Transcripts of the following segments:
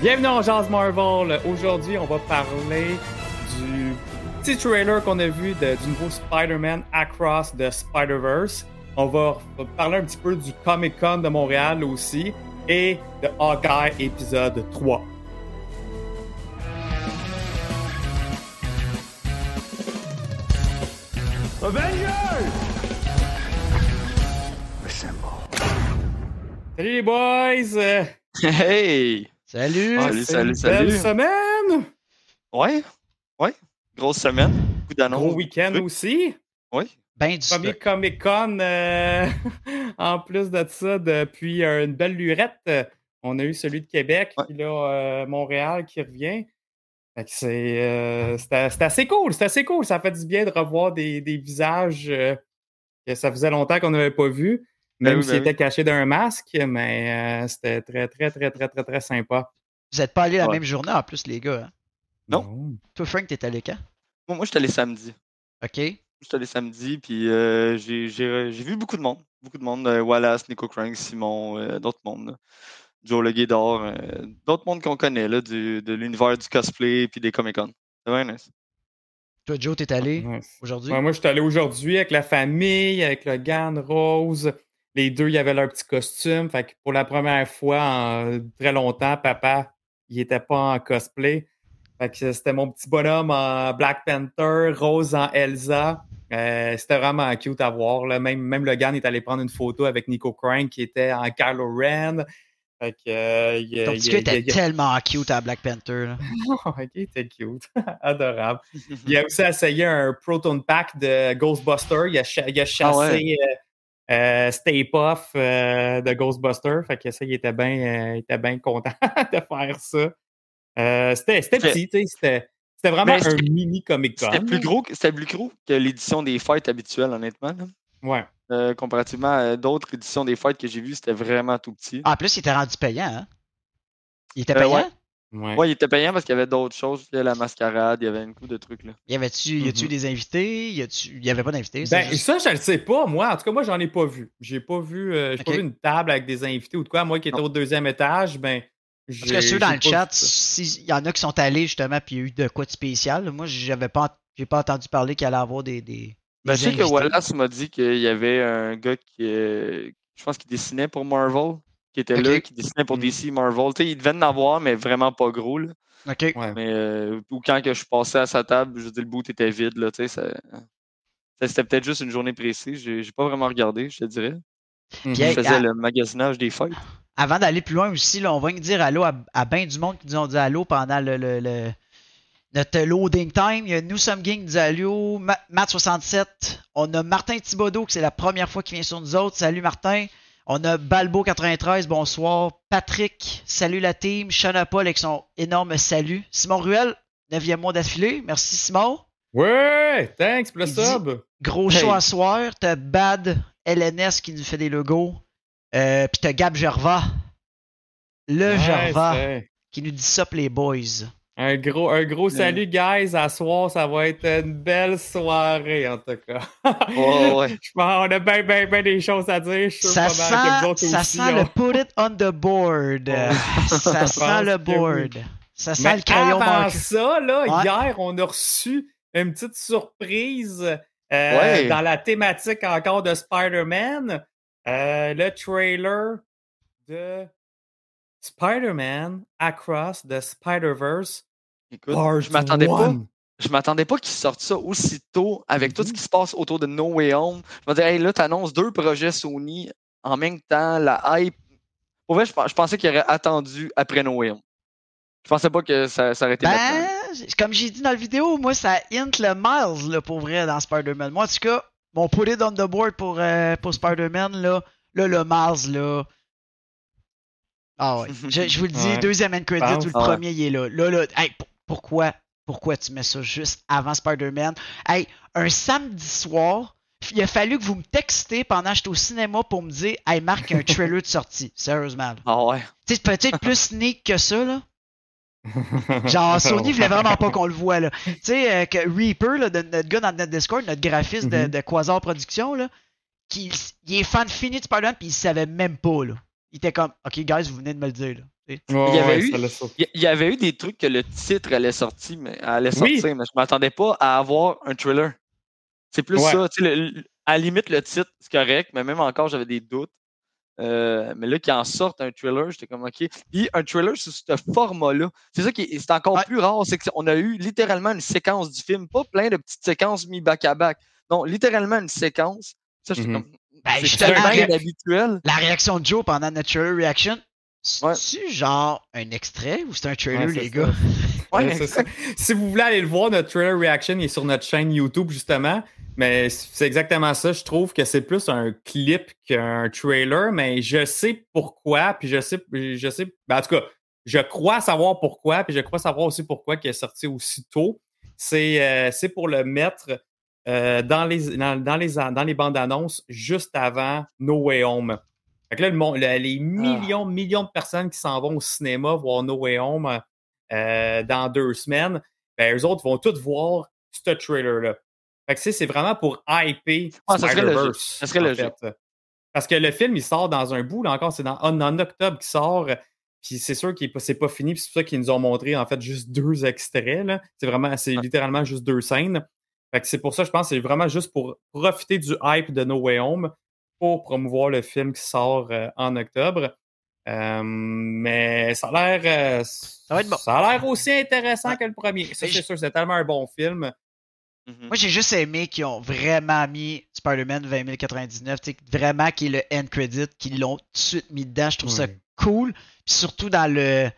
Bienvenue en Jazz Marvel. Aujourd'hui, on va parler du petit trailer qu'on a vu de- du nouveau Spider-Man Across the Spider-Verse. On va parler un petit peu du Comic Con de Montréal aussi et de Hawkeye épisode 3. Salut les boys! Hey! Salut! Ah, Salut, c'est salut, une salut. Belle semaine! Ouais, ouais. Grosse semaine. Beaucoup d'annonces. Gros week-end Oui. aussi. Oui. Ben du Premier stock. Comic Con euh, en plus de ça, depuis une belle lurette. euh, On a eu celui de Québec, Ouais. puis là, euh, Montréal qui revient. Fait que c'est euh, c'était c'était assez cool, c'était assez cool. Ça fait du bien de revoir des, des visages euh, que ça faisait longtemps qu'on n'avait pas vu, Ben même oui, s'ils ben oui. étaient cachés d'un masque, mais euh, c'était très, très, très, très, très, très sympa. Vous êtes pas allés la Ouais. même journée en plus, les gars. hein? Non. Toi, Frank, t'es allé quand? Moi, moi je suis allé samedi. OK. Je suis allé samedi, puis euh, j'ai j'ai- j'ai vu beaucoup de monde. Beaucoup de monde. euh, Wallace, Nico Crank, Simon, euh, d'autres mondes. Joe Le Guédor, euh, d'autres mondes qu'on connaît, là, du, de l'univers du cosplay puis des Comic-Con. C'est vraiment nice. Toi, Joe, t'es allé aujourd'hui? Ouais, moi, je suis allé aujourd'hui avec la famille, avec le Gan Rose. Les deux, ils avaient leur petit costume. Fait que pour la première fois en très longtemps, papa, il était pas en cosplay. Fait que c'était mon petit bonhomme en Black Panther, Rose en Elsa. Euh, c'était vraiment cute à voir. Là. Même, même le Gan est allé prendre une photo avec Nico Crank qui était en Kylo Ren. Fait que, euh, il- Ton petit gars était tellement cute à Black Panther. là. Ok, il était cute. Adorable. Il a aussi essayé un Proton Pack de Ghostbuster. Il a, cha- il a chassé Ah ouais. euh, euh, Stay Puff euh, de Ghostbuster. Fait que ça, il était bien euh, il était bien content de faire ça. Euh, c'était petit, tu sais, c'était c'était vraiment Mais un mini Comic Con. C'était plus gros, c'était plus gros que l'édition des fêtes habituelles, honnêtement. là. Ouais. Euh, comparativement à d'autres éditions des fêtes que j'ai vues, c'était vraiment tout petit. Ah, en plus, il était rendu payant. Hein? Il était Euh, payant? ouais. Ouais. Ouais, il était payant parce qu'il y avait d'autres choses. Il y avait la mascarade, il y avait une couple de trucs. Là. Y avait-tu a-tu Mhm. des invités? Y a-tu y avait pas d'invités? Ben, juste- ça, je le sais pas, moi. En tout cas, moi, j'en ai pas vu. J'ai pas vu, euh, j'ai pas vu une table avec des invités ou de quoi. Moi qui étais Non. au deuxième étage, ben. Parce que j'ai- ceux dans le chat, s'il y en a qui sont allés justement, puis il y a eu de quoi de spécial. Moi, j'avais pas, j'ai pas entendu parler qu'il allait avoir des. des, Ben, des je sais que. Wallace m'a dit qu'il y avait un gars qui, euh, je pense, qui dessinait pour Marvel, qui était là, qui dessinait pour. DC Marvel. Tu sais, il devait en avoir, mais vraiment pas gros. Là. Ok. Ouais. Mais, euh, ou quand que je passais à sa table, je dire, le boot était vide. Là, ça- ça- C'était peut-être juste une journée précise. J'ai j'ai pas vraiment regardé, je te dirais. Mhm. Puis, Je faisais ah. le magasinage des fêtes. Avant d'aller plus loin aussi, là, on va dire allô à, à bien du monde qui nous ont dit allô pendant le, le- le- notre loading time. Il y a Nous Sommes Gang qui dit allô, Ma- Matt67. On a Martin Thibodeau, que c'est la première fois qu'il vient sur nous autres. Salut Martin. On a Balbo93, bonsoir. Patrick, salut la team. Shana Paul avec son énorme salut. Simon Ruel, 9e mois d'affilée. Merci Simon. Ouais, thanks pour le sub. Gros Hey. show à soir. T'as Bad LNS qui nous fait des logos. Euh, Puis t'as Gab Gerva. Le Nice, Gerva hey. qui nous dit ça pour les boys. Un gros, un gros salut, guys. À soir, ça va être une belle soirée, en tout cas. Ouais, ouais. Je pense qu'on a bien, bien, bien des choses à dire. Je suis sûr Ça pas mal que vous sent, autres ça aussi, sent on- le put it on the board. Ouais. ça sent le board. Ça sent Mais le crayon avant ça, là, Ouais. hier, on a reçu une petite surprise euh, Ouais. dans la thématique encore de Spider-Man. Euh, le trailer de Spider-Man Across the Spider-Verse. Écoute, Part je m'attendais pas. Je m'attendais pas qu'ils sortent ça aussitôt avec tout ce Mhm. qui se passe autour de No Way Home. Je me disais, hey, là, tu annonces deux projets Sony en même temps, la hype. Pour vrai, je, pens- je pensais qu'il aurait attendu après No Way Home. Je pensais pas que ça, ça aurait été. Ben, comme j'ai dit dans la vidéo, moi, ça hint le Miles, là, pour vrai, dans Spider-Man. Moi, en tout cas, mon put it on the board pour, euh, pour Spider-Man, là, là, le Miles, là. Ah ouais. Je, je vous le dis, Ouais. deuxième end credit ou le Ah ouais. premier, il est là. Là, là, hey, p- pourquoi, pourquoi tu mets ça juste avant Spider-Man? Hey, un samedi soir, il a fallu que vous me textez pendant que j'étais au cinéma pour me dire, hey, Marc, il y a un trailer de sortie. Sérieusement. Ah ouais. Tu sais, peut-être plus sneak que ça, là. Genre, Sony voulait vraiment pas qu'on le voit, là. Tu sais, euh, que Reaper, là, de- notre gars dans notre Discord, notre graphiste de, Mhm. de Quasar Productions, là, qui, il est fan fini de Spider-Man, puis il savait même pas, là. Il était comme, OK, guys, vous venez de me le dire, là. Il, y avait eu, il y avait eu des trucs que le titre allait sortir, mais, allait sortir, mais je m'attendais pas à avoir un thriller. C'est plus ça. à la limite, le titre, c'est correct, mais même encore, j'avais des doutes. Euh, mais là, qu'il en sorte un thriller, j'étais comme OK. Puis un thriller sur ce format-là, c'est ça qui est, encore plus rare, c'est qu'on a eu littéralement une séquence du film, pas plein de petites séquences mis back-à-back. Non, littéralement une séquence. Ça, j'étais mm-hmm. comme. Ben, c'est La réaction de Joe pendant notre trailer reaction, c'est genre un extrait ou c'est un trailer, les gars? Ouais, c'est ça. Si vous voulez aller le voir, notre trailer reaction il est sur notre chaîne YouTube, justement. Mais c'est exactement ça. Je trouve que c'est plus un clip qu'un trailer, mais je sais pourquoi, puis je sais, je sais, ben, en tout cas, je crois savoir pourquoi, puis je crois savoir aussi pourquoi il est sorti aussi tôt. C'est euh, pour le mettre euh, dans, les, dans, les, dans les bandes annonces juste avant No Way Home. Fait que là, le, les ah. millions, millions de personnes qui s'en vont au cinéma voir No Way Home euh, dans deux semaines, ben, eux autres vont tous voir ce trailer-là. Fait que c'est vraiment pour hyper ah. Ça serait logique. Parce que le film, il sort dans un bout, là encore, c'est en, octobre qu'il sort. Puis c'est sûr que c'est pas fini, c'est pour ça qu'ils nous ont montré en fait juste deux extraits. C'est vraiment, c'est littéralement juste deux scènes. Fait que c'est pour ça, je pense, c'est vraiment juste pour profiter du hype de No Way Home pour promouvoir le film qui sort euh, en octobre. Euh, mais ça a l'air. Euh, ça, a l'air aussi intéressant que le premier. Ça, c'est sûr, c'est tellement un bon film. Mm-hmm. Moi, j'ai juste aimé qu'ils ont vraiment mis Spider-Man 2099, vraiment qui est le end credit, qu'ils l'ont tout de suite mis dedans. Je trouve ça cool. Puis surtout dans le.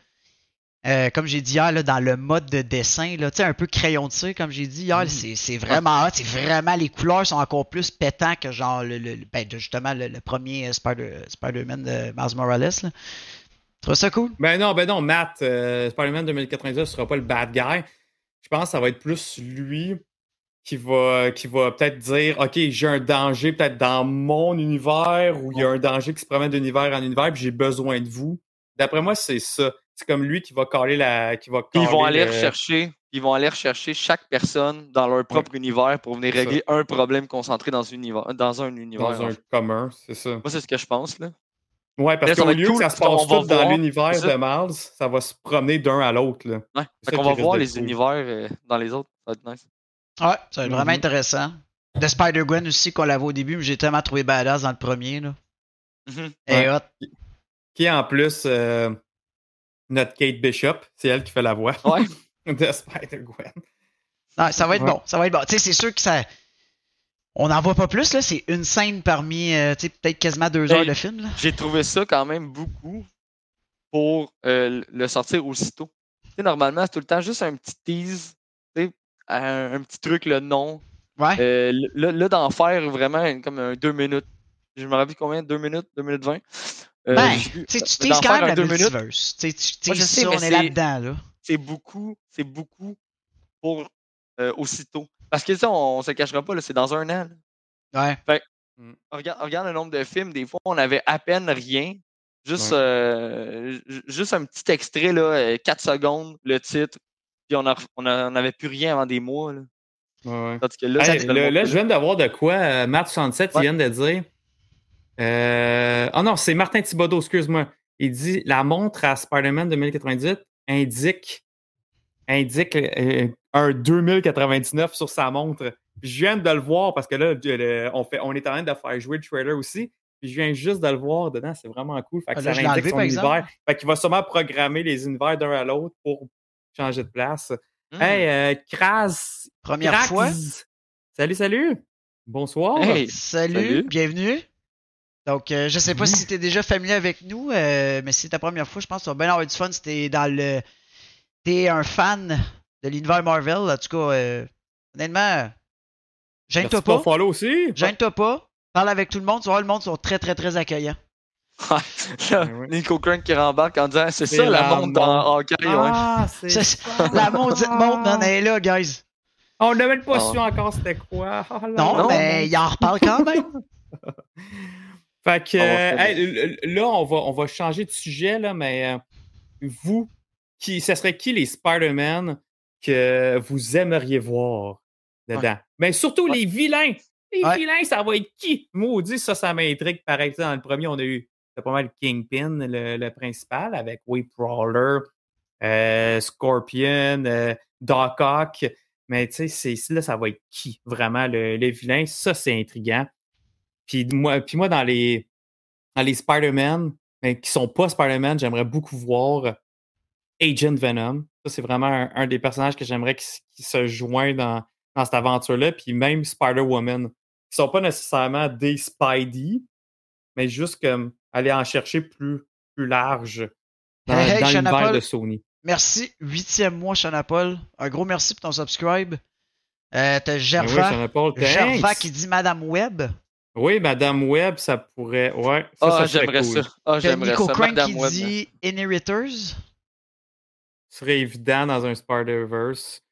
Euh, comme j'ai dit hier, là, dans le mode de dessin, là, un peu crayon de cire, comme j'ai dit hier, mm-hmm. c'est vraiment c'est vraiment les couleurs sont encore plus pétants que genre le, ben, justement le, premier Spider-Man de Miles Morales. Là. Tu trouves ça cool? Ben non, ben non, Matt, euh, Spider-Man 2099 ne sera pas le bad guy. Je pense que ça va être plus lui qui va, qui va peut-être dire OK, j'ai un danger peut-être dans mon univers ou il y a un danger qui se promène d'univers en univers puis j'ai besoin de vous. D'après moi, c'est ça. C'est comme lui qui va coller la. Qui va ils vont aller rechercher. Ils vont aller rechercher chaque personne dans leur propre univers pour venir régler un problème concentré dans, un univers, dans un univers. Dans un commun, c'est ça. Moi, c'est ce que je pense. là. Ouais, parce qu'au lieu que ça se passe tout dans l'univers de Miles, ça va se promener d'un à l'autre. Ouais. Fait qu'on va voir les univers euh, dans les autres. Ça va être nice. Ouais, ça va être vraiment mm-hmm. intéressant. De Spider-Gwen aussi, qu'on l'avait au début, mais j'ai tellement trouvé badass dans le premier. Là. Mm-hmm. Et hot. Qui en plus euh, notre Kate Bishop, c'est elle qui fait la voix ouais. de Spider-Gwen. ça va être bon, ça va être bon. Tu sais, c'est sûr que ça. On n'en voit pas plus, là. C'est une scène parmi, euh, tu sais, peut-être quasiment deux heures de film. J'ai trouvé ça quand même beaucoup pour euh, le sortir aussitôt. Tu sais, normalement, c'est tout le temps juste un petit tease un, petit truc, le nom. Ouais. Euh, là, d'en faire vraiment comme un deux minutes. Je me rappelle combien? Deux minutes? Deux minutes vingt? Euh, ben, tu utilises quand même la multiverse. Tu sais, on est là-dedans, là. C'est beaucoup, c'est beaucoup pour euh, aussitôt. Parce que ça, on, on se cachera pas, c'est dans un an. Ouais. Fait, mm. regarde, regarde, le nombre de films, des fois, on avait à peine rien. Juste, juste un petit extrait, là, 4 secondes, le titre, on n'avait plus rien avant des mois. Là. Ouais, là, je viens d'avoir de quoi. Euh, Matt 67, il vient de dire. Euh... Oh non, c'est Martin Thibodeau, excuse-moi. Il dit la montre à Spider-Man 2098 indique, indique euh, un 2099 sur sa montre. je viens de le voir parce que là, on, fait, on est en train de faire jouer le trailer aussi. Puis je viens juste de le voir dedans, c'est vraiment cool. Fait que ah, ça indique son univers. Fait qu'il va sûrement programmer les univers d'un à l'autre pour changer de place. Hey, mmh. euh, Kraz. Première fois. Salut, salut. Bonsoir. salut, bienvenue. Donc, euh, je sais pas si tu es déjà familier avec nous, euh, mais si c'est ta première fois, je pense que tu vas bien avoir du fun si t'es dans le. T'es un fan de l'univers Marvel. En tout cas, honnêtement, gêne-toi pas. aussi. Gêne-toi pas. Parle avec tout le monde. Tu vois, le monde sont très, très, très accueillants. Ben Nico Crank qui rembarque en disant c'est ça la, montre dans hockey. Ah, la montre, montre en est là, guys. On n'a même pas ah. su encore c'était quoi? Oh non, mais il en reparle quand même. fait que là, on va, on va changer de sujet, là, mais euh, vous, qui, ce serait qui les Spider-Man que vous aimeriez voir dedans? Mais surtout les vilains. Les vilains, ça va être qui? Maudit, ça, ça m'intrigue. Par exemple, dans le premier, on a eu pas mal Kingpin, le, le principal, avec Wade Prowler, euh, Scorpion, euh, Doc Ock. Mais tu sais, là, ça va être qui vraiment le, le vilain? Ça, c'est intriguant. Puis moi, puis moi, dans les, dans les Spider-Man, mais qui sont pas Spider-Man, j'aimerais beaucoup voir Agent Venom. Ça, c'est vraiment un, des personnages que j'aimerais qui, se joigne dans, dans cette aventure-là. Puis même Spider-Woman. Qui sont pas nécessairement des Spidey, mais juste comme aller en chercher plus, plus large dans, dans l'univers de Sony. Merci. Huitième mois, Paul. Un gros merci pour ton subscribe. Euh, T'as Gerva, oui, Gerva qui dit Madame Webb. Oui, Madame Webb, ça pourrait. Ouais, ça, oh, j'aimerais ça. Oh, j'aimerais Nico ça. Crank qui dit Inheritors? Ce serait évident dans un Spider-Verse.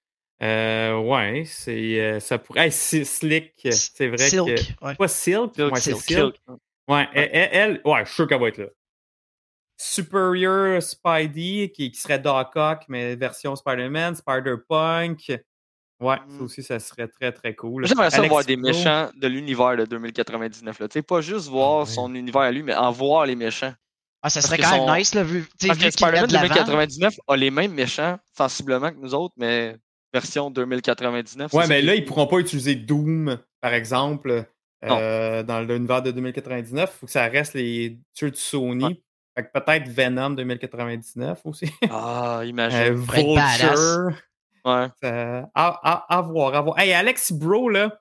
Euh, ouais, c'est euh, ça pourrait. Hey, Slick, c'est vrai Silk, que. Ouais. Pas Silk, Silk, ouais, c'est Silk, Silk. Ouais, Elle, elle, ouais, je suis sûr qu'elle va être là. Superior Spidey, qui, qui serait Doc Ock, mais version Spider-Man, Spider-Punk. Ouais, ça Mm. aussi, ça serait très, très cool. J'aimerais ça Alex voir des Pro. méchants de l'univers de 2099. Là. Tu sais, pas juste voir ouais. son univers à lui, mais en voir les méchants. Ah, ça Parce serait quand même son- nice, là, vu, tu sais, Parce vu que Spider-Man de l'avant. 2099 a les mêmes méchants, sensiblement que nous autres, mais version 2099. Ouais, ça, mais là, ils pourront pas utiliser Doom, par exemple, euh, dans l'univers de 2099. Il faut que ça reste les tueurs de Sony. Ouais. Fait que peut-être Venom 2099 aussi. Ah, imagine. Euh, être badass. Vulture. Ouais. Euh, à, à- à voir, à voir. Hey, Alex Bro, là,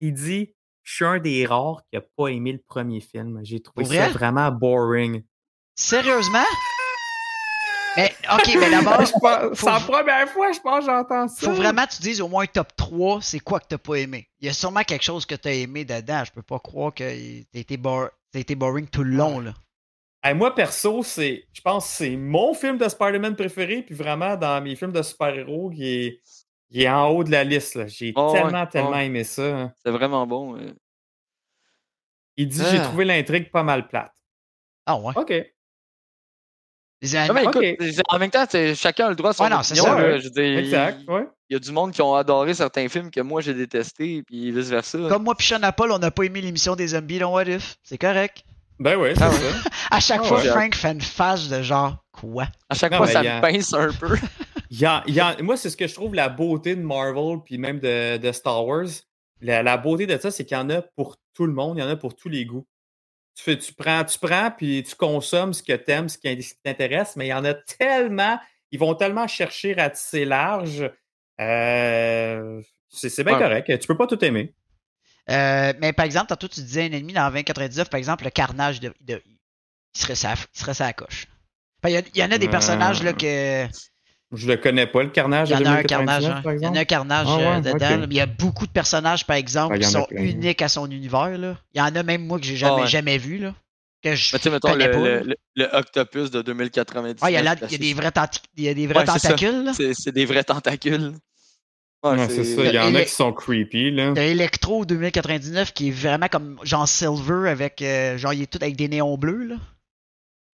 il dit Je suis un des rares qui a pas aimé le premier film. J'ai trouvé ça vrai? vraiment boring. Sérieusement? Mais, ok, mais d'abord, C'est la première fois, je pense, j'entends ça. faut vraiment que tu dises au moins top 3, c'est quoi que t'as pas aimé? Il y a sûrement quelque chose que t'as aimé dedans. Je peux pas croire que t'as été, été boring tout le long, là. Hey, moi, perso, c'est, je pense que c'est mon film de Spider-Man préféré, puis vraiment, dans mes films de super-héros, il est, il est en haut de la liste. là. J'ai Oh, ouais, tellement, tellement oh. aimé ça. hein. C'est vraiment bon. Il dit Ah. J'ai trouvé l'intrigue pas mal plate. Ah ouais. OK. Ah, mais écoute, en même temps, c'est- chacun a le droit à son Ouais, non, c'est opinion. ça, ouais. Je Exact. il- Ouais. Il y a du monde qui ont adoré certains films que moi j'ai détestés, puis vice-versa. Comme moi pis Sean Paul, on n'a pas aimé l'émission des zombies dans What If. C'est correct. Ben oui, c'est Ah ouais. ça. À chaque Ah fois, ouais. Frank fait une face de genre, quoi? À chaque Non, fois, ça me pince un peu. Il y a- il y a- moi, c'est ce que je trouve la beauté de Marvel, puis même de, de Star Wars. La, la beauté de ça, c'est qu'il y en a pour tout le monde, il y en a pour tous les goûts. Tu, fais, tu prends, tu prends, puis tu consommes ce que tu aimes, ce qui, t'intéresse, mais il y en a tellement, ils vont tellement chercher à tisser large. Euh, c'est c'est bien Ouais. correct. Tu peux pas tout aimer. Euh, mais par exemple, tantôt tu disais un ennemi dans 2099, par exemple, le carnage, de, de- il, serait sa, il serait sa coche. Enfin, il, y a- il y en a des Euh, personnages là, que. Je le connais pas, le carnage Il y en a un 2099, carnage, hein. Il y en a un carnage Ah ouais, euh, dedans. il y a beaucoup de personnages, par exemple, Ah, qui sont plein. uniques à son univers. Là. Il y en a même moi que j'ai jamais, Ah ouais. jamais vu. Là, que je Mais tu sais, mettons, connais le, pas. le, là. le- le Octopus de 2099. Ah, il y a, là- là, il y a des vrais, tenti- il y a des vrais Ouais, ça. tentacules. c'est des vrais tentacules. Ouais, c'est ça. Il y en a qui sont creepy, là. Il y a Electro 2099 qui est vraiment comme genre Silver avec euh, genre il est tout avec des néons bleus là.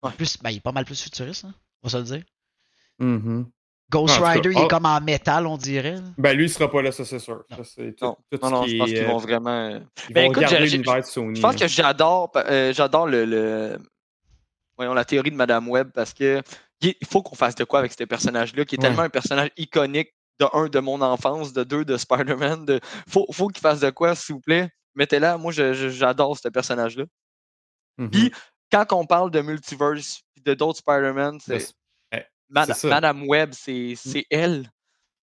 Ouais. Plus, ben, il est pas mal plus futuriste, hein, on va se le dire. Mhm. Ghost En cas, Rider, il est oh. comme en métal, on dirait. là. Ben, lui, il sera pas là, ça, c'est sûr. Ça, c'est tout, Non, tout non, je pense qu'ils euh, vont vraiment. Ils Ben, vont écoute, garder j'ai- l'univers de Sony. Je pense là. que j'adore euh, j'adore le, le- voyons, la théorie de Madame Web parce que il il faut qu'on fasse de quoi avec ce personnage-là, qui est Ouais. tellement un personnage iconique de un de mon enfance, de deux de Spider-Man. De... Faut, faut qu'il fasse de quoi, s'il vous plaît. Mettez-la. Moi, j'adore ce personnage-là. Mhm. Puis, quand on parle de multiverse et de d'autres Spider-Man, c'est ça. Madame Web, c'est c'est elle.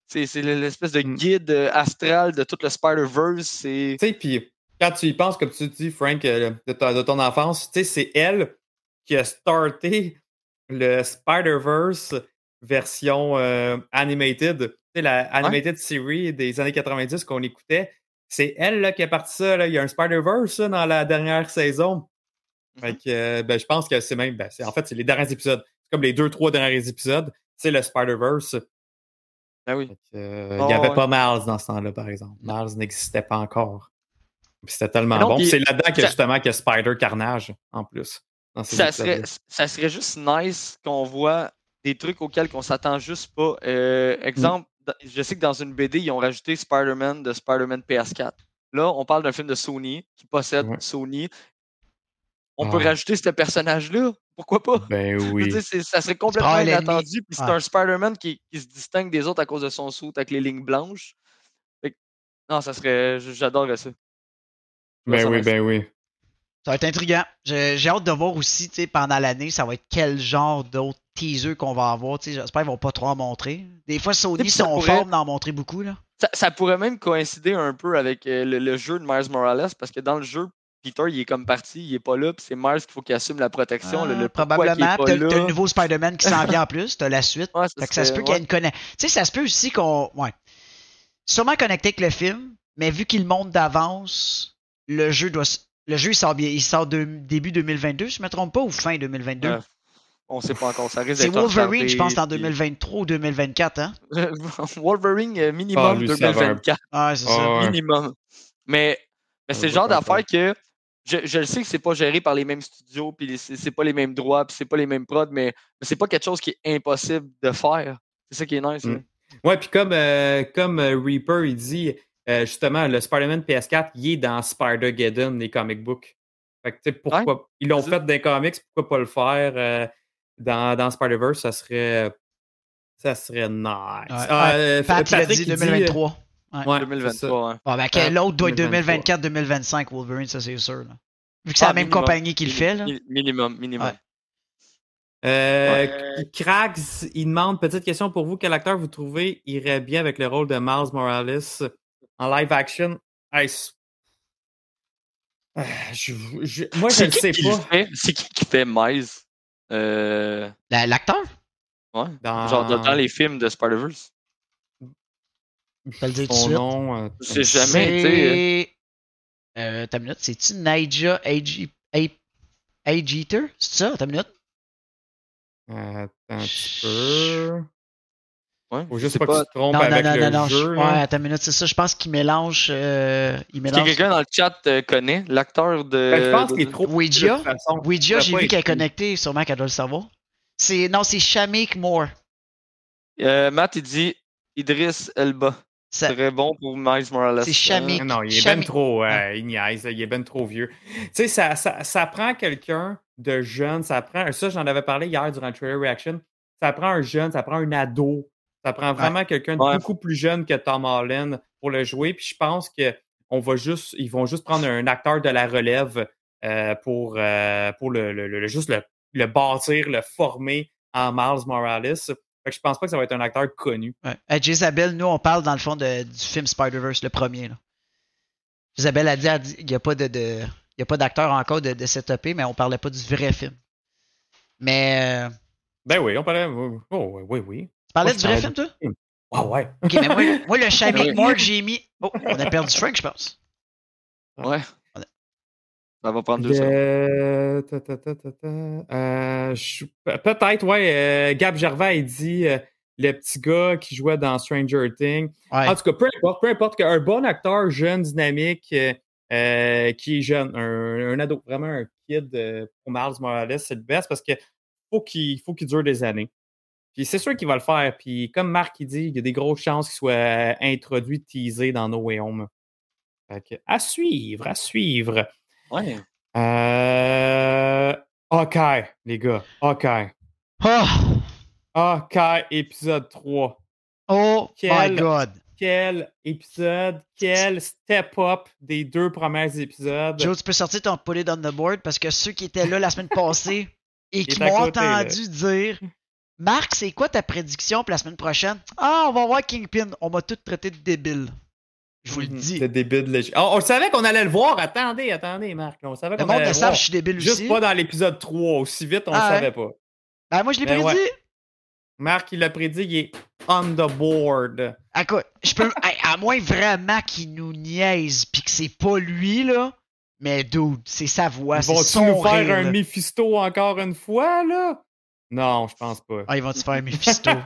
C'est c'est l'espèce de Mm. guide euh, astral de tout le Spider-Verse. C'est. Tu sais, puis quand tu y penses, comme tu dis, Frank, euh, de, ta- de ton enfance, tu sais, c'est elle qui a starté le Spider-Verse version euh, animated. La animated series des années 90 qu'on écoutait. C'est elle là, qui a parti ça. Là. Il y a un Spider-Verse dans la dernière saison. Fait que, euh, ben, je pense que c'est même. Ben, c'est- en fait, c'est les derniers épisodes. C'est comme les deux, trois derniers épisodes. C'est le Spider-Verse. Ah oui. Que, euh, Oh, il n'y avait ouais. pas Miles dans ce temps-là, par exemple. Miles n'existait pas encore. C'était tellement non, bon. C'est là-dedans a ça- justement qu'il y a Spider Carnage, en plus. ça serait, ça serait juste nice qu'on voit des trucs auxquels on s'attend juste pas. Euh, exemple, dans- je sais que dans une BD, ils ont rajouté Spider-Man de Spider-Man PS4. Là, on parle d'un film de Sony qui possède Ouais. Sony. on peut rajouter ce personnage-là. Pourquoi pas? Ben oui. ça serait complètement inattendu. Puis c'est Ouais. un Spider-Man qui, qui se distingue des autres à cause de son suit avec les lignes blanches. Fait que- non, ça serait. J'adorerais ça. Ben ça oui, ben oui. Ça va être intriguant. J'ai hâte de voir aussi, tu sais, pendant l'année, ça va être quel genre d'autres teasers qu'on va avoir. Tu sais, J'espère qu'ils vont pas trop en montrer. Des fois, Sony sont pourrait- forts d'en montrer beaucoup. Là. Ça, ça pourrait même coïncider un peu avec euh, le, le jeu de Miles Morales, parce que dans le jeu, Peter, il est comme parti, il est pas là, puis c'est Miles qu'il faut qu'il assume la protection. le, Ah, le probablement. T'as le nouveau Spider-Man qui s'en vient en plus. T'as la suite. Ouais, Fait que ça se peut qu'il y ait une connexion. Tu sais, ça se peut aussi qu'on. Ouais. Sûrement connecté avec le film, mais vu qu'il monte d'avance, le jeu doit. Le jeu, il sort, bien- il sort de, début 2022, si je me trompe pas, ou fin 2022. Ouais, On sait pas encore, ça risque C'est Wolverine, je pense, en retardé, 2023 ou 2024, hein? Wolverine euh, Ah, minimum lui, ça va un- 2024. Ah, c'est Ah, ça. ouais. Minimum. Mais, c'est le genre d'affaire que je, je le sais que c'est pas géré par les mêmes studios, puis c'est c'est pas les mêmes droits, puis c'est pas les mêmes prods, mais, mais c'est pas quelque chose qui est impossible de faire. C'est ça qui est nice. Mm. Ouais, puis comme, euh, comme euh, Reaper, il dit, euh, justement, le Spider-Man PS4, il est dans Spider-Geddon, les comic books. Fait que, tu sais, pourquoi. ils l'ont fait dans les comics, pourquoi pas le faire euh, dans, dans Spider-Verse, ça serait. Ça serait nice. Ouais. Ah, euh, Pat, il a Patrick, dit il 2023. ouais, c'est ça. 2023, ouais. Bon, ben, que l'autre doit être 2023. 2024-2025, Wolverine, ça c'est sûr. là. Vu que c'est Ah, la même minimum. compagnie qui le fait, là. Mi- Minimum, minimum. Ouais. Euh, Ouais. Krags, il demande, petite question pour vous, quel acteur vous trouvez irait bien avec le rôle de Miles Morales? En live action? Hey, je- je- moi, je ne sais pas. fait? C'est qui qui fait Miles? Euh, La- L'acteur? ouais. Dans Genre dans, dans les films de Spider-Verse. Je le dire tout nom. euh, C'est jamais été. Euh, t'as une minute, c'est-tu Naija Age Age Eater? C'est ça, t'as une minute? euh, attends un petit peu. Ouais. Faut je juste sais pas, que tu te trompes Non, non, avec non, le non, non. je- jeu. Ouais, là. attends une minute, c'est ça. Je pense qu'il mélange. euh, il Si mélange. quelqu'un dans le chat euh, connaît l'acteur de. Ben, je pense qu'il est trop. Ouija? de toute façon. Ouija, j'ai vu pas qu'elle est connectée, sûrement qu'elle doit le savoir. C'est, non, c'est Shamik Moore. Euh, Matt, il dit Idris Elba. Ça- Très bon pour Miles Morales. C'est Shamik. Ah Non, il est ben trop. euh, Ah. Il niaise, il est ben trop vieux. Tu sais, ça, ça, ça prend quelqu'un de jeune, ça prend. Ça, j'en avais parlé hier durant le trailer reaction. Ça prend un jeune, ça prend un ado. Ça prend vraiment quelqu'un de Ouais. beaucoup plus jeune que Tom Holland pour le jouer. Puis je pense que on va juste, ils vont juste prendre un acteur de la relève euh, pour, euh, pour le, le- le- juste le, le bâtir, le former en Miles Morales. Fait que je pense pas que ça va être un acteur connu. Ouais. Jezabel, nous, on parle dans le fond de- du film Spider-Verse, le premier. Là. A dit qu'il n'y a pas de, de- il y a pas d'acteur encore de, de setupé, mais on parlait pas du vrai film. Mais euh, Ben oui, on parlait. Oh, oui, oui, oui. Tu parlais du vrai film, toi? Ah ouais. Ok, mais moi, moi le. Moore que j'ai mis. Oh, on a perdu Frank, je pense. Ouais. Ça va prendre deux secondes. Euh, ta, ta, ta, ta, ta. Euh, je- Peut-être, ouais. euh, Gab Gervais, il dit euh, le petit gars qui jouait dans Stranger Things. Ouais. En tout cas, peu importe, peu importe qu'un bon acteur jeune, dynamique, euh, qui est jeune, un, un ado, vraiment un kid euh, pour Miles Morales, c'est le best parce que faut qu'il faut qu'il dure des années. Puis c'est sûr qu'il va le faire. Puis comme Marc il dit, il y a des grosses chances qu'il soit euh, introduit, teasé dans No Way Home. Fait que, à suivre, à suivre. Ouais. Euh... Hawkeye, les gars. Hawkeye. Oh, Hawkeye, épisode 3. oh my Quel- God. Quel épisode, quel step-up des deux premiers épisodes. Joe, tu peux sortir ton put it on the board parce que ceux qui étaient là la semaine passée et qui m'ont là. entendu dire Marc, c'est quoi ta prédiction pour la semaine prochaine? Ah, on va voir Kingpin. On m'a tout traité de débile. Je vous le dis. C'est débile lég- Oh, on savait qu'on allait le voir. Attendez, attendez, Marc. On savait Le qu'on monde allait le voir. je suis débile Juste aussi. pas dans l'épisode 3. Aussi vite, on Ah le ouais? savait pas. Ben, moi, je l'ai Ben prédit. ouais. Marc, il l'a prédit, il est on the board. Écoute, je peux. À moins vraiment qu'il nous niaise pis que c'est pas lui, là. Mais dude, c'est sa voix, c'est son nous faire rire, un là. Mephisto encore une fois, là? Non, je pense pas. Ah, ils vont-tu faire Mephisto?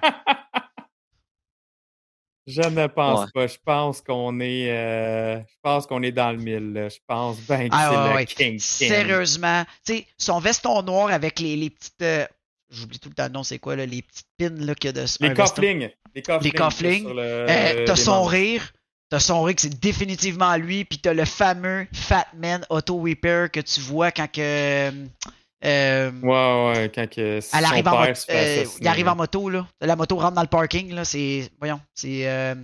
Je ne pense Ouais. pas. Je pense qu'on est. euh, je pense qu'on est dans le mille. là. Je pense bien que Ah, c'est ouais, le ouais. King. Sérieusement. Tu sais, son veston noir avec les, les petites. euh, J'oublie tout le temps le nom, c'est quoi, là? Les petites pins, là, qu'il y a de. Les cufflings. Les cufflings. Le- Euh, t'as son membres. rire. T'as son rig, c'est définitivement lui. Puis t'as le fameux Fat Man Auto Repair que tu vois quand que. Euh, ouais, ouais, quand que elle arrive en euh, il arrive en moto, là. La moto rentre dans le parking, là. C'est. Voyons, c'est. Euh,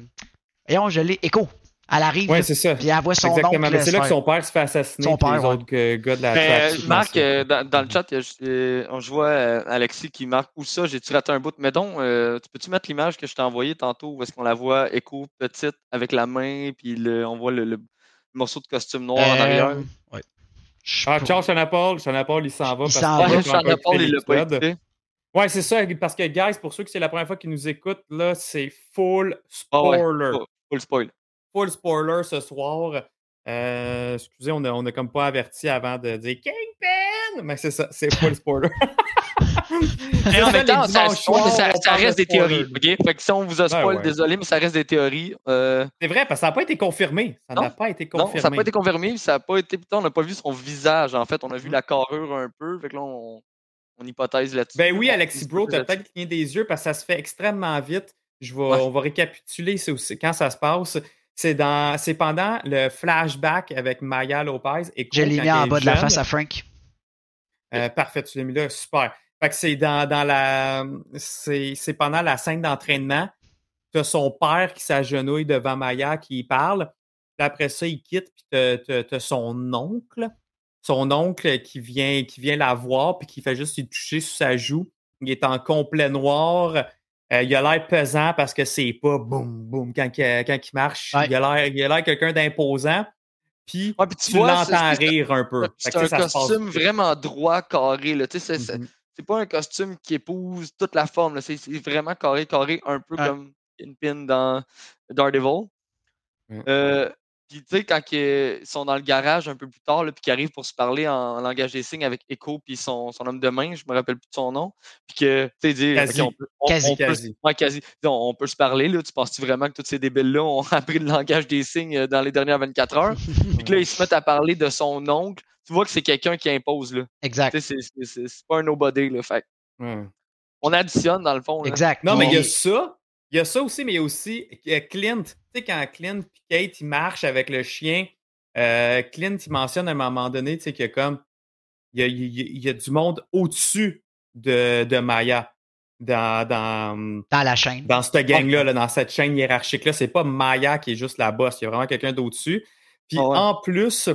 voyons, je l'ai. Écho. Elle arrive. Ouais, c'est ça. Puis elle voit son Exactement. Mais c'est là que son père se fait assassiner. Son père, les autres gars de la Mais, Marc, dans, dans, le chat, je vois Alexis qui marque où ça, j'ai-tu raté un bout? Mais donc, tu peux-tu mettre l'image que je t'ai envoyée tantôt où est-ce qu'on la voit écho petite avec la main, puis le, on voit le, morceau de costume noir en arrière? Ouais. Ah, ciao, Paul. Paul, il s'en va. Il s'en va. Paul, il l'a pas écouté. Ouais, c'est ça, parce que, guys, pour ceux qui c'est la première fois qu'ils nous écoutent, là, c'est full spoiler. Full spoiler. Full spoiler ce soir. Euh, excusez, on a, on a comme pas averti avant de dire Kingpin! Mais c'est ça, c'est full spoiler. mais en même temps, ça, ça, reste des théories. OK? Fait que si on vous a spoil, désolé, mais ça reste des théories. Euh... C'est vrai, parce que ça n'a pas été confirmé. Ça n'a pas été confirmé. Non, ça n'a pas été confirmé. Ça a pas été. on n'a pas vu son visage, en fait. On a vu mm-hmm. la carrure un peu. Fait que là, on, on hypothèse là-dessus. Ben oui, Alexis Bro, tu as peut-être cligné des yeux parce que ça se fait extrêmement vite. Je vais, On va récapituler quand ça se passe. C'est dans c'est pendant le flashback avec Maya Lopez. Et Je l'ai mis en bas de la face à Frank. Euh, parfait, tu l'as mis là, super. Fait que c'est dans, dans la. C'est pendant la scène d'entraînement. Tu as son père qui s'agenouille devant Maya, qui parle. Puis après ça, il quitte, puis tu as, son oncle. Son oncle qui vient, qui vient la voir, puis qui fait juste lui toucher sur sa joue. Il est en complet noir. Euh, il a l'air pesant parce que c'est pas boum, boum quand, quand il marche. Il a l'air quelqu'un d'imposant. Puis, tu, l'entends rire un peu. C'est un costume vraiment droit, carré. Là. Tu sais, mm-hmm c'est pas un costume qui épouse toute la forme. C'est vraiment carré, carré, un peu comme une pin dans Daredevil. Euh, puis, tu sais, quand ils sont dans le garage un peu plus tard, puis qu'ils arrivent pour se parler en, langage des signes avec Echo puis son, son, homme de main, je me rappelle plus de son nom, puis que, tu sais, dire, on peut, quasi, quasi. On, peut se parler, là. Tu penses-tu vraiment que tous ces débiles-là ont appris le langage des signes euh, dans les dernières 24 heures? puis que là, ils se mettent à parler de son oncle, tu vois que c'est quelqu'un qui impose. Là. Exact. C'est pas un nobody. Là, fait. On additionne dans le fond. Exact. Non, mais il y a ça. Il y a ça aussi, mais il y a aussi Clint. Tu sais, quand Clint et Kate ils marchent avec le chien, euh, Clint il mentionne à un moment donné tu sais, qu'il y a comme. Il y a, il y a du monde au-dessus de, de Maya. Dans, dans, dans, la chaîne. Dans cette gang-là, là, dans cette chaîne hiérarchique-là. C'est pas Maya qui est juste la boss. Il y a vraiment quelqu'un d'au-dessus. Puis en plus,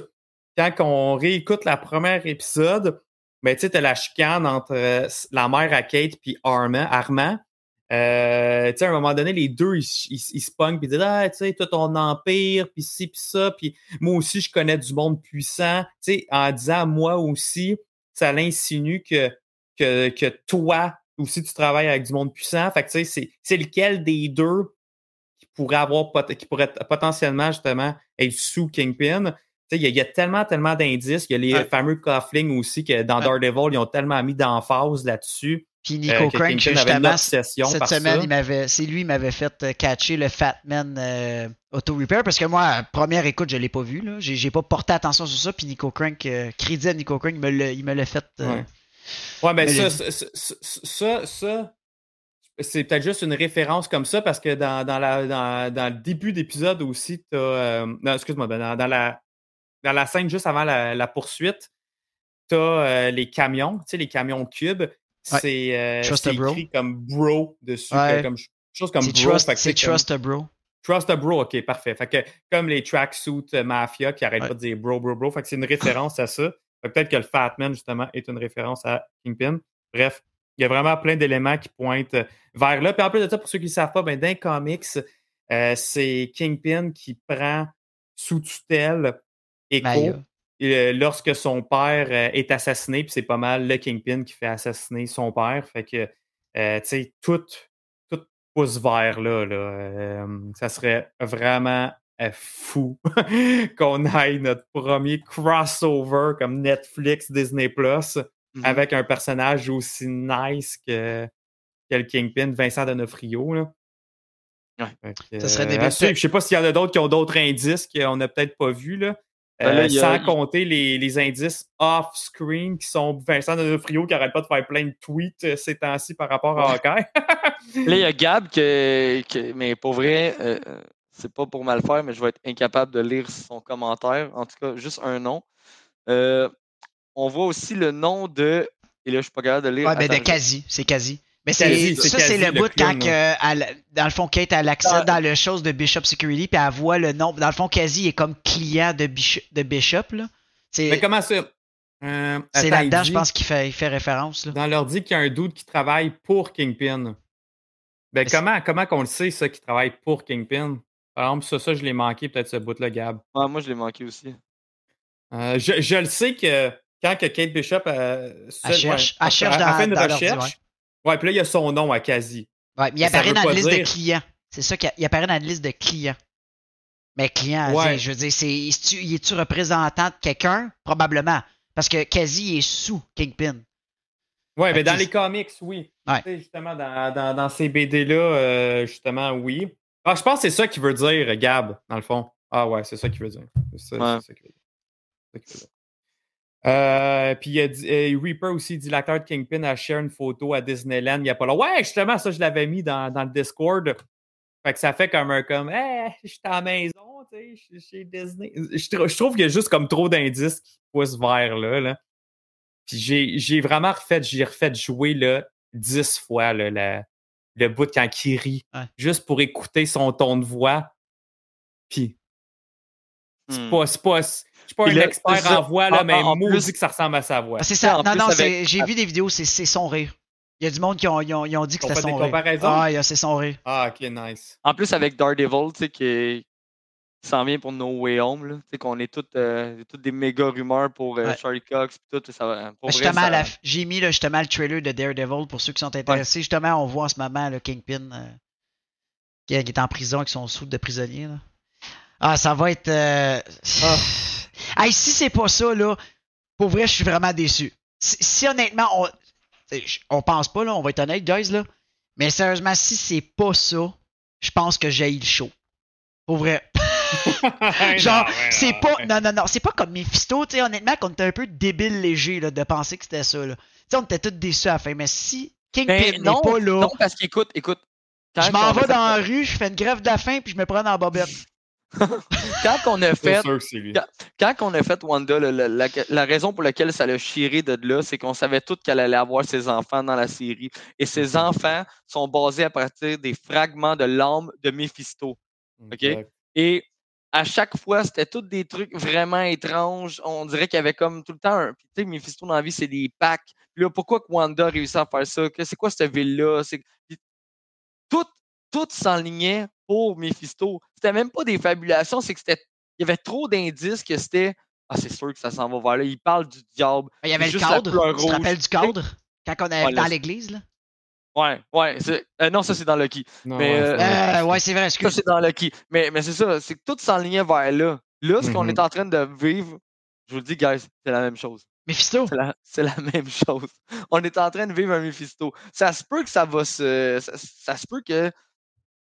quand on réécoute la première épisode, ben, tu sais, la chicane entre euh, la mère à Kate puis Armand. Armand. Euh, tu sais, à un moment donné, les deux, ils, se pognent puis ils disent Ah, tu sais, toi, ton empire, puis ci, puis ça, puis moi aussi, je connais du monde puissant. Tu sais, en disant moi aussi, ça l'insinue que, que, que toi aussi, tu travailles avec du monde puissant. Fait que, tu sais, c'est lequel des deux qui pourrait avoir, qui pourrait potentiellement, justement, être sous Kingpin? Il y, a tellement, tellement d'indices. Il y a les fameux cufflings aussi que dans Daredevil, ils ont tellement mis d'emphase là-dessus. Puis Nico euh, Crank, justement, cette semaine, il m'avait, c'est lui qui m'avait fait euh, catcher le Fatman euh, Auto Repair parce que moi, première écoute, je l'ai pas vu. Là. J'ai, pas porté attention sur ça. Puis Nico Crank, crédit à Nico Crank, il me l'a, fait. ouais, mais ça, ça, ça, c'est peut-être juste une référence comme ça parce que dans, dans, la, dans, dans le début d'épisode aussi, tu as. non, excuse-moi, ben, dans la dans la scène juste avant la, poursuite, tu as euh, les camions, tu sais, les camions cubes. C'est euh, écrit comme bro dessus. Comme, chose comme bro. C'est Trust a Bro. Trust a Bro, ok, parfait. Fait que, comme les tracksuits euh, Mafia qui arrêtent pas de dire bro, bro, bro. Fait que c'est une référence à ça. Peut-être que le Fatman, justement, est une référence à Kingpin. Bref, il y a vraiment plein d'éléments qui pointent vers là. Puis en plus de ça, pour ceux qui ne savent pas, ben, dans comics, c'est Kingpin qui prend sous tutelle Echo, lorsque son père euh, est assassiné, puis c'est pas mal le Kingpin qui fait assassiner son père. Fait que, euh, tu sais, tout, tout pousse vers là. là. Euh, ça serait vraiment fou qu'on aille notre premier crossover comme Netflix, Disney Plus mmh avec un personnage aussi nice que, que le Kingpin, Vincent D'Onofrio. Là. Ouais. ça serait des Je sais pas s'il y en a d'autres qui ont d'autres indices qu'on n'a peut-être pas vus. Là. Ben euh, sans compter les, les indices off-screen qui sont Vincent Frio qui arrête pas de faire plein de tweets euh, ces temps-ci par rapport à Hawkeye. là, il y a Gab que, mais pour vrai, euh, c'est pas pour mal faire, mais je vais être incapable de lire son commentaire. En tout cas, juste un nom. Euh, on voit aussi le nom de. Et là, je suis pas capable de lire. Ouais, ben de quasi, c'est quasi. Mais c'est c'est ça, c'est le le bout quand, elle- dans le fond, Kate, elle accède Ah. dans le chose de Bishop Security, puis elle voit le nom. Dans le fond, quasi est comme client de Bishop, de Bishop là. Mais C'est comment ça? Euh, c'est là-dedans, je dit- pense qu'il fait, il fait référence, là. Dans l'ordi qu'il y a un dude qui travaille pour Kingpin. Ben, comment, comment qu'on le sait, ça, qui travaille pour Kingpin? Par exemple, ça, ça, je l'ai manqué, peut-être ce bout-là, Gab. Ouais, moi, je l'ai manqué aussi. Euh, je, je le sais que quand que Kate Bishop euh, Elle cherche- ouais, elle cherche elle dans- fait une dans recherche. Ouais, puis là, il y a son nom à quasi. Ouais, mais il apparaît dans une liste de clients. C'est ça qu'il il apparaît dans une liste de clients. Mais client, Ouais. je veux dire, c'est, il est-tu représentant de quelqu'un? Probablement. Parce que quasi est sous Kingpin. Ouais, mais dans les comics, oui. Ouais. Tu sais, justement, dans, dans, dans ces BD-là, euh, justement, oui. Ah, je pense que c'est ça qu'il veut dire, Gab, dans le fond. Ah ouais, c'est ça qu'il veut dire. C'est ça, Ouais. c'est ça qu'il veut dire. C'est ça qu'il veut dire. Euh, puis il a dit, euh, Reaper aussi dit l'acteur de Kingpin a share une photo à Disneyland il n'y a pas là. Ouais, justement, ça, je l'avais mis dans, dans le Discord. Fait que ça fait comme un comme Hey, je suis à la maison, tu sais, je suis chez Disney. Je, trou- je trouve qu'il y a juste comme trop d'indices qui poussent vers là. là. Puis j'ai, j'ai vraiment refait, j'ai refait jouer là, dix fois là, la- le bout quand il rit. Ouais. Juste pour écouter son ton de voix. Puis c'est Hmm. pas, c'est pas, je suis pas Puis un expert ça. en voix, là, En- mais en- plus- que ça ressemble à sa voix. C'est ça. Non, non, avec- j'ai vu des vidéos, c'est, son rire. Il y a du monde qui ont, ils ont, ils ont dit que c'était fait son des rire. comparaisons? Ah, il y a- c'est son rire. Ah, ok, nice. En plus, avec Daredevil, tu sais, qui qui s'en vient pour No Way Home, là. Tu sais, qu'on est toutes, euh, toutes des méga rumeurs pour euh, Ouais. Charlie Cox, pis tout. Ça, va- pour vrai, justement, ça- la- j'ai mis là, justement le trailer de Daredevil pour ceux qui sont intéressés. Justement, on voit en ce moment le Kingpin euh, qui, qui est en prison avec son sou de prisonnier. là. Ah, ça va être. Euh... Hey, si c'est pas ça, là, pour vrai, je suis vraiment déçu. Si, si honnêtement, on. je- On pense pas, là, on va être honnête, guys, là. Mais sérieusement, si c'est pas ça, je pense que j'ai le show. Pour vrai. Genre, c'est pas. Non, non, non. C'est pas comme Mephisto, tu sais, honnêtement, qu'on était un peu débile léger là, de penser que c'était ça. Là. Tu sais, on était tous déçus à la fin. Mais si Kingpin Ben, n'est non, pas là, non, parce qu'écoute, écoute. je quand m'en vais dans la rue, je fais une grève de la faim, puis je me prends dans la bobette. Quand on a fait quand on a fait Wanda, le- le- la, la raison pour laquelle ça l'a chiré de là, c'est qu'on savait tous qu'elle allait avoir ses enfants dans la série. Et ses Mhm. enfants sont basés à partir des fragments de l'âme de Mephisto. Exact. Et à chaque fois, c'était tous des trucs vraiment étranges. On dirait qu'il y avait comme tout le temps un. Puis, tu sais, Mephisto dans la vie, c'est des packs. Puis là, pourquoi que Wanda a réussi à faire ça? C'est quoi cette ville-là? Tout, tout s'enlignait pour Mephisto. C'était même pas des fabulations, c'est que c'était. Il y avait trop d'indices que c'était. Ah, c'est sûr que ça s'en va vers là. Il parle du diable. Il y avait le cadre. Tu te rappelles du cadre? Quand on est Ouais, dans l'église, là? Ouais, ouais. euh, non, ça, c'est dans Lucky. Non, Mais, ouais, euh, c'est- Euh, ouais, c'est vrai, Ça, excuse. c'est dans Lucky. Mais, mais c'est ça, c'est que tout s'enlignait vers là. Là, ce qu'on est en train de vivre, je vous le dis, guys, c'est la même chose. Mephisto? C'est la, même chose. On est en train de vivre un Mephisto. Ça se peut que ça va se. Ça, ça se peut que.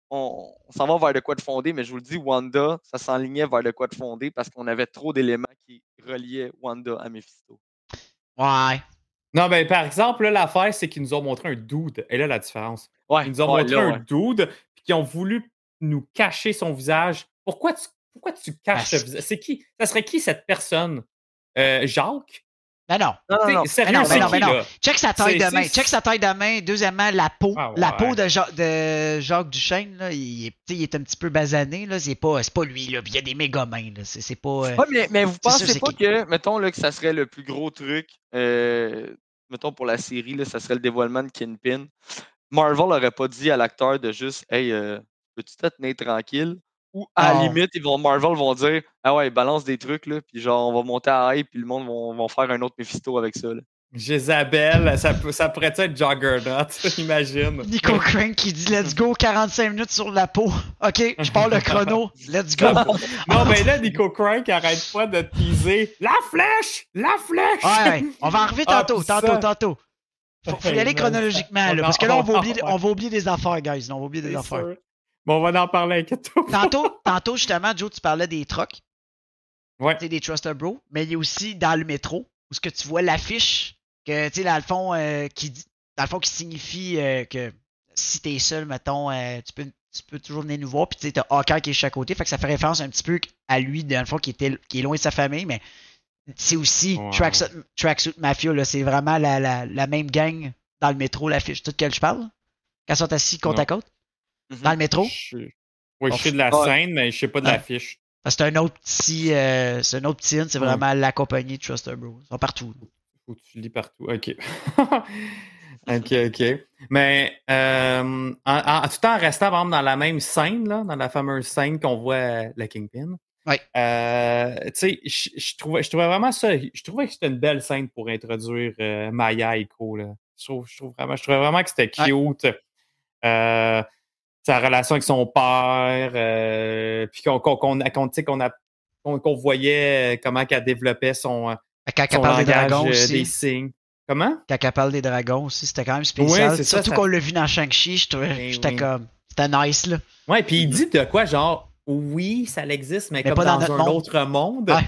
On, on s'en va vers de quoi de fondé, mais je vous le dis, Wanda, ça s'enlignait vers de quoi de fondé parce qu'on avait trop d'éléments qui reliaient Wanda à Mephisto. Ouais. Non, ben, par exemple, là, l'affaire, c'est qu'ils nous ont montré un dude. Et là, la différence. Ouais, Ils nous ont ouais, montré là, un ouais. dude, puis qui ont voulu nous cacher son visage. Pourquoi tu, pourquoi tu caches ce visage? C'est qui? Ça serait qui cette personne? Euh, Jacques? Ben non. Non, non, non. Sérieux, Ben non, ben non, ben non. Check sa taille de main. Check sa taille de main. Deuxièmement, la peau. Ah, La peau de, Ja- de Jacques Duchesne, là, il, est, il un petit peu basané. Là. C'est, pas, c'est pas lui. Là. Puis il y a des méga mains. Là. C'est, c'est pas. euh, Ouais, mais, mais vous sûr, pensez pas qui? que, mettons, là, que ça serait le plus gros truc, euh, mettons, pour la série, là, ça serait le dévoilement de Kingpin. Marvel aurait pas dit à l'acteur de juste, hey, euh, peux-tu te tenir tranquille? Ou à la Non. limite, ils vont, Marvel vont dire, ah ouais, balance des trucs, là, puis genre, on va monter à hype, puis le monde vont, vont faire un autre Mephisto avec ça. Là. Jézabel, ça, peut- ça pourrait être Juggernaut, imagine. Nico Crank qui dit Let's go, 45 minutes sur la peau. Ok, je pars le chrono. Let's go. Non, mais là, Nico Crank arrête pas de teaser la flèche! La flèche! Ouais, ouais. On va en arriver Ah, tantôt, tantôt, tantôt. Faut, faut y aller chronologiquement, là, parce que là, on va oublier, on va oublier des affaires, guys. On va oublier des affaires. sûr. Bon, on va en parler avec toi. Tantôt, tantôt, justement, Joe, tu parlais des trucks. Ouais. Tu sais, des Truster Bro. Mais il y a aussi dans le métro, où ce que tu vois l'affiche, que, tu sais, dans le fond, euh, qui dans le fond, qui signifie euh, que si t'es seul, mettons, euh, tu, peux, tu peux toujours venir nous voir, puis tu sais, t'as Hawkeye qui est chaque côté, fait que ça fait référence un petit peu à lui, dans le fond, qui, était, qui est loin de sa famille, mais c'est aussi Ouais. Tracksuit, Tracksuit Mafia, là, c'est vraiment la, la, la même gang dans le métro, l'affiche, tout de quelle je parle? Quand ils sont assis côte Non. à côte, Mhm. dans le métro? Je- Oui, je sais de la scène, mais je sais pas de Ouais. l'affiche. C'est un autre petit, euh, c'est un autre petit c'est Ouais. vraiment la compagnie de Truster Bro. Ils sont partout. Que tu lis partout. OK. OK, OK. Mais euh, en, en- tout en restant, par exemple, dans la même scène, là, dans la fameuse scène qu'on voit euh, le Kingpin, Ouais. euh, tu sais, je je trouvais, je trouvais vraiment ça, je trouvais que c'était une belle scène pour introduire euh, Maya et Co. Là. Je, trouve, je, trouve vraiment, je trouvais vraiment que c'était cute. Euh, sa relation avec son père, euh, puis qu'on qu'on qu'on qu'on- voyait euh, comment qu'elle développait son, euh, Quand elle son parle des dragons euh, aussi. des signes. Comment? Quand elle parle des dragons aussi, c'était quand même spécial. Ça, Surtout ça- qu'on l'a vu dans Shang-Chi, je trouvais- Ben j'étais oui. comme. C'était nice, là. Ouais, puis il dit de quoi, genre, oui, ça existe, mais, Mais comme pas dans dans, un monde. autre monde. Ouais.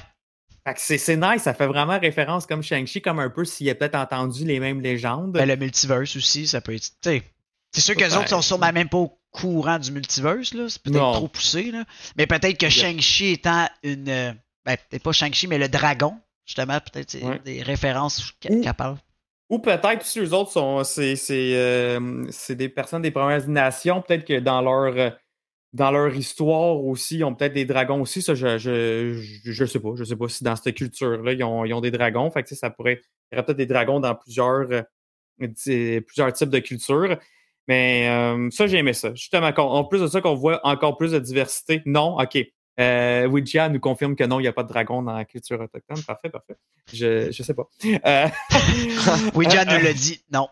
Fait que c'est nice, ça fait vraiment référence comme Shang-Chi, comme un peu s'il a peut-être entendu les mêmes légendes. Ben, le multiverse aussi, ça peut être. tu sais, C'est sûr que les autres sont sûrement même pas au courant du multiverse, là. C'est peut-être trop poussé, là. Mais peut-être que Shang-Chi étant une. euh, Ben, peut-être pas Shang-Chi, mais le dragon, justement, peut-être c'est Ouais. des références qu'elle Ou- qu'elle parle. Ou peut-être si eux autres sont c'est c'est euh, c'est des personnes des Premières Nations, peut-être que dans leur euh, dans leur histoire aussi, ils ont peut-être des dragons aussi. Ça, je, je, je, je sais pas. Je sais pas si dans cette culture-là, ils ont, ils ont des dragons. Fait que ça pourrait. Il y aurait peut-être des dragons dans plusieurs, euh, plusieurs types de cultures. Mais euh, ça, j'ai aimé ça. Justement, en plus de ça, qu'on voit encore plus de diversité. Non, OK. Euh, Ouija nous confirme que non, il n'y a pas de dragon dans la culture autochtone. Parfait, parfait. Je, je sais pas. Euh, Ouija nous l'a dit. Non.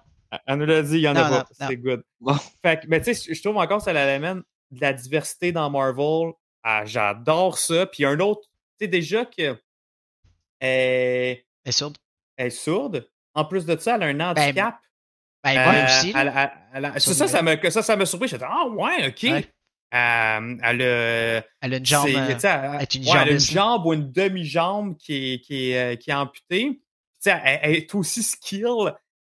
elle nous l'a dit, il n'y en a Non, pas. C'est good. Bon. Fait que, mais tu sais, je trouve encore ça l'amène de la diversité dans Marvel. Ah, J'adore ça. Puis un autre, tu sais, déjà que elle, Elle est sourde. elle est sourde. En plus de ça, elle a un handicap. Ben, Euh, moi aussi. là. elle- elle- elle a- Sur c'est ça, ça me, ça, ça m'a surpris. J'étais, ah ouais, ok. Ouais. Euh, elle a. Elle a une jambe. euh, elle, est une ouais, elle a une jambe ou une demi-jambe qui est, qui, est, euh, qui est amputée. Elle, elle est aussi skill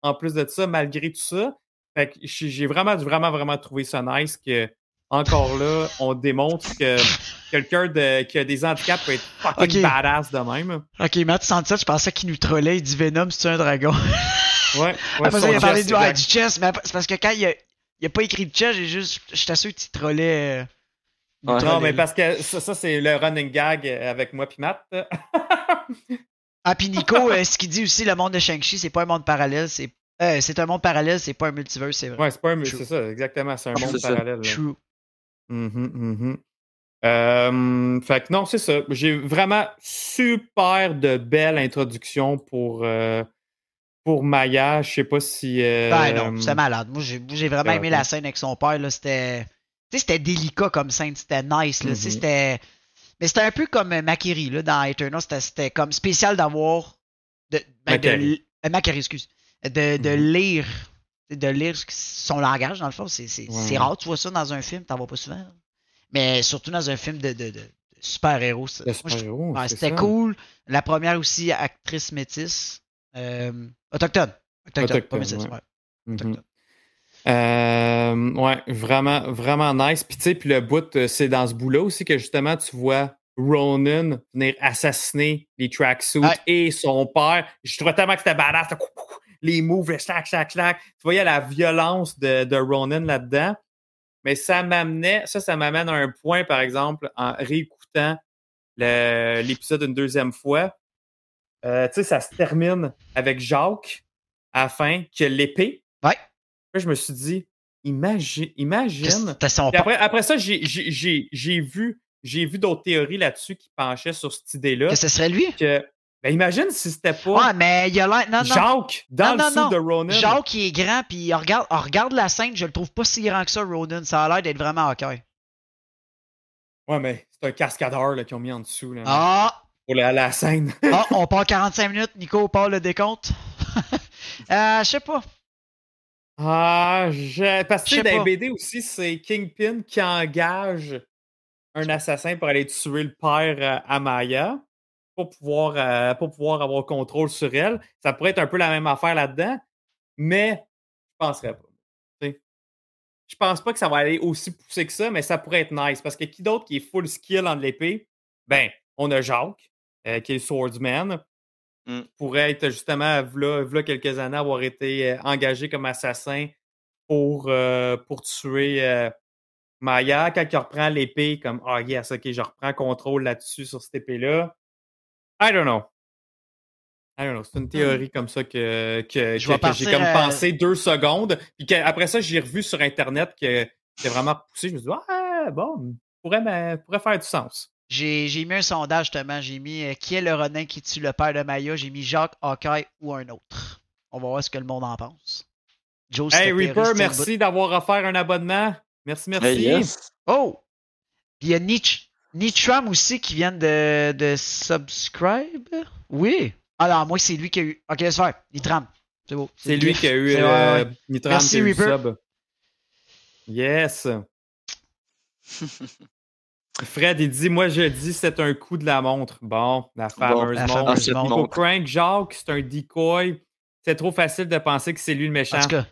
en plus de ça, malgré tout ça. Fait que j'ai vraiment, vraiment, vraiment trouvé ça nice que, encore là, on démontre que quelqu'un de- qui a des handicaps peut être fucking badass de même. Ok, Matt 67, je pensais qu'il nous trollait. Il dit Venom, c'est un dragon? Ouais. ouais Après ça, son il a parlé du, ouais, du chess, mais c'est parce que quand il a, il a pas écrit de chess, j'ai juste. J'étais sûr qu'il trollait. euh. Non, trollait, mais là. parce que ça, ça, c'est le running gag avec moi puis Matt. Ah, puis Nico, euh, ce qu'il dit aussi, le monde de Shang-Chi, c'est pas un monde parallèle, c'est. euh, c'est un monde parallèle, c'est pas un multiverse, c'est vrai. Ouais, c'est pas un. C'est ça, exactement. C'est un monde parallèle. là. True. Euh, fait que non, c'est ça. J'ai vraiment super de belle introduction pour, euh, pour Maya. Je sais pas si. euh, Ben non, c'était malade. Moi, j'ai, vraiment ouais, aimé la scène avec son père, là. C'était. Tu sais, c'était délicat comme scène, c'était nice, là. Mhm. c'était. Mais c'était un peu comme Makiri, là, dans Eternal. C'était, comme spécial d'avoir. De, ben, de, euh, excuse. De, de Mhm. lire. De lire son langage, dans le fond. C'est, c'est, Ouais. c'est rare, tu vois ça dans un film, t'en vois pas souvent. là. Mais surtout dans un film de, de, super-héros. super-héros, Ouais, c'est c'était cool. La première aussi, actrice métisse. Euh, autochtone. Autochtone, pas ouais. Mhm. Euh, ouais, vraiment, vraiment nice. Puis tu sais, puis le bout, euh, c'est dans ce bout-là aussi que justement tu vois Ronan venir assassiner les tracksuits Ouais. et son père. Je trouvais tellement que c'était badass. Les moves, le clac, clac, clac. Tu voyais la violence de, de Ronan là-dedans. Mais ça m'amenait, ça, ça m'amène à un point, par exemple, en réécoutant l'épisode une deuxième fois. Euh, tu sais, ça se termine avec Jacques à la fin qui a l'épée. Ouais. Là, je me suis dit, imagine, Que imagine. Après, après ça, j'ai- vu, vu d'autres théories là-dessus qui penchaient sur cette idée-là. Que ce serait lui? Que, ben imagine si c'était pas Ouais, mais il a l'air. Non, non. Jacques dans Non, non, le non. de Ronan. Jacques, il est grand, puis regarde, on regarde la scène, je le trouve pas si grand que ça, Ronan. Ça a l'air d'être vraiment ok. Ouais, mais c'est un cascadeur là, qu'ils ont mis en dessous là, Ah! Pour la, la scène. Ah, on part 45 minutes, Nico part le décompte. euh, je sais pas. Ah, je... parce que dans les BD aussi, c'est Kingpin qui engage un assassin pour aller tuer le père euh, à Maya pour pouvoir, euh, pour pouvoir avoir contrôle sur elle. Ça pourrait être un peu la même affaire là-dedans, mais je penserais pas. Je pense pas que ça va aller aussi poussé que ça, mais ça pourrait être nice. Parce que qui d'autre qui est full skill en l'épée? Ben, on a Jacques, euh, qui est swordsman. Mm. Pourrait être justement, v'là, quelques années, avoir été euh, engagé comme assassin pour, euh, pour tuer Maya. Quand il reprend l'épée, comme Ah yes, ok, je reprends contrôle là-dessus sur cette épée-là. I don't know. I don't know. C'est une théorie comme ça que, que, j'ai comme pensé deux secondes. Puis après ça, j'ai revu sur Internet que c'était vraiment poussé. Je me suis dit, ah, bon, pourrait, pourrait faire du sens. J'ai mis un sondage justement. J'ai mis euh, qui est le Ronin qui tue le père de Maya? J'ai mis Jacques, Hawkeye ou un autre. On va voir ce que le monde en pense. Joe, hey Reaper, merci d'avoir offert un abonnement. Merci, merci. Oh! il y a Nitram aussi qui vient de, de subscribe? Oui. Alors, moi, c'est lui qui a eu. Ok, laisse faire. Nitram. C'est beau. C'est lui qui a eu euh, Nitram Merci, qui Sub. Yes. Fred, il dit Moi, je dis c'est un coup de la montre. Bon, la fameuse montre. Crank, Jacques, c'est un decoy. C'est trop facile de penser que c'est lui le méchant. En tout cas,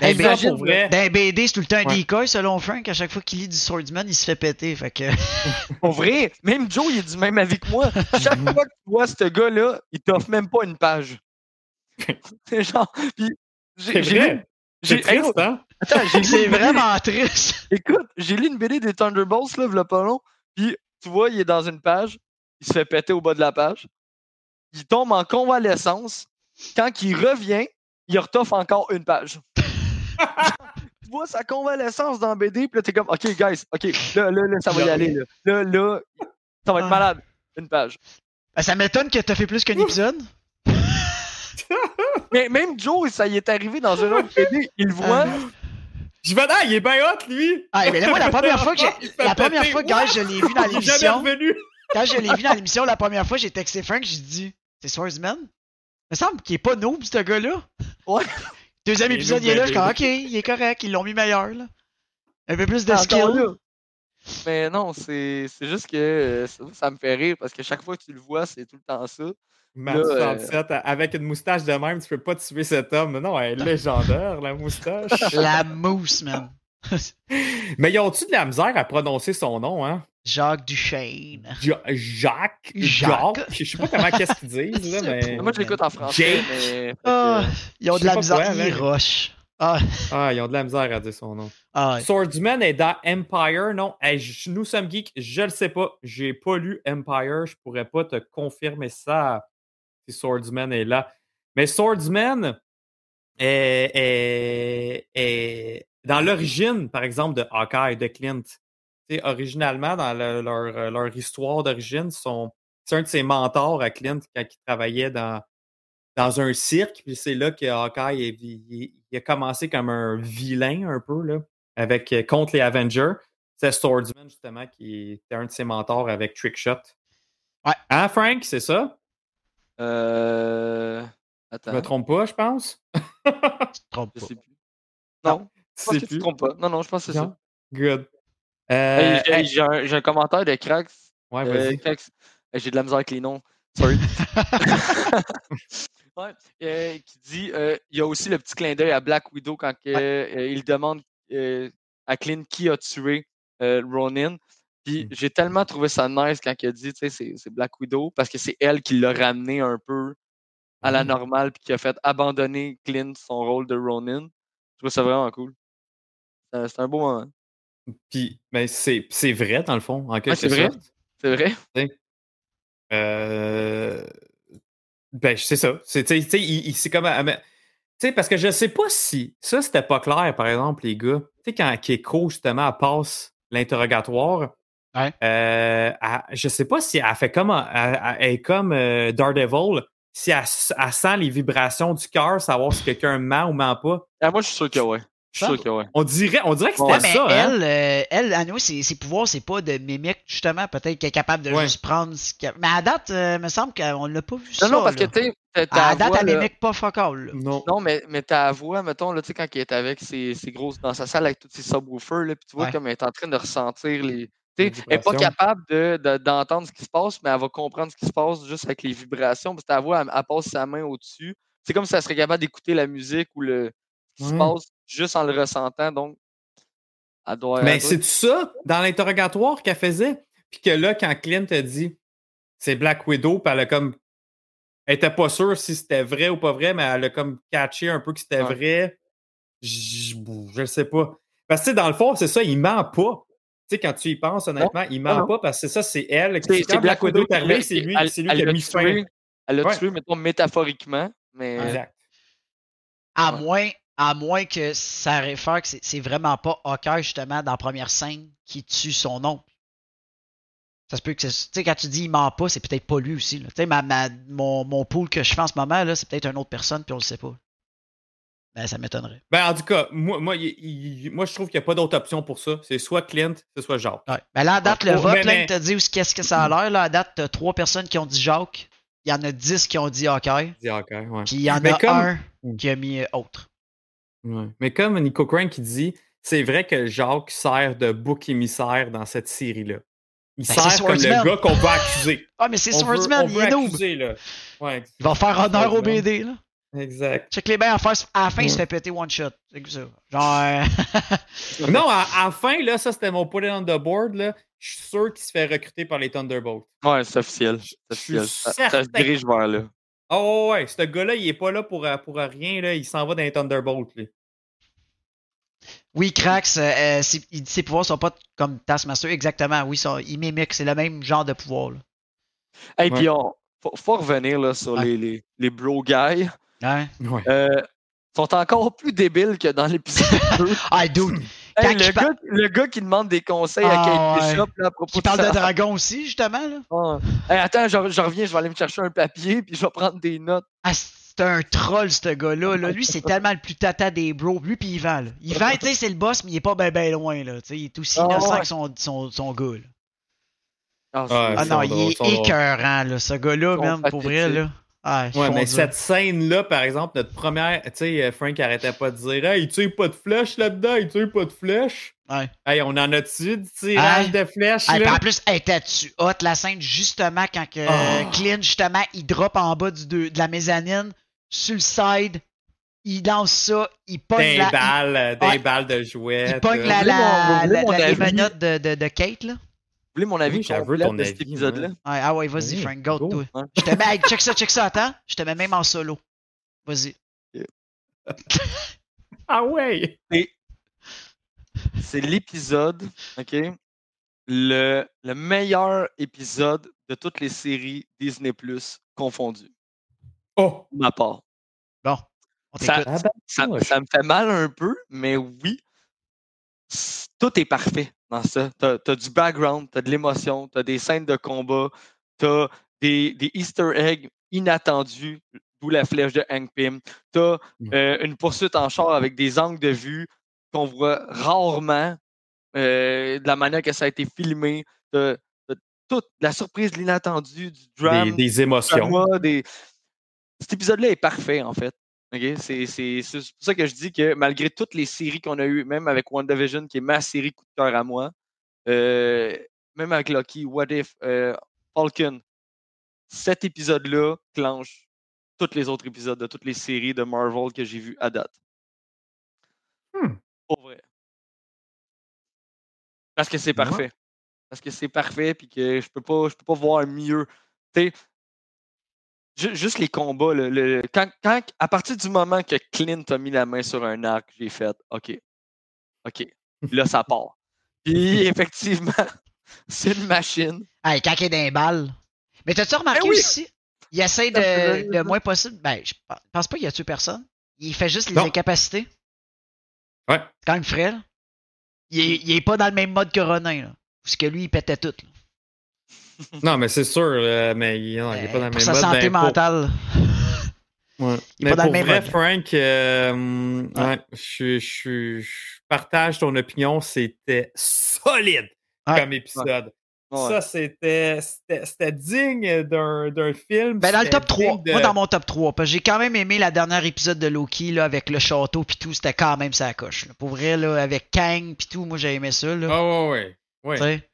Hey, imagine, pour vrai. Dans BD, c'est tout le temps un decoy, selon Frank. À chaque fois qu'il lit du Swordsman, il se fait péter. Fait que... pour vrai, même Joe, il est du même avis que moi. Chaque fois que tu vois ce gars-là, il t'offre même pas une page. c'est genre. J'ai, j'ai c'est triste, hein? C'est vraiment triste. Écoute, j'ai lu une BD des Thunderbolts, là, le pas long. Puis, tu vois, il est dans une page. Il se fait péter au bas de la page. Il tombe en convalescence. Quand il revient, il retoffe encore une page tu vois sa convalescence dans BD, puis là, t'es comme, OK, guys, OK, là, là, là ça va y aller. Là, là, là ça va être ah. malade. Une page. Ben, ça m'étonne que t'as fait plus qu'un épisode. Mais même Joe, ça y est arrivé dans un autre BD, il le voit. Ah. Je vais là, il est bien hot, lui! Ah, mais là, moi, la première fois que j'ai. La première fois, gars, je l'ai vu dans l'émission. Quand je l'ai vu dans l'émission, la première fois, j'ai texté Frank, j'ai dit C'est Swordsman? Il me semble qu'il est pas noob, ce gars-là. Ouais. Deuxième épisode, il est là, je suis comme, ok, il est correct, ils l'ont mis meilleur, là. Un peu plus de skill. Mais non, c'est juste que euh, ça, me fait rire parce que chaque fois que tu le vois, c'est tout le temps ça. Match 37, euh, avec une moustache de même, tu peux pas tuer cet homme. Non, elle est légendaire, la moustache. la mousse, man. Mais ils ont-tu de la misère à prononcer son nom, hein? Jacques Duchesne. Jacques. Jacques. Je sais pas comment qu'est-ce qu'ils disent, là, mais. Moi, je l'écoute en français. Mais... Ah, ils ont de la misère. Ils rush. Ah. ah. ils ont de la misère à dire son nom. Ah, Swordsman est dans Empire, non? nous sommes geeks, je le sais pas. J'ai pas lu Empire, je pourrais pas te confirmer ça si Swordsman est là. Mais Swordsman est, est dans l'origine, par exemple, de Hawkeye, de Clint originalement, dans leur, leur, histoire d'origine, c'est un de ses mentors à Clint quand il travaillait dans, dans un cirque. Puis c'est là que Hawkeye il, a commencé comme un vilain un peu là, avec, euh, contre les Avengers. C'est Swordsman, justement, qui était un de ses mentors avec Trickshot. Ouais. Hein, Frank, c'est ça? Euh. Attends. Je me trompe pas, je pense? tu te trompes pas. Je sais plus. Non, je pense que tu te trompes pas. Non, non, je pense que c'est ça. Good. Euh, j'ai un, commentaire de Crax. Ouais, euh, j'ai de la misère avec les noms. Sorry. ouais, euh, qui dit il y a aussi le petit clin d'œil à Black Widow quand il demande à Clint qui a tué Ronin. Puis mm. j'ai tellement trouvé ça nice quand il a dit, tu sais, c'est Black Widow, parce que c'est elle qui l'a ramené un peu à la mm. normale, puis qui a fait abandonner Clint son rôle de Ronin. Je trouve ça vraiment cool. C'est un beau moment. Puis, ben, c'est, c'est vrai, dans le fond, en quelque c'est vrai. C'est vrai. Euh, ben, c'est ça. C'est, c'est comme. Tu sais, parce que je sais pas si. Ça, c'était pas clair, par exemple, les gars. Tu sais, quand Keiko, justement, passe l'interrogatoire. Ouais. Euh, je sais pas si elle fait comme. Elle, est comme euh, Daredevil. Si elle, sent les vibrations du cœur, savoir si quelqu'un ment ou ment pas. Ah, moi, je suis sûr que On dirait, on dirait que c'était ça. Mais hein. elle, euh, elle, à nous, ses, pouvoirs, c'est pas de mimique, justement. Peut-être qu'elle est capable de juste prendre ce qu'elle. Mais à date, euh, il me semble qu'on l'a pas vu non, ça. Non, parce que tu À date, elle mimique pas fuck all. Non. non, mais, mais ta voix, mettons, là, tu sais, quand elle est avec ses, ses grosses. dans sa salle avec tous ses subwoofers, là, puis tu vois comme elle est en train de ressentir les. Elle n'est pas capable d'entendre de, ce qui se passe, mais elle va comprendre ce qui se passe juste avec les vibrations. Parce que ta voix, elle, passe sa main au-dessus. C'est comme si elle serait capable d'écouter la musique ou le, qui se passe juste en le ressentant. Donc, Elle doit, Mais doit- c'est ça, dans l'interrogatoire qu'elle faisait? Puis que là, quand Clint a dit c'est Black Widow, puis elle a comme. Elle était pas sûre si c'était vrai ou pas vrai, mais elle a comme catché un peu que c'était Ouais. vrai. Je, je sais pas. Parce que, tu sais, dans le fond, c'est ça, il ment pas. Tu sais, quand tu y penses, honnêtement, il ment non. pas parce que c'est ça, c'est elle. C'est- Black Widow est qui arrivé, c'est lui, elle- lui elle qui a mis fin. tué- Elle l'a Ouais. tué, mettons, métaphoriquement. Mais Exact. À Ouais. moins, à moins que ça réfère que c'est- vraiment pas Hawkeye, justement, dans la première scène, qui tue son oncle. Ça se peut que c'est- Tu sais, quand tu dis il ment pas, c'est peut-être pas lui aussi. Tu sais, ma, ma- mon, mon pool que je fais en ce moment, là, c'est peut-être une autre personne, puis on le sait pas. Ben, ça m'étonnerait. Ben, en tout cas, moi, moi, il- il- moi je trouve qu'il n'y a pas d'autre option pour ça. C'est soit Clint, c'est soit Jacques. Ouais. Ben là, à date, le vote, là, il t'a dit qu'est-ce que ça a l'air. Là, à date, t'as trois personnes qui ont dit Jacques. Il y en a dix qui ont dit ok, ouais. Puis il y en Mais a comme- un Mm. qui a mis euh, autre. Ouais. Mais comme Nico Crane qui dit, c'est vrai que Jacques sert de bouc émissaire dans cette série-là. Il Ben, sert comme le gars qu'on veut accuser. Ah, mais c'est veut- Swordsman, il est noob. accuser, là. Ouais, Il va faire honneur au. BD, là. exact. Check les bains à, faire, à la fin, il se fait péter one shot. C'est que ça. Genre. euh, Non, à, à la fin, là, ça c'était mon put it on the board. Là. Je suis sûr qu'il se fait recruter par les Thunderbolts. ouais, c'est officiel. Officiel. Ça, ça se dirige vers là. Oh ouais, ce gars-là, il est pas là pour, euh, pour rien. Là. Il s'en va dans les Thunderbolts. lui. Oui, Krax, euh, euh, ses- pouvoirs sont pas comme Taskmaster. Exactement, oui, ça, il mimique. C'est le même genre de pouvoir. Là. Et Ouais. puis, on, faut, faut revenir là, sur Ouais. les, les, les bro guys. Ouais. Euh, sont encore plus débiles que dans l'épisode 2. Ah, dude, Hey, le, par- gars, le gars qui demande des conseils Ah, à Kate ouais. Bishop là, à propos qui parle de dragon aussi, justement. Là. Ah. Hey, attends, je, je reviens, je vais aller me chercher un papier puis je vais prendre des notes. Ah, c'est un troll, ce gars-là. Là. Lui, c'est tellement le plus tata des bros. Lui, puis il vend. Là. Il vend, tu sais, c'est le boss, mais il est pas ben ben loin. Là. Tu sais, Il est aussi Ah, innocent ouais. que son, son, son gars. Là. Ah, Ah non, il est écœurant, là, ce gars-là, même, pour vrai. Là. Ah, Ouais, mais cette scène-là, par exemple, notre première, tu sais, euh, Frank arrêtait pas de dire Hey, il tire pas de flèche là-dedans, il tire pas de flèche. Ouais. Hey, on en a-tu du tirage Hey. de flèches Ah, puis là? en plus, elle était-tu hot la scène justement quand que Oh. Clint, justement, il drop en bas du de, de la mezzanine, sur le side, il lance ça, il pogne Des la, balles, euh, des Ouais. balles de jouets. il pogne la, la, la, la- de, de, de Kate, là? Vous voulez mon avis Oui, j'en veux complet ton de cet épisode-là? Ouais, ah ouais, vas-y, Oui, Frank, go, toi. Ouais. Je te mets, hey, check ça, check ça, attends. Je te mets même en solo. Vas-y. Ah ouais! C'est l'épisode, OK? Le, le meilleur épisode de toutes les séries Disney Plus confondues, Oh! de ma part. Bon, on Ça-. Ah ben, Ça, ouais. ça me fait mal un peu, mais oui, tout est parfait dans ça. T'as as du background, t'as de l'émotion, t'as des scènes de combat, t'as des, des easter eggs inattendus, d'où la flèche de Hank Pym. T'as Mm. euh, une poursuite en char avec des angles de vue qu'on voit rarement, euh, de la manière que ça a été filmé. T'as t'as toute la surprise, l'inattendu, du drame, Des, des émotions. drama, des- Cet épisode-là est parfait, en fait. Ok, C'est c'est- c'est pour ça que je dis que malgré toutes les séries qu'on a eues, même avec WandaVision, qui est ma série coup de cœur à moi, euh, même avec Loki, What If, euh, Falcon, cet épisode-là clenche tous les autres épisodes de toutes les séries de Marvel que j'ai vues à date. Hmm. Pour vrai. Parce que c'est parfait. Parce que c'est parfait, puis que je peux pas, je peux pas voir mieux. Tu sais, ju- juste les combats, le- le- quand, quand- à partir du moment que Clint a mis la main sur un arc, j'ai fait OK. OK. Là, ça part. Puis effectivement, c'est une machine. Hey, quand il est dans les balles. Mais t'as-tu remarqué Eh oui! aussi? Il essaie de, le moins possible. Ben, je pe- pense pas qu'il a tué personne. Il fait juste les Non. incapacités. Ouais. C'est quand même là. Il est, il est pas dans le même mode que Ronin, là. Parce que lui, il pétait tout. là. Non, mais c'est sûr, euh, mais il non, il est Euh, pas dans le même sa mode. santé ben, pour- mentale. Ouais. Mais pas dans le pour même vrai, mode. Frank, euh, Ouais. ouais, je, je- je partage ton opinion. C'était solide Ouais. comme épisode. Ouais. Ça, c'était c'était- c'était digne d'un d'un film. Ben, dans le top 3. digne de- Moi, dans mon top 3. Parce que j'ai quand même aimé la dernière épisode de Loki, là, avec le château pis tout. C'était quand même sa coche, là. Pour vrai, là, avec Kang pis tout, moi, j'ai aimé ça, là. Ah ouais, ouais. Ouais, Tu sais?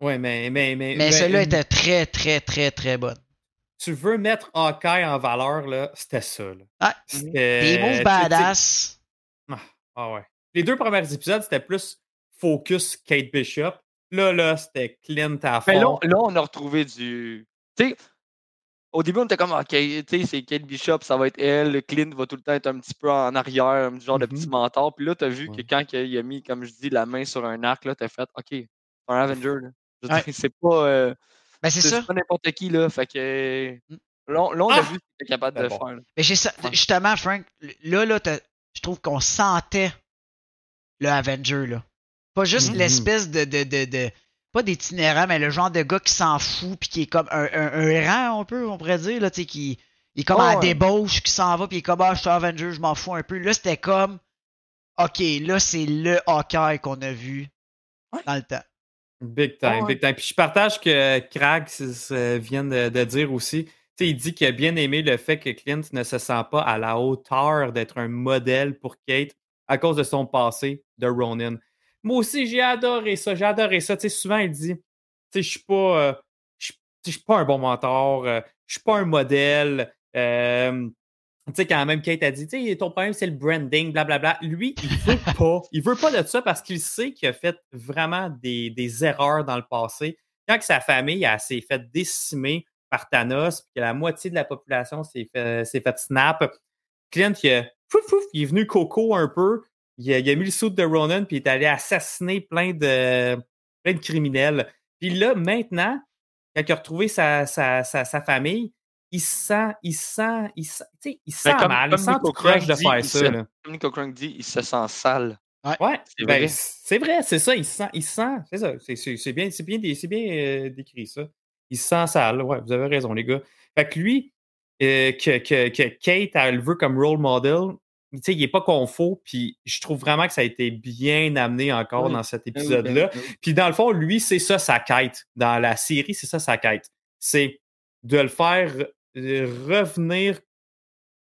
Ouais mais, mais, mais, Mais celle-là une- était très, très, très, très bonne. Tu veux mettre Hawkeye en valeur, là, c'était ça. Là. Ah, C'était- Des moves badass. Ah ouais. Les deux premiers épisodes, c'était plus focus Kate Bishop. Là, là, c'était Clint à Mais là, fond. là, on a retrouvé du. Tu sais, au début, on était comme, OK, tu sais, c'est Kate Bishop, ça va être elle. Clint va tout le temps être un petit peu en arrière, un genre de Mhm. petit mentor. Puis là, tu as vu que quand il a mis, comme je dis, la main sur un arc, là, tu as fait, OK, c'est un Avenger. Là. Ouais. c'est pas. euh, Ben, c'est pas n'importe qui, là. Fait que. Mm. Là, on- là, on a Ah! vu ce qu'il était capable de bon. faire. là. Mais ça- justement, Frank, là, là, je trouve qu'on sentait le Avenger, là. Pas juste Mhm. l'espèce de, de, de, de- Pas d'itinérant, mais le genre de gars qui s'en fout, puis qui est comme un, un, un errant, un peu, on pourrait dire, là, tu sais, qui. Il est comme ouais. débauche, qui s'en va, puis il est comme, ah, je suis Avenger, je m'en fous un peu. Là, c'était comme, ok, là, c'est le Hawkeye qu'on a vu Ouais. dans le temps. Big time, ouais. big time. Puis je partage que s- vient de, de dire aussi. Tu sais, il dit qu'il a bien aimé le fait que Clint ne se sent pas à la hauteur d'être un modèle pour Kate à cause de son passé de Ronin. Moi aussi, j'ai adoré ça. J'ai adoré ça. Tu sais, souvent, il dit Tu sais, je suis pas. euh, je je suis pas un bon mentor. euh, je suis pas un modèle. euh, tu sais, quand même, Kate a dit, tu sais, ton problème, c'est le branding, blablabla. Lui, il veut pas. Il veut pas de ça parce qu'il sait qu'il a fait vraiment des, des erreurs dans le passé. Quand que sa famille s'est fait décimer par Thanos, puis que la moitié de la population s'est fait, s'est fait snap, Clint, il, a, fouf, fouf, il est venu coco un peu. Il a, il a mis le saut de Ronan, puis il est allé assassiner plein de, plein de criminels. Puis là, maintenant, quand il a retrouvé sa, sa, sa, sa famille, il se sent, il se sent, il se sent, tu sais, il sent comme- mal, il comme se sent Nico de dit, faire il ça. se-. Comme Nico Crank dit, il se sent sale. Ouais, C'est ben, vrai. c'est vrai, c'est ça, il se sent, il se sent, c'est ça, c'est- bien, c'est bien, bien euh, décrit ça. Il se sent sale, ouais, vous avez raison, les gars. Fait que lui, euh, que, que, que Kate, elle le veut comme role model, tu sais, il est pas confort, puis je trouve vraiment que ça a été bien amené encore Oui. dans cet Ben oui, épisode-là. ben oui. Puis dans le fond, lui, c'est ça sa quête. Dans la série, c'est ça sa quête. C'est de le faire revenir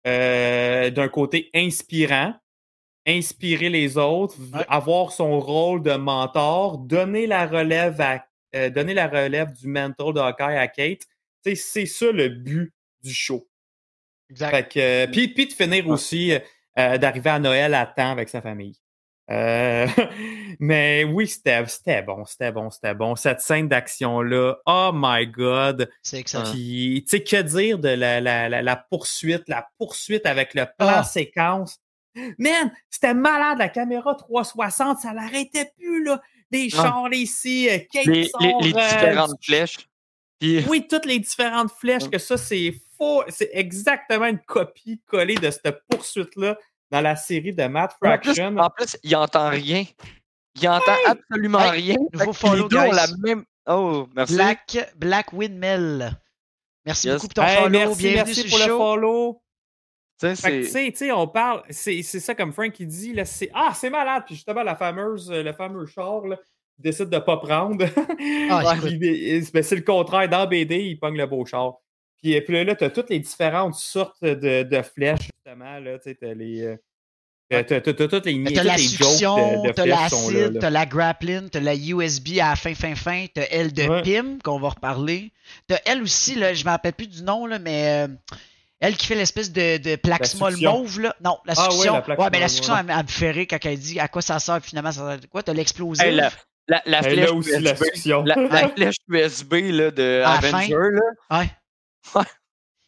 euh, d'un côté inspirant, inspirer les autres, Ouais. avoir son rôle de mentor, donner la relève à euh, donner la relève du mentor de Hawkeye à Kate. C'est ça le but du show. Exact. Euh, puis, puis de finir Ouais. aussi, d'arriver à Noël à temps avec sa famille. Euh, mais oui, c'était c'était bon, c'était bon, c'était bon. Cette scène d'action-là, oh my God. C'est excellent. Puis, tu sais, que dire de la, la, la, la poursuite, la poursuite avec le plan Ah. séquence? Man, c'était malade, la caméra 360, ça l'arrêtait plus, là. Des Ah. chars ici, euh, Kate Les, les- sort, les euh, différentes flèches. Puis, oui, toutes les différentes flèches, Ouais. que ça, c'est faux. C'est exactement une copie collée de cette poursuite-là dans la série de Matt en plus, Fraction. en plus, il entend rien. Il entend absolument Hey, rien. nouveau follow, guys. la même. Oh, merci. Black, Black Windmill. Merci Yes. beaucoup pour ton Hey, follow. merci, Bienvenue merci sur pour le le show. follow. Tu sais, on parle, c'est c'est ça comme Frank qui dit, là, c'est ah, c'est malade. Puis justement, la fameuse, le fameux char, là, décide de pas prendre. Ah, ben, c'est le contraire. Dans BD, il pogne le beau char. Puis, euh, puis là, là tu as toutes les différentes sortes de, de flèches, justement. Là, tu sais, t'as les. euh, t'as- t'as- t'as- t'as toutes les T'as toutes la de t'as l'acide, t'as la grappling, t'as la USB à la fin, fin, fin, t'as elle de Ouais. Pym, qu'on va reparler. T'as elle aussi, là, je me rappelle plus du nom, là, mais euh, elle qui fait l'espèce de, de plaque La small mauve, là. Non, la Ah la plaque ouais, ben la ouais. elle, me- elle me fait rire quand elle dit à quoi ça sert, puis finalement, ça sert à quoi? T'as l'explosif. Hey, la, la, la Elle flèche a aussi la USB, la, la flèche USB là, de À la fin. Avenger, là. Ouais. Ouais.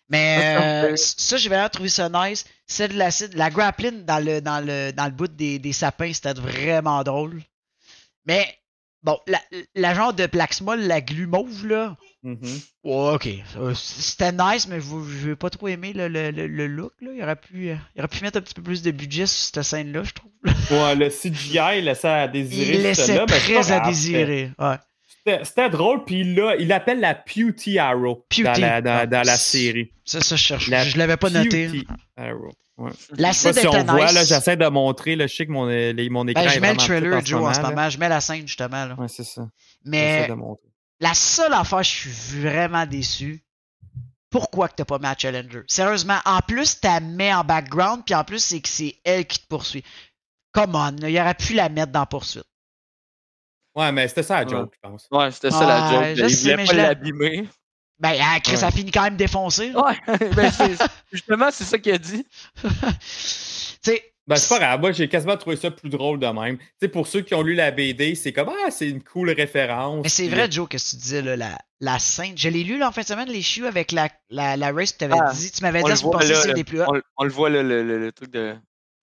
Mais euh, ça, j'ai vraiment trouvé ça nice. C'est de l'acide. La grappling dans le, dans le, dans le bout des, des sapins, c'était vraiment drôle. Mais bon, la, la genre de small, la glu mauve, là. Mhm. Ouais, ok. Euh, C'était nice, mais je n'ai pas trop aimé le, le, le, look. Là. Il, aurait pu, euh, il aurait pu mettre un petit peu plus de budget sur cette scène-là, je trouve. Ouais, le CGI laissait à désirer. Il laissait mais très à désirer. Ouais. C'était drôle, puis là, il l'appelle la Beauty Arrow Beauty. dans la, dans, dans la Ah, série. Ça, ça, je cherche. La je l'avais pas noté. Beauty Arrow. Ouais. L'acide si on voit, nice. là, j'essaie de montrer, là, je sais que mon, euh, les- mon écran Ben, je est mets le trailer, Joe, en ce là. moment. Je mets la scène, justement. Là. Ouais, c'est ça. Mais de. La seule affaire, je suis vraiment déçu. Pourquoi que t'as pas mis à Challenger? Sérieusement, en plus, t'as mets en background, puis en plus, c'est que c'est elle qui te poursuit. Come on, là, il aurait pu la mettre dans poursuite. Ouais, mais c'était ça la joke, je pense. Ouais, c'était ça la joke. je Il sais, voulait pas l'abîmer. Ben, ah, Chris Ouais. a fini quand même défoncé. Ouais, ben c'est- justement, c'est ça qu'il a dit. tu sais, Ben, c'est pas grave. Moi, j'ai quasiment trouvé ça plus drôle de même. Tu sais, pour ceux qui ont lu la BD, c'est comme, ah, c'est une cool référence. Mais c'est Puis, vrai, Joe, que tu disais, là, la, la scène. Je l'ai lu là, en fin de semaine, les choux avec la, la, la race, tu t'avais Ah, dit, tu m'avais dit le à ce voit passé, là, c'est là. des plus. On, le- on le voit, là, le, le- le truc de.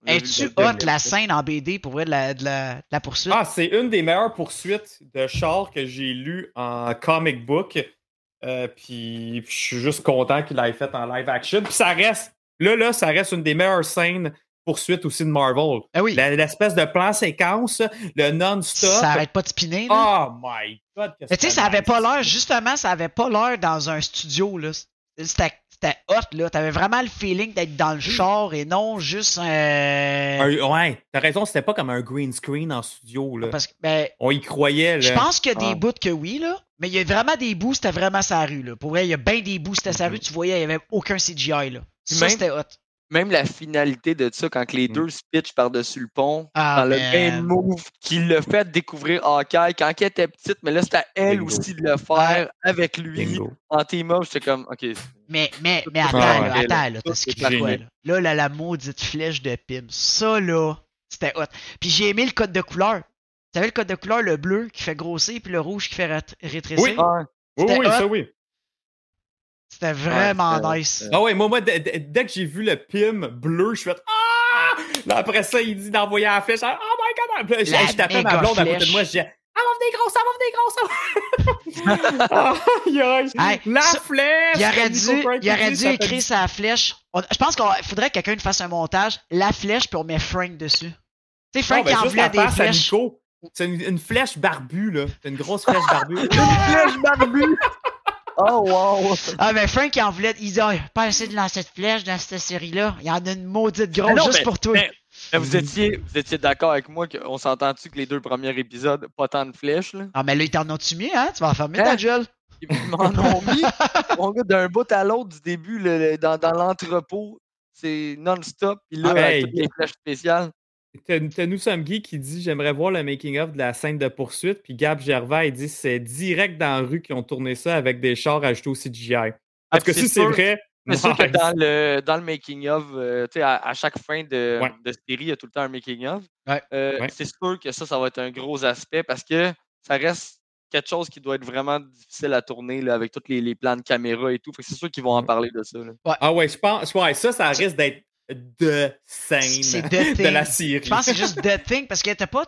Es-tu hot la scène en BD pour vrai de la, de la, poursuite? Ah, c'est une des meilleures poursuites de char que j'ai lues en comic book. Euh, puis je suis juste content qu'il l'ait fait en live action. Puis ça reste, là, là, ça reste une des meilleures scènes poursuites aussi de Marvel. ah oui, L'espèce de plan séquence, le non-stop. ça arrête pas de spinner. là. Oh my god! que Mais tu sais, ça avait pas l'air, justement, ça avait pas l'air dans un studio, là. C'était c'était hot, là. T'avais vraiment le feeling d'être dans le char et non juste un. Un- ouais, t'as raison, c'était pas comme un green screen en studio. Là. Parce que, ben, On y croyait. Là. je pense qu'il y a des Ah. bouts que oui, là. Mais il y a vraiment des bouts, c'était vraiment sa rue, là. Pour vrai, il y a bien des bouts, c'était sa Mhm. rue, tu voyais, il y avait aucun CGI, là. Puis Ça, c'était hot. Même la finalité de ça, quand les Mm. deux se pitchent par-dessus le pont, Ah, dans le main move qui l'a fait découvrir Hawkeye quand elle était petite, mais là, c'était à elle Bingo. aussi de le faire avec lui Bingo. en team-up. J'étais comme, OK. Mais, mais, mais attends, là, attends, là. là, t'as est skippé quoi, là? Là, là, la maudite flèche de Pym. Ça, là, c'était hot. Puis j'ai aimé le code de couleur. Tu savais le code de couleur, le bleu qui fait grossir, puis le rouge qui fait rétrécir? Oui. Ah, Oui, oui, hot. ça oui. C'était vraiment nice. Ah ouais, moi, moi dès, que j'ai vu le pim bleu, je suis fait Ah! Là, après ça, il dit d'envoyer la flèche. Oh my god! Là, je, tapais ma blonde à côté de flèche. moi, je disais Ah, va venir gros, ça va venir gros, ça va! Aïe, aïe. Hey, La ça- flèche! Il aurait dû, il aurait dû écrire sa flèche. On- je pense qu'il faudrait que quelqu'un nous fasse un montage. La flèche, puis on met Frank dessus. Tu sais, Frank ben, qui en juste voulait la des flèches. C'est une, une flèche barbue, là. C'est une grosse flèche barbue. Une flèche barbue! Oh, wow! Ah, mais Frank qui en voulait. Il dit, Ah, pas essayer de lancer de flèche dans cette série-là. Il y en a une maudite grosse non, juste mais- pour toi. mais- Mais vous étiez, vous étiez d'accord avec moi qu'on s'entend-tu que les deux premiers épisodes, pas tant de flèches, là? Ah, mais là, ils t'en ont-tu mis, hein? Tu vas enfermer ta Hein? gueule. Ils m'en ont mis, mon gars, d'un bout à l'autre du début, le- le- dans, dans l'entrepôt. C'est non-stop. Puis là, Ah, avec hey. toutes les flèches spéciales. T'as nous sommes Guy qui dit J'aimerais voir le making-of de la scène de poursuite. Puis Gab Gervais, il dit C'est direct dans la rue qu'ils ont tourné ça avec des chars ajoutés au CGI. Parce que si c'est vrai, C'est sûr que dans le, dans le making-of, euh, à, à chaque fin de, Ouais. de série, il y a tout le temps un making-of. Ouais. Euh, Ouais. C'est sûr que ça, ça va être un gros aspect parce que ça reste quelque chose qui doit être vraiment difficile à tourner là, avec tous les, les plans de caméra et tout. C'est sûr qu'ils vont en parler de ça. là. Ah ouais, je pense. Ouais, ça, ça risque d'être de C'est scène de Thing. la série. Je pense que c'est juste The Thing parce que t'as pas.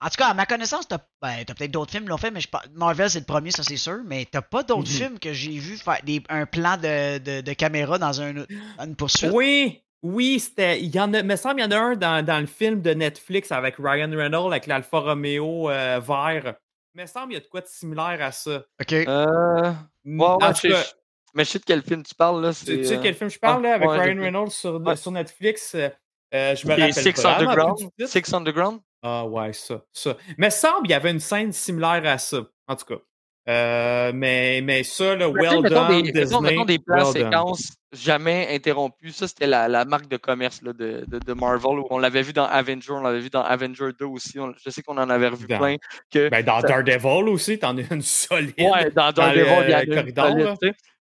En tout cas, à ma connaissance, t'as ben, t'as peut-être d'autres films qui l'ont fait, mais je Marvel c'est le premier, ça c'est sûr. Mais t'as pas d'autres Mhm. films que j'ai vu faire des, un plan de, de, de caméra dans un, une poursuite. Oui, oui, c'était. Il y en a, me semble, il y en a un dans, dans le film de Netflix avec Ryan Reynolds avec l'Alfa Romeo euh, vert. Me semble il y a de quoi de similaire à ça. Ok. Euh, ouais, en ouais, tout je- cas, je- mais je sais de quel film tu parles. Là, tu, sais euh, quel film je parle là, avec ouais, Ryan Reynolds sur, Ouais. sur Netflix? euh, euh, je me rappelle Six pas Underground? Six Underground? Ah ouais, ça, ça. Mais semble il y avait une scène similaire à ça, en tout cas. Euh, mais, mais ça, le well mettons done, des, Disney, mettons- mettons des plans well done. séquences jamais interrompus. Ça, c'était la, la marque de commerce là, de, de, de Marvel. On l'avait vu dans Avenger, on l'avait vu dans Avenger 2 aussi. On- je sais qu'on en avait revu Dans- plein. Que, Ben, dans Daredevil aussi, t'en as une solide. ouais, dans dans Daredevil, le il y a une corridor,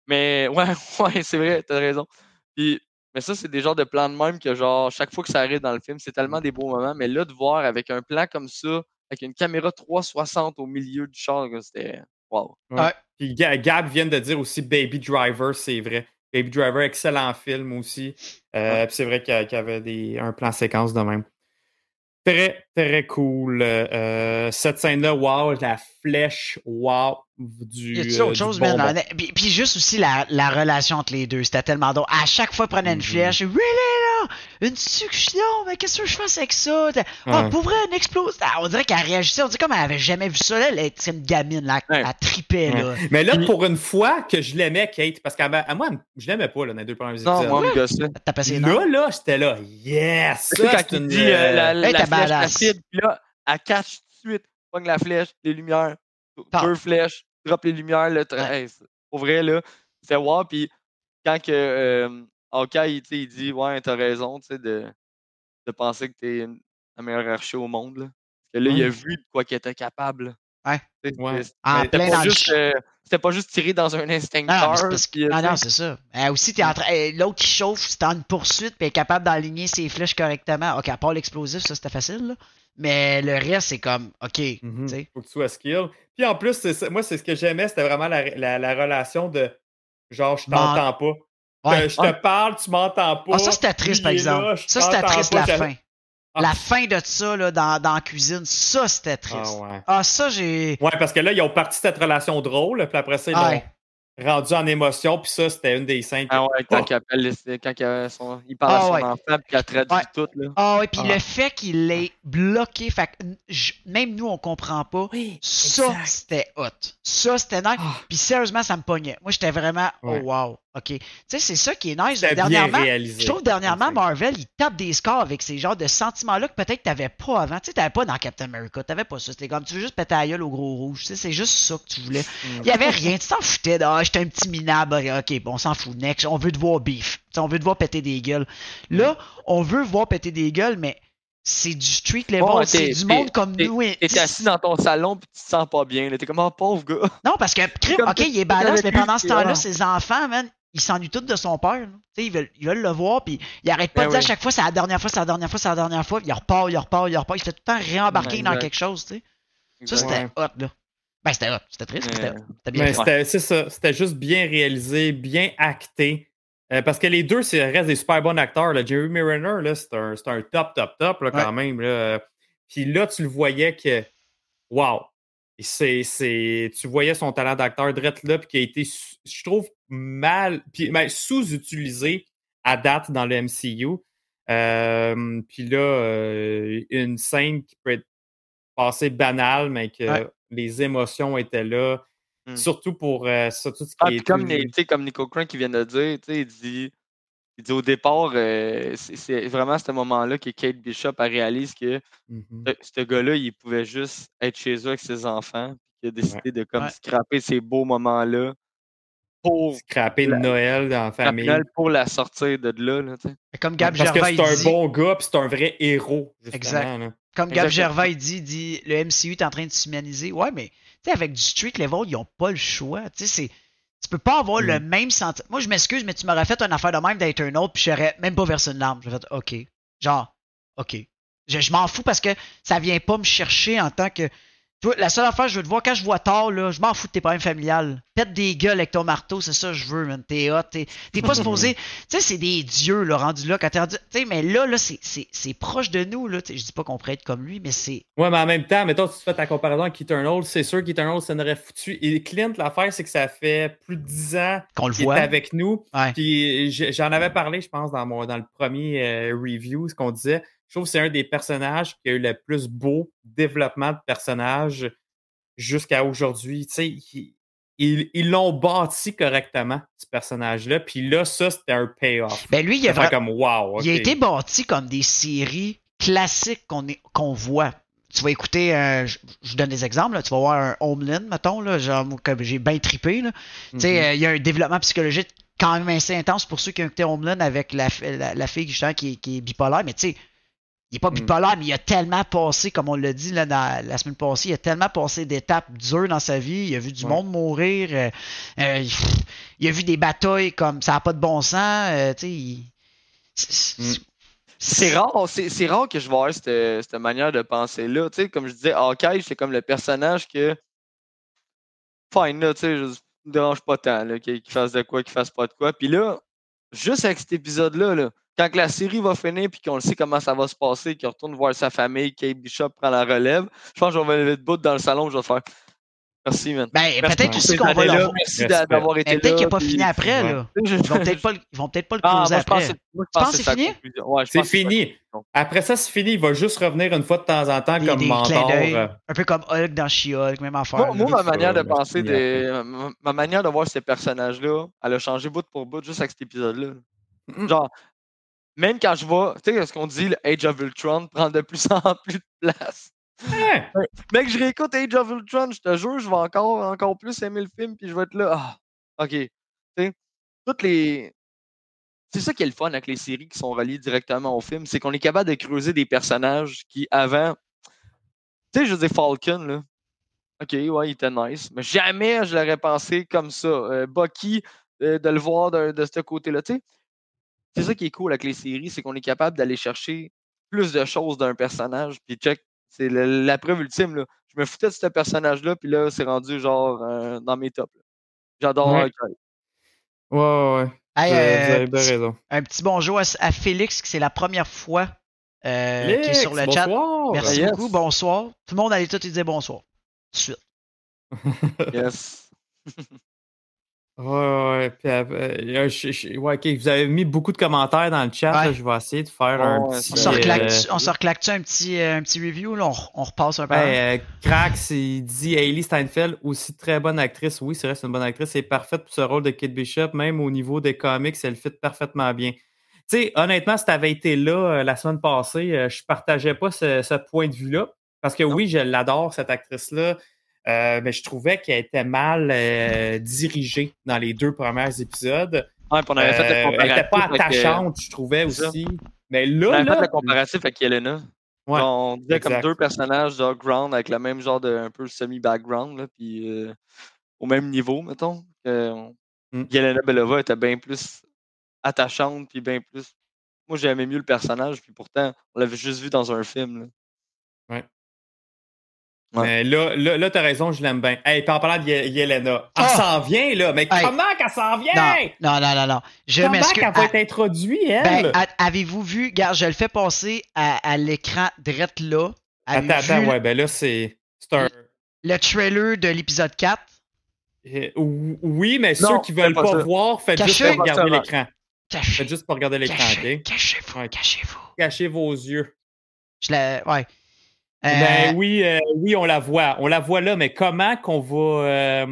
Mais ouais, ouais, c'est vrai, t'as raison. Puis, mais ça, c'est des genres de plans de même que, genre, chaque fois que ça arrive dans le film, c'est tellement des beaux moments. Mais là, de voir avec un plan comme ça, avec une caméra 360 au milieu du char, c'était. Wow. Puis Ga- Gab vient de dire aussi Baby Driver, c'est vrai. Baby Driver, excellent film aussi. Euh, puis c'est vrai qu'il y a- qu'il y avait des, un plan séquence de même. Très, très cool. Euh, cette scène-là, wow, la flèche, wow. Du, Y a-tu euh, autre chose, bonbon. man? Honnêt- Puis, puis juste aussi la, la relation entre les deux, c'était tellement drôle. À chaque fois, prenait une Mhm. flèche. Really? Une succion? Mais qu'est-ce que je fais avec ça? Ah, Ouais. pour vrai, une explosion. Ah, on dirait qu'elle réagissait. On dirait comme elle avait jamais vu ça. Là, elle était une gamine, là. Ouais. Elle tripait, là. Mais là, Puis- pour une fois que je l'aimais, Kate, parce qu'à moi, je l'aimais pas là, dans les deux premiers Non, épisodes. moi, me gossait. T'as passé une heure. Là, là, j'étais là. Yes! Tu Ça, quand c'est il une. dit euh, la, la Hey, flèche acide, puis là, elle catch tout de suite, pogne la flèche, les lumières, Paf. deux flèches, drop les lumières, là, tra- Ouais. hey, c'est- pour vrai, là, c'est wow, puis quand que euh, Hawkeye, il, dit, ouais, t'as raison, de, de penser que t'es la meilleure archer au monde, là. Parce que là, il a vu de quoi qu'il était capable. Ouais. C'était pas, euh, c'était pas juste tirer dans un Ah, non, instincteur. c'est euh, ah non, c'est ça. Euh, aussi, t'es en train. euh, L'autre qui chauffe, c'est en une poursuite, puis est capable d'aligner ses flèches correctement. Ok, à part l'explosif, ça c'était facile, là. Mais le reste, c'est comme, ok, tu sais. Faut que tu sois skill. Puis en plus, moi, c'est ce que j'aimais, c'était vraiment la, la- la relation de genre, je t'entends pas. Ouais. Que je te parle, tu m'entends pas. Ah, ça c'était triste, par il exemple. là, ça c'était triste pas, la fin. Ah. La fin de ça, là, dans, dans la cuisine, ça c'était triste. Ah ouais. Ah, ça, j'ai. Ouais, parce que là, ils ont parti cette relation drôle, puis après ça, ils Ouais. l'ont rendu en émotion, puis ça, c'était une des que- Ah ouais, quand, Oh! il, appelle quand il, a son- il parle Ah à son ouais. enfant puis qu'il traduit Ouais. tout. Là. Ah, ouais, puis Ah. le fait qu'il l'ait bloqué, fait je- même nous, on comprend pas. Oui, Ça, c'était hot. Ça, c'était nice. Ah. Puis sérieusement, ça me pognait. Moi, j'étais vraiment, oh wow, ok. Tu sais, c'est ça qui est nice. Dernièrement, réalisé. je trouve dernièrement. Marvel, il tape des scores avec ces genres de sentiments-là que peut-être t'avais pas avant. Tu sais, t'avais pas dans Captain America, t'avais pas ça. C'était comme, tu veux juste péter la gueule au gros rouge. Tu sais, c'est juste ça que tu voulais. Mm. Il y avait rien, tu t'en foutais. de, Ah, j'étais un petit minable. Ok, bon, on s'en fout. Next, on veut te voir beef. Tu sais, on veut te voir péter des gueules. Là, on veut voir péter des gueules, mais c'est du street level. Ouais, c'est du monde t'es- comme t'es- nous. et- T'es assis dans ton salon puis tu te sens pas bien. là. T'es comme un pauvre gars. Non, parce que, crime, ok, il est avec mais pendant ce temps-là, ses enfants, man, ils s'ennuient tous de son père. là. Tu sais, ils veulent, ils veulent le voir, puis il arrête pas Ben de dire à chaque fois, c'est la dernière fois, c'est la dernière fois, c'est la dernière fois, il repart, il repart, il repart. Il se fait tout le temps réembarquer dans Exact. quelque chose, tu sais. Ça, c'était Ouais. hot, là. Ben, c'était hot. C'était triste, c'était bien c'est ça. C'était juste bien réalisé, bien acté. Euh, parce que les deux, c'est restent des super bons acteurs. Là. Jeremy Renner, là, c'est un, c'est un top, top, top là, quand Ouais. même. Là. Puis là, tu le voyais que. Wow! C'est, c'est, tu voyais son talent d'acteur direct là, puis qui a été, je trouve, mal, puis ben, sous-utilisé à date dans le MCU. Euh, puis là, euh, une scène qui peut être passée banale, mais que Ouais. les émotions étaient là. Hmm. Surtout pour euh, ça, tout ce qui Ah, est. puis comme, les- comme Nico Crank qui vient de dire, il dit, il dit au départ, euh, c'est vraiment à ce moment-là que Kate Bishop a réalisé que Mhm. ce, ce gars-là, il pouvait juste être chez eux avec ses enfants. Puis il a décidé de comme Ouais. scraper ces beaux moments-là pour, Scraper La- Noël dans la famille. pour la sortir de là. Comme Gab Parce que Gervais, c'est un dit, bon gars, puis c'est un vrai héros, justement. Exact. là. comme Gab Exactement. Gervais, dit, il dit, le MCU est en train de s'humaniser. Ouais, mais, avec du street level, ils ont pas le choix. Tu sais, c'est, tu peux pas avoir le Mm. même sentiment. Moi, je m'excuse, mais tu m'aurais fait une affaire de même d'être un autre, puis j'aurais même pas versé une larme. J'aurais fait, OK. Genre, OK. Je, je m'en fous parce que ça vient pas me chercher en tant que. La seule affaire, je veux te voir quand je vois tard, là, je m'en fous de tes problèmes familiales. Pète des gueules avec ton marteau, c'est ça que je veux, man. T'es hot, t'es, t'es pas supposé. Tu sais, c'est des dieux, là, rendus là, quand t'es rendu. Tu sais, mais là, là, c'est, proche de nous, là. Je dis pas qu'on pourrait être comme lui, mais c'est. Ouais, mais en même temps, mettons, si tu fais ta comparaison avec Eternal, c'est sûr qu'Eternal, ça n'aurait foutu. Et Clint, l'affaire, c'est que ça fait plus de 10 ans Qu'on le est voit. avec nous. Ouais. Puis j'en avais parlé, je pense, dans, mon, dans le premier euh, review, ce qu'on disait. Je trouve que c'est un des personnages qui a eu le plus beau développement de personnage jusqu'à aujourd'hui. Tu sais, il- ils l'ont bâti correctement, ce personnage-là. Puis là, ça, c'était un payoff. Ben lui, il a, comme wow. il a été bâti comme des séries classiques qu'on voit. Tu vas écouter, euh, je, je donne des exemples, là. tu vas voir un Homeland, mettons, là, genre, comme j'ai bien trippé. Là. Tu sais, Mhm. euh, il y a un développement psychologique quand même assez intense pour ceux qui ont écouté Homeland avec la, fi- la, la fille justement, qui, qui est bipolaire, mais tu sais, il est pas Mm. bipolaire, mais il a tellement passé, comme on l'a dit là, dans- la semaine passée, il a tellement passé d'étapes dures dans sa vie. Il a vu du Ouais. monde mourir. euh, euh, il, il a vu des batailles comme ça n'a pas de bon sens. euh, tu sais, il- c'est- c'est- Mm. Rare, c'est rare que je vois cette, cette manière de penser-là. Tu sais, comme je disais, Hawkeye, c'est comme le personnage que. Fine, là, tu sais, je me dérange pas tant, là, qu'il qu'il fasse de quoi, qu'il fasse pas de quoi. Puis là, juste avec cet épisode-là, là, quand que la série va finir puis qu'on le sait comment ça va se passer, qu'il retourne voir sa famille, Kate Bishop prend la relève, je pense que je vais me lever de bout dans le salon, je vais faire. Merci, man. Ben, peut-être aussi qu'on va leur. Merci d'avoir été Mais là. peut-être qu'il n'a pas puis- fini après, ouais. là. Ils vont peut-être pas, vont peut-être pas le Ah, closer pense après. je Tu penses pense que c'est fini? Ouais, C'est fini. Après ça, c'est fini. Il va juste revenir une fois de temps en temps Des, comme des mentor. euh, Un peu comme Hulk dans She-Hulk, même affaire. Moi, ma manière de penser, des, ma, ma manière de voir ces personnages-là, elle a changé bout pour bout juste avec cet épisode-là. Genre, même quand je vois, tu sais, ce qu'on dit, le Age of Ultron prend de plus en plus de place. hein, Mec, je réécoute Age of Ultron, je te jure, je vais encore, encore plus aimer le film, puis je vais être là. Ah, ok. Tu sais, toutes les. C'est ça qui est le fun avec les séries qui sont reliées directement au film, c'est qu'on est capable de creuser des personnages qui, avant. Tu sais, je dire, Falcon, là. OK, ouais, il était nice. Mais jamais je l'aurais pensé comme ça. Euh, Bucky, euh, de le voir de, de ce côté-là. Tu sais, c'est ça qui est cool avec les séries, c'est qu'on est capable d'aller chercher plus de choses d'un personnage. Puis check, c'est la, la preuve ultime. Là. Je me foutais de ce personnage-là, puis là, c'est rendu genre euh, dans mes tops. J'adore Ouais. Ouais, ouais, ouais. Hey, Vous avez- euh, vous avez bien petit- raison. un petit bonjour à, à Félix, que c'est la première fois euh, qui est sur le chat. bonsoir. Merci Yes. beaucoup, bonsoir. Tout le monde allait tout lui dire bonsoir. Tout de suite. Yes. Ouais, ouais, puis euh, je- je- ouais, ok, vous avez mis beaucoup de commentaires dans le chat. Ouais. là, je vais essayer de faire un Ouais, petit. On c'est se Euh, reclaque-tu on se reclaque-tu un petit, euh, un petit review? Là? On, re- on repasse un peu. Ben, euh, Crax, il dit Hailey Steinfeld, aussi très bonne actrice. Oui, c'est vrai, c'est une bonne actrice. Elle est parfaite pour ce rôle de Kate Bishop. Même au niveau des comics, elle fit parfaitement bien. Tu sais, honnêtement, si tu avais été là euh, la semaine passée, euh, je partageais pas ce, ce point de vue-là. Parce que oui, je l'adore, cette actrice-là. Euh, mais je trouvais qu'elle était mal euh, dirigée dans les deux premiers épisodes. Ouais, puis on avait fait le Euh, elle comparatif. était pas attachante, je trouvais aussi. Mais On là, avait fait le comparatif avec Yelena. Ouais, on disait comme deux personnages ground avec le même genre de un peu semi-background, puis euh, au même niveau, mettons. que on- Mm. Yelena Belova était bien plus attachante, puis bien plus. Moi, j'aimais mieux le personnage, puis pourtant, on l'avait juste vu dans un film. là. Ouais. Mais là, là, là t'as raison, je l'aime bien. Hey, puis en parlant de Ye- Yelena, elle Ah! s'en vient, là. Mais Hey. comment qu'elle s'en vient? Non, non, non, non, non. Je comment qu'elle va être introduite, elle? Ben, avez-vous vu, regarde, je le fais passer à, à l'écran direct là. Attends, attends, ouais, ben là, c'est c'est un... Le trailer de l'épisode 4. Euh, Oui, mais Non, ceux qui veulent pas voir, faites Caché. juste pas regarder l'écran. Cachez, Faites juste pas regarder l'écran, cachez, OK? cachez-vous, Ouais. cachez-vous. Cachez vos yeux. Je la, ouais. Euh, Ben oui, euh, oui, on la voit. On la voit là, mais comment qu'on va... euh,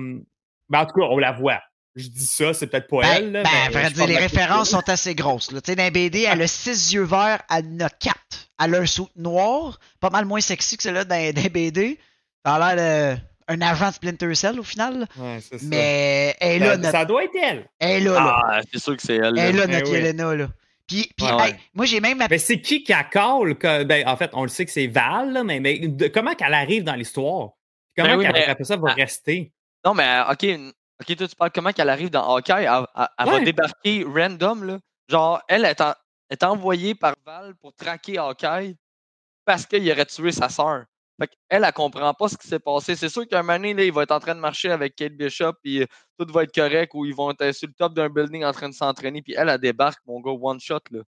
Ben, en tout cas, on la voit. Je dis ça, c'est peut-être pas Ben, elle. là, ben, mais vrai dire, les références sont assez grosses. Là. Tu sais, dans BD, elle a six yeux verts, elle en a quatre. Elle a un saut noir, pas mal moins sexy que celle-là dans, BD. Elle a l'air d'un agent de Splinter Cell au final. là. Ouais, c'est ça. Mais elle là, ça, notre, ça doit être elle. elle là, là. Ah, c'est sûr que c'est elle. Elle est là, Eh notre oui. Yelena, là. Puis, puis, Ouais, hey, ouais. moi, j'ai même... Mais c'est qui qui accole? que- ben, en fait, on le sait que c'est Val, là, mais, mais de- comment qu'elle arrive dans l'histoire? Comment Ben oui, qu'elle, mais- après ça, va Ah. rester? Non, mais euh, OK, OK, toi, tu parles comment qu'elle arrive dans Hawkeye. Elle, elle- elle va débarquer random, là. Genre, elle est, en- est envoyée par Val pour traquer Hawkeye parce qu'il aurait tué sa sœur. Fait qu'elle, elle comprend pas ce qui s'est passé. C'est sûr qu'un moment donné, là, il va être en train de marcher avec Kate Bishop, puis euh, tout va être correct, ou ils vont être sur le top d'un building en train de s'entraîner, puis elle, elle débarque, mon gars, one shot, là.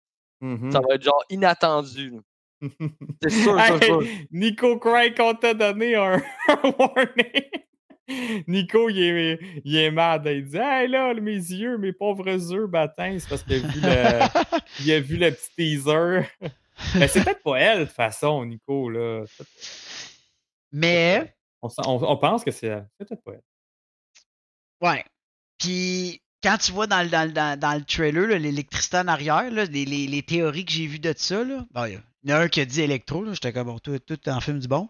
Ça va être genre inattendu. C'est sûr, sûr, Hey, sûr. Nico Craig, on t'a donné un, un warning. Nico, il est, il est mad. Il dit Hey là, mes yeux, mes pauvres yeux, bâtins, c'est parce qu'il a vu le, il a vu le petit teaser. Mais c'est peut-être pas elle, de toute façon, Nico. Là. Mais, On, sent- on- on pense que c'est. C'est peut-être pas elle. ouais. Puis, quand tu vois dans, le- dans, dans, dans le trailer l'électricité en arrière, là, les, les, les théories que j'ai vues de ça, là, bon, il y en a un qui a dit électro, j'étais comme bon, tout, tout en film du bon.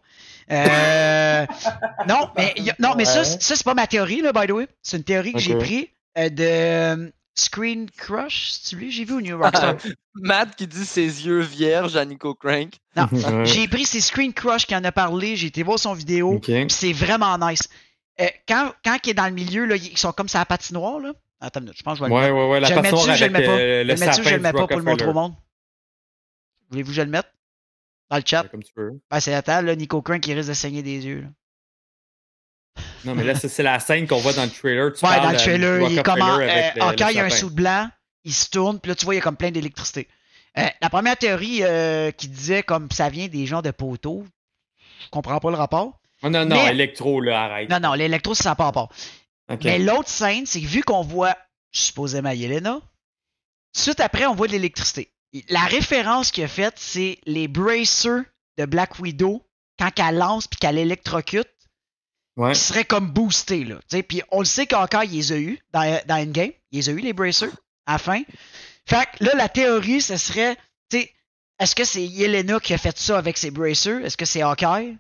Euh, non, mais, non, mais ça, ça c'est pas ma théorie, là, by the way. C'est une théorie que j'ai Ok. pris euh, de euh, Screen Crush, j'ai vu au New Rockstar. Matt qui dit ses yeux vierges à Nico Crank. Non, Ouais. J'ai pris ses Screen Crush qui en a parlé, j'ai été voir son vidéo, Ok. puis c'est vraiment nice. Euh, quand, quand il est dans le milieu, là, ils sont comme ça à patinoire, là. Attends une minute, je pense que je vais le Ouais, mettre. ouais, ouais. La je le mets façon dessus, je le mets pas? euh, Je le le mets dessus, je sapin le mets pas pour le montrer au monde? Voulez-vous que je le mette? Dans le chat? Ouais, Comme tu veux. Ben, c'est attends, là, Nico Crank qui risque de saigner des yeux. Là. Non, mais là, c'est la scène qu'on voit dans le trailer. Tu Ouais, parles, dans le euh, trailer, il comment. Euh, le- le Hawkeye, il y a un sou de blanc, il se tourne, puis là, tu vois, il y a comme plein d'électricité. Euh, la première théorie euh, qui disait comme ça vient des gens de poteaux, je comprends pas le rapport. Oh, non, non, Mais- électro, là, arrête. Non, non, l'électro, ça n'a pas rapport. Mais l'autre scène, c'est que vu qu'on voit, supposément, Yelena, suite après, on voit de l'électricité. La référence qu'il a faite, c'est les bracers de Black Widow quand elle lance puis qu'elle électrocute, Ouais. qui seraient comme boostés. Là. Tu sais, Puis on le sait qu'encore, il les a eu dans, dans Endgame. Il les a eu, les bracers, à la fin. Fait que là, la théorie, ce serait, tu sais, est-ce que c'est Yelena qui a fait ça avec ses bracers? Est-ce que c'est Hawkeye?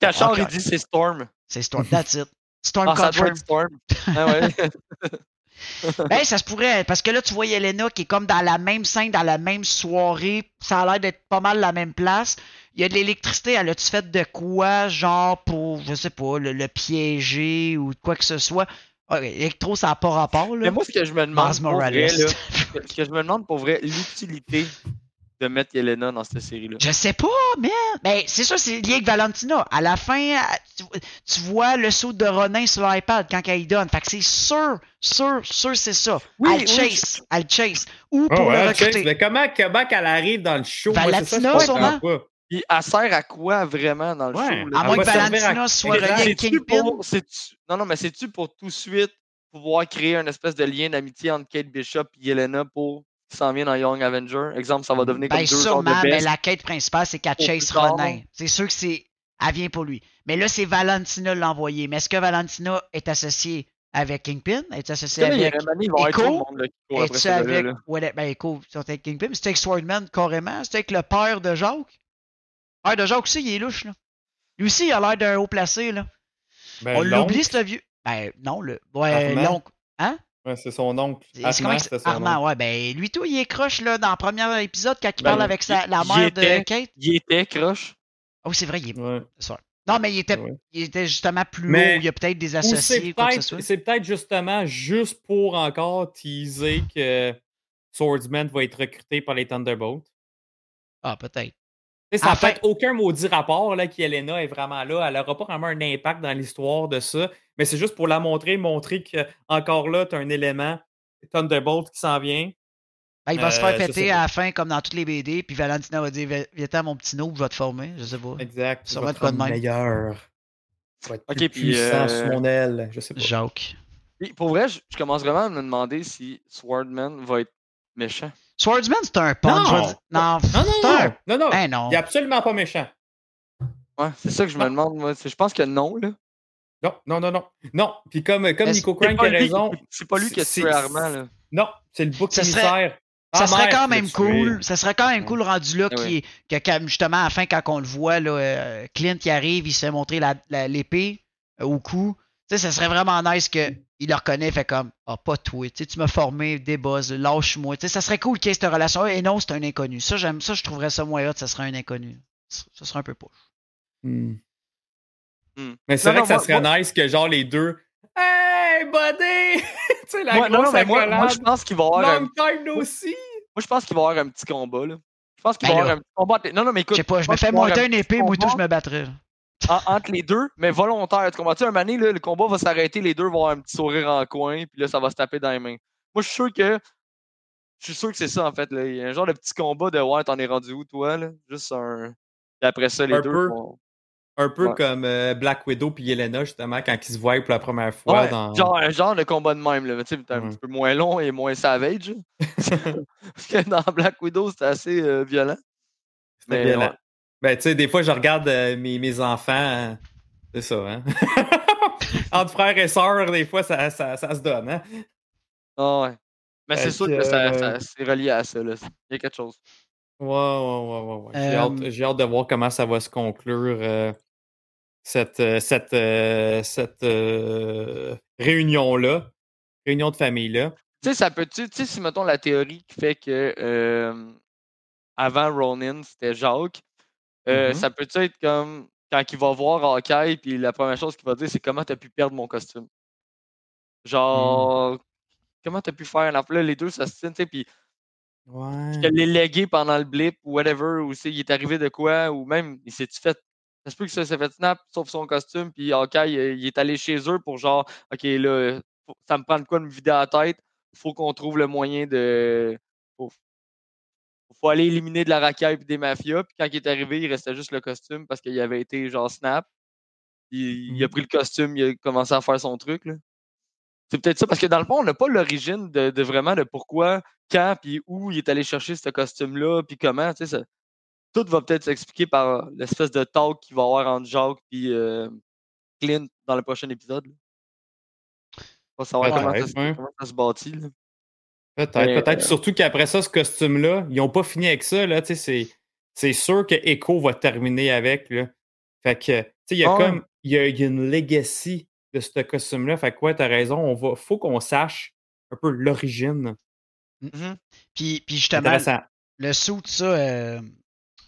Cachard, Hawkeye. il dit c'est Storm. C'est Storm. That's it. Storm Ah, confirmed. Storm. Ah ouais. ben, ça se pourrait, parce que là, tu vois Yelena qui est comme dans la même scène, dans la même soirée. Ça a l'air d'être pas mal la même place. Il y a de l'électricité, elle a-tu fait de quoi, genre pour, je sais pas, le, piéger ou quoi que ce soit? Electro, ça n'a pas rapport. Là. Mais moi, ce que je me demande, pour vrai, là, ce que je me demande pour vrai, l'utilité de mettre Yelena dans cette série-là? Je sais pas, mais ben, c'est sûr, c'est lié avec Valentina. À la fin, tu, vois le saut de Ronin sur l'iPad quand elle y donne. Fait que c'est sûr, sûr, sûr, c'est ça. Oui, elle chase, elle chase. Ou oh, pour le recruter. Mais comment, comment qu'elle arrive dans le show? Valentina, sûrement. Puis elle sert à quoi vraiment dans le show? Là? À moins que Valentina soit reliée Kingpin? Non, non, mais c'est-tu pour tout de suite pouvoir créer un espèce de lien d'amitié entre Kate Bishop et Yelena pour qui s'en vient dans Young Avenger. Exemple, ça va devenir comme ben, deux sûrement, mais la quête principale, c'est qu'elle chase Ronin. C'est sûr que c'est. Elle vient pour lui. Mais là, c'est Valentina l'envoyé. Mais est-ce que Valentina est associée avec Kingpin? Est associée avec Echo? Est-ce avec. Ouais, ben, Echo, c'est avec Kingpin. C'est avec Swordman carrément. C'est avec le père de Jacques. Le père de Jacques aussi, il est louche, là. Lui aussi, il a l'air d'un haut placé, là. Ben, On l'oublie, ce vieux. Ben, non, le. Ouais, l'oncle. Hein? Ouais, c'est son oncle. Armand, c'est Armand, ouais. Ben, lui, tout, il est croche, là, dans le premier épisode, quand il ben, parle avec sa, la mère de Kate. Il était croche. Oh, c'est vrai, il est. Ouais. Non, mais il était, il était justement plus mais, haut. Il y a peut-être des associés. C'est peut-être justement juste pour encore teaser que Swordsman va être recruté par les Thunderbolts. Ah, peut-être. Ça n'a fait aucun maudit rapport là, qu'Elena est vraiment là. Elle n'aura pas vraiment un impact dans l'histoire de ça. Mais c'est juste pour la montrer, montrer qu'encore là, tu as un élément Thunderbolt qui s'en vient. Ben, il va se faire euh, péter à la fin, comme dans toutes les BD, puis Valentina va dire Viens mon petit noob, je vais te former. Je sais pas. Exact. Ça va être quoi de meilleur. va être plus puissant sous mon aile. Je sais pas. Jacques. pour vrai, je, commence vraiment à me demander si Swordman va être méchant. Swordsman, c'est un punch. Non, non, non, non, non, non. Non. Il est absolument pas méchant. Ouais, c'est ça que je me demande. Moi. Je pense que non, là. Non, non, non, non. Non. Puis comme, comme Nico Crank a raison. C'est pas lui qui a tué Armand, là. Non, c'est le bouc émissaire. Ça serait quand même cool. Ça serait quand même cool rendu là qui, que, justement à la fin quand on le voit là, euh, Clint qui arrive, il se fait montrer l'épée euh, au cou. Tu sais, ça serait vraiment nice qu'il le reconnaît, fait comme Ah, pas toi, tu m'as formé, des buzz, lâche-moi. Tu sais, ça serait cool qu'il y ait cette relation. Et non, c'est un inconnu. Ça, j'aime ça, je trouverais ça moins hot, ça serait un inconnu. Ça serait un peu poche. Hmm. Hmm. Mais c'est vrai que ça serait nice que genre les deux. Hey, buddy! tu sais, la grosse moi, moi, je pense qu'il va y avoir. Long time aussi! Moi, je pense qu'il va y avoir un petit combat, là. Je pense qu'il va y ben avoir un petit combat. Non, non, mais écoute. Je sais pas, je me fais monter une épée, moi, tout, je me battrais. Entre les deux, mais volontaire. Tu comprends-tu? Un mané, là, le combat va s'arrêter, les deux vont avoir un petit sourire en coin, puis là, ça va se taper dans les mains. Moi, je suis sûr que. Je suis sûr que c'est ça, en fait. Là. Il y a un genre de petit combat de ouais, t'en es rendu où, toi? Là? Juste un. Et après ça, les deux vont. Un peu comme euh, Black Widow puis Yelena, justement, quand ils se voient pour la première fois. dans... genre, un genre de combat de même, là. Tu sais, un petit peu moins long et moins savage. Parce que dans Black Widow, c'était assez euh, violent. C'était violent. Ben, tu sais, des fois, je regarde euh, mes, mes, enfants. c'est ça, hein? Entre frères et sœurs, des fois, ça, ça, ça se donne, hein? Ah ouais. Mais c'est sûr que ça, c'est relié à ça, là. Il y a quelque chose. Ouais, ouais, ouais, ouais. J'ai, hâte, hâte, de voir comment ça va se conclure cette, euh, cette, euh, cette euh, réunion-là, réunion de famille-là. Tu sais, ça peut, tu sais, si mettons la théorie qui fait que avant Ronin, c'était Jacques, mm-hmm. ça peut être comme quand il va voir Hawkeye, puis la première chose qu'il va dire, c'est comment tu as pu perdre mon costume. Mm. Genre, comment tu as pu faire? Un là, les deux ça se tu sais, puis ouais. je l'ai légué pendant le blip ou whatever, ou il est arrivé de quoi, ou même, il s'est-tu fait ça se peut que ça s'est fait snap, sauf son costume, puis OK, il est allé chez eux pour genre, OK, là, ça me prend de quoi de me vider la tête, faut qu'on trouve le moyen de. Faut, faut aller éliminer de la racaille et des mafias. Puis quand il est arrivé, il restait juste le costume parce qu'il avait été genre snap. Il, il, a mmh. pris le costume, il a commencé à faire son truc. C'est peut-être ça, parce que dans le fond, on n'a pas l'origine de, de, vraiment de pourquoi, quand, puis où il est allé chercher ce costume-là, puis comment. Tu sais, ça, tout va peut-être s'expliquer par l'espèce de talk qu'il va y avoir entre Jacques et euh, Clint dans le prochain épisode. On va savoir comment, ça, se bâtit. Peut-être, peut-être. Euh, Surtout qu'après ça, ce costume-là, ils n'ont pas fini avec ça. Là, c'est, c'est sûr que Echo va terminer avec. Là. Fait que, il y a comme il y a, une legacy de ce costume-là. Fait que, ouais, t'as raison. On va, faut qu'on sache un peu l'origine. Mhm. Puis, puis justement, le saut, ça, euh,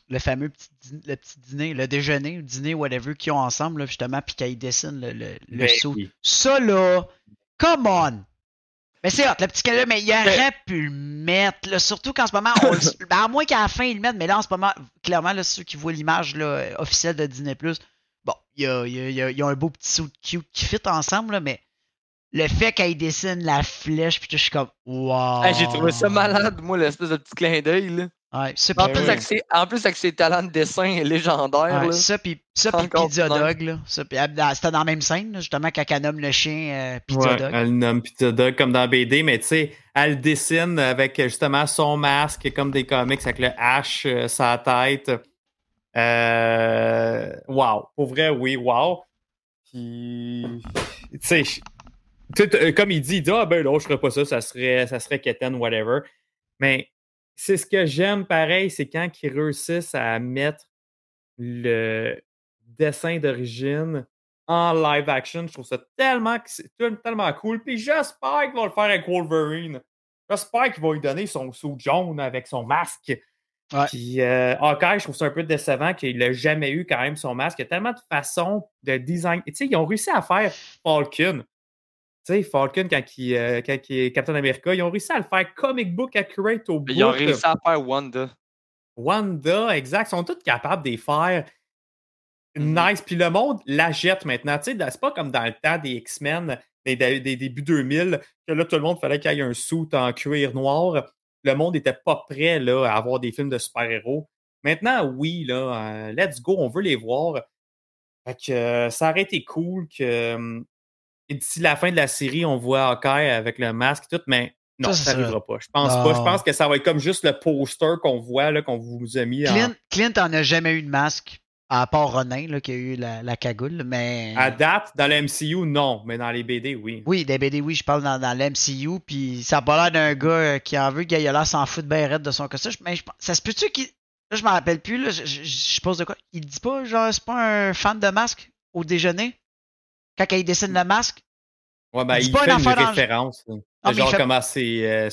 le fameux petit, le petit dîner, le déjeuner, le dîner, whatever, qu'ils ont ensemble, là, justement, puis qu'ils dessinent le, le, le Ben saut. oui. Ça, là, come on! Mais c'est hot, le petit cadeau, mais il aurait pu le mettre, là, surtout qu'en ce moment, on le- ben, à moins qu'à la fin, ils le mettent, mais là, en ce moment, clairement, là, ceux qui voient l'image là, officielle de Disney+, bon, il y a, il y a- il y a- il y a un beau petit saut cute qui fit ensemble, là, mais le fait qu'ils dessinent la flèche, puis je suis comme, wow! Hey, J'ai trouvé ça malade, moi, l'espèce de petit clin d'œil. là. Ouais, ça, En, plus, oui. avec ses, en plus, avec ses talents de dessin légendaires. Ouais, là. ça, puis ça, puis Encore Pizza Dog, là. Ça, puis, ah, dans- C'était dans la même scène, justement, quand elle nomme le chien euh, Pizza Ouais, Dog. elle le nomme Pizza Dog comme dans BD, mais tu sais, elle dessine avec justement son masque comme des comics avec le H euh, sa tête. Euh, wow. Pour vrai, oui, wow. Puis, tu sais, euh, comme il dit, il dit, ah ben non, je ferais pas ça, ça serait, ça serait Keten, whatever. Mais c'est ce que j'aime pareil, c'est quand ils réussissent à mettre le dessin d'origine en live action. Je trouve ça tellement, tellement cool. Puis j'espère qu'ils vont le faire avec Wolverine. J'espère qu'ils vont lui donner son sou jaune avec son masque. Ouais. Puis euh, Hawkeye, je trouve ça un peu décevant qu'il n'a jamais eu quand même son masque. Il y a tellement de façons de design. Tu sais, ils ont réussi à faire Falcon. Tu sais, Falcon, quand il, euh, quand il est Captain America, ils ont réussi à le faire comic book accurate au bout. Ils ont réussi à faire Wanda. Wanda, exact, sont tous capables de les faire Mhm. nice. Puis le monde la jette maintenant. Tu sais, c'est pas comme dans le temps des X-Men, des, des- des débuts 2000, que là, tout le monde fallait qu'il y ait un suit en cuir noir. Le monde n'était pas prêt là, à avoir des films de super-héros. Maintenant, oui, là, euh, let's go, on veut les voir. Fait que euh, ça aurait été cool que euh, d'ici la fin de la série, on voit Hawkeye avec le masque et tout, mais non, Ça, n'arrivera pas. Je pense Non. pas. Je pense que ça va être comme juste le poster qu'on voit, là, qu'on vous a mis en- Clint, Clint en a jamais eu de masque, à part Ronin, là, qui a eu la, la cagoule, mais... À date, dans le MCU, non, mais dans les BD, oui. Oui, des BD, oui, je parle dans, dans l'MCU, puis ça a pas l'air d'un gars euh, qui en veut, qu'il a l'air s'en fout de raide de son costume, mais je ça se peut-tu qu'il... Là, je m'en rappelle plus, là, je, je, je pose de quoi? Il dit pas, genre, c'est pas un fan de masque au déjeuner? Quand il dessine le masque? Ouais, ben, il fait une une affaire dans- référence. Ah, genre fait- comment c'est. euh,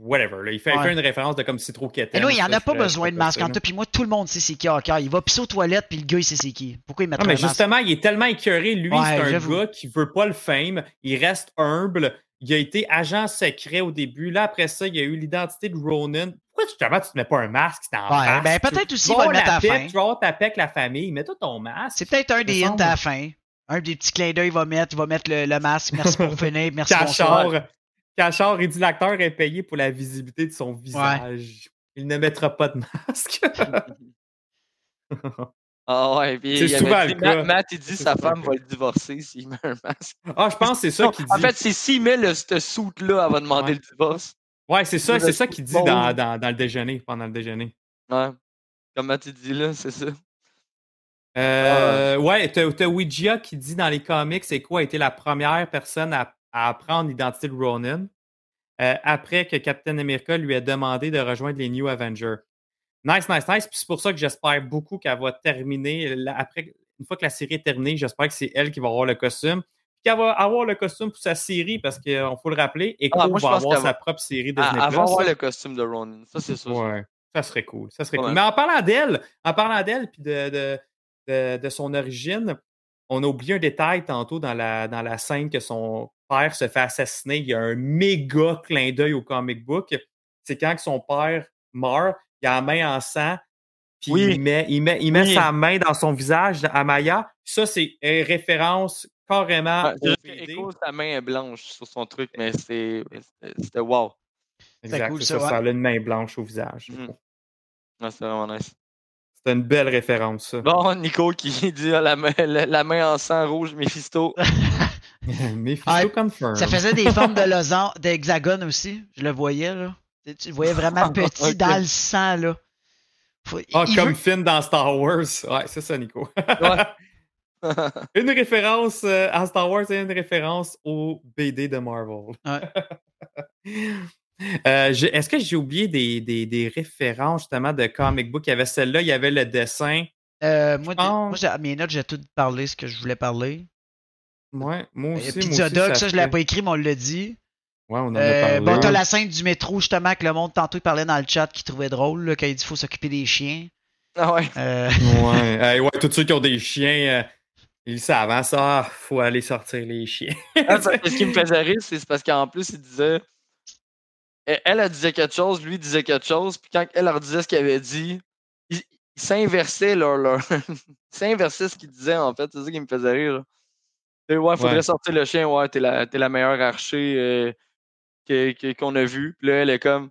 whatever. là. Il, fait, il Ouais. fait une référence de comme c'est trop quétaine. Là, il n'y en ça, a pas besoin de masque en tout, puis moi, tout le monde sait c'est qui Hawkeye. Il va pisser aux toilettes, puis le gars, il sait c'est qui. Pourquoi il met Non, un mais masque? justement, il est tellement écœuré. Lui, Ouais, c'est un gars qui veut pas le fame. Il reste humble. Il a été agent secret au début. Là, après ça, il y a eu l'identité de Ronin. Pourquoi justement tu te mets pas un masque? Ouais, ben, peut-être aussi, il va le mettre à la fin. Tu vas avoir ta paix avec la famille. Mets-toi ton masque. C'est peut-être un des semble. à la fin. Un des petits clins d'œil, il va mettre, il va mettre le, le masque. Merci pour finir, merci Cachard. Cachard, il dit l'acteur est payé pour la visibilité de son visage. Il ne mettra pas de masque. Ah ouais, puis il souvent dit, le cas. Matt, Matt, il dit sa femme va le divorcer s'il met un masque. ah, je pense que c'est ça qu'il dit. En fait, c'est s'il met le, ce suit-là, elle va demander Ouais. le divorce. ouais, c'est ça, c'est ça qu'il dit dans, dans le déjeuner, pendant le déjeuner. Ouais. Comme Matt, il dit là, c'est ça. Euh, Ah. Ouais, t'as t'as Ouija qui dit dans les comics, c'est quoi a été la première personne à, à apprendre l'identité de Ronin euh, après que Captain America lui a demandé de rejoindre les New Avengers. Nice, nice, nice. Puis c'est pour ça que j'espère beaucoup qu'elle va terminer. la- Après, une fois que la série est terminée, j'espère que c'est elle qui va avoir le costume. Puis qu'elle va avoir le costume pour sa série, parce qu'il faut le rappeler, Echo Ah, moi, je va avoir sa propre série Ah, Disney+. elle va avoir le costume de Ronin. Ça, c'est sûr. Ouais, ça serait cool. Ça serait Ouais. cool. Mais en parlant d'elle, en parlant d'elle puis de, de, de, de son origine, on a oublié un détail tantôt dans la, dans la scène que son père se fait assassiner. Il y a un méga clin d'œil au comic book. C'est quand que son père meurt, il a la main en sang, puis Oui. il met, il met, il met Oui. sa main dans son visage à Maya. Ça, c'est une référence carrément c'est au. Echo, sa main est blanche sur son truc, mais c'est- c'était wow. Exact, cool, c'est ça, ça, ouais. ça a une main blanche au visage. Mhm. Ouais, c'est vraiment nice. C'était une belle référence, ça. Bon, Nico qui dit ah, la, main, la, main en sang rouge, Mephisto. Mephisto Ouais, confirm. Ça faisait des formes de losange, d'hexagone aussi. Je le voyais, là. Tu- le voyais vraiment petit dans le sang, là. Faut- Ah, comme veut- Finn dans Star Wars. Ouais, c'est ça, Nico. Ouais. une référence euh, à Star Wars et une référence au BD de Marvel. Euh, Est-ce que j'ai oublié des, des, des références justement de comic book? Il y avait celle-là, il y avait le dessin. Euh, moi, moi, j'ai- à mes notes, j'ai tout parlé ce que je voulais parler. Ouais, moi a aussi. moi Pizza aussi, Dog, ça, je l'ai pas écrit, mais on l'a dit. Ouais, on en a Euh, parlé. bon, t'as la scène du métro, justement, que le monde tantôt il parlait dans le chat qui trouvait drôle, là, quand il dit faut s'occuper des chiens. Ah ouais. Euh, Ouais. Ouais, tous ceux qui ont des chiens, euh, ils savent, hein, ça, faut aller sortir les chiens. Ah, ce qui me faisait rire, c'est parce qu'en plus, il disait. Elle, disait quelque chose, lui disait quelque chose, puis quand elle leur disait ce qu'il avait dit, ils ils s'inversaient leur. leur... s'inversaient ce qu'ils disaient, en fait. C'est ça qui me faisait rire. Et ouais, faudrait Ouais. sortir le chien, ouais, t'es la, la meilleure archer euh, qu'on a vue. Puis là, elle est comme.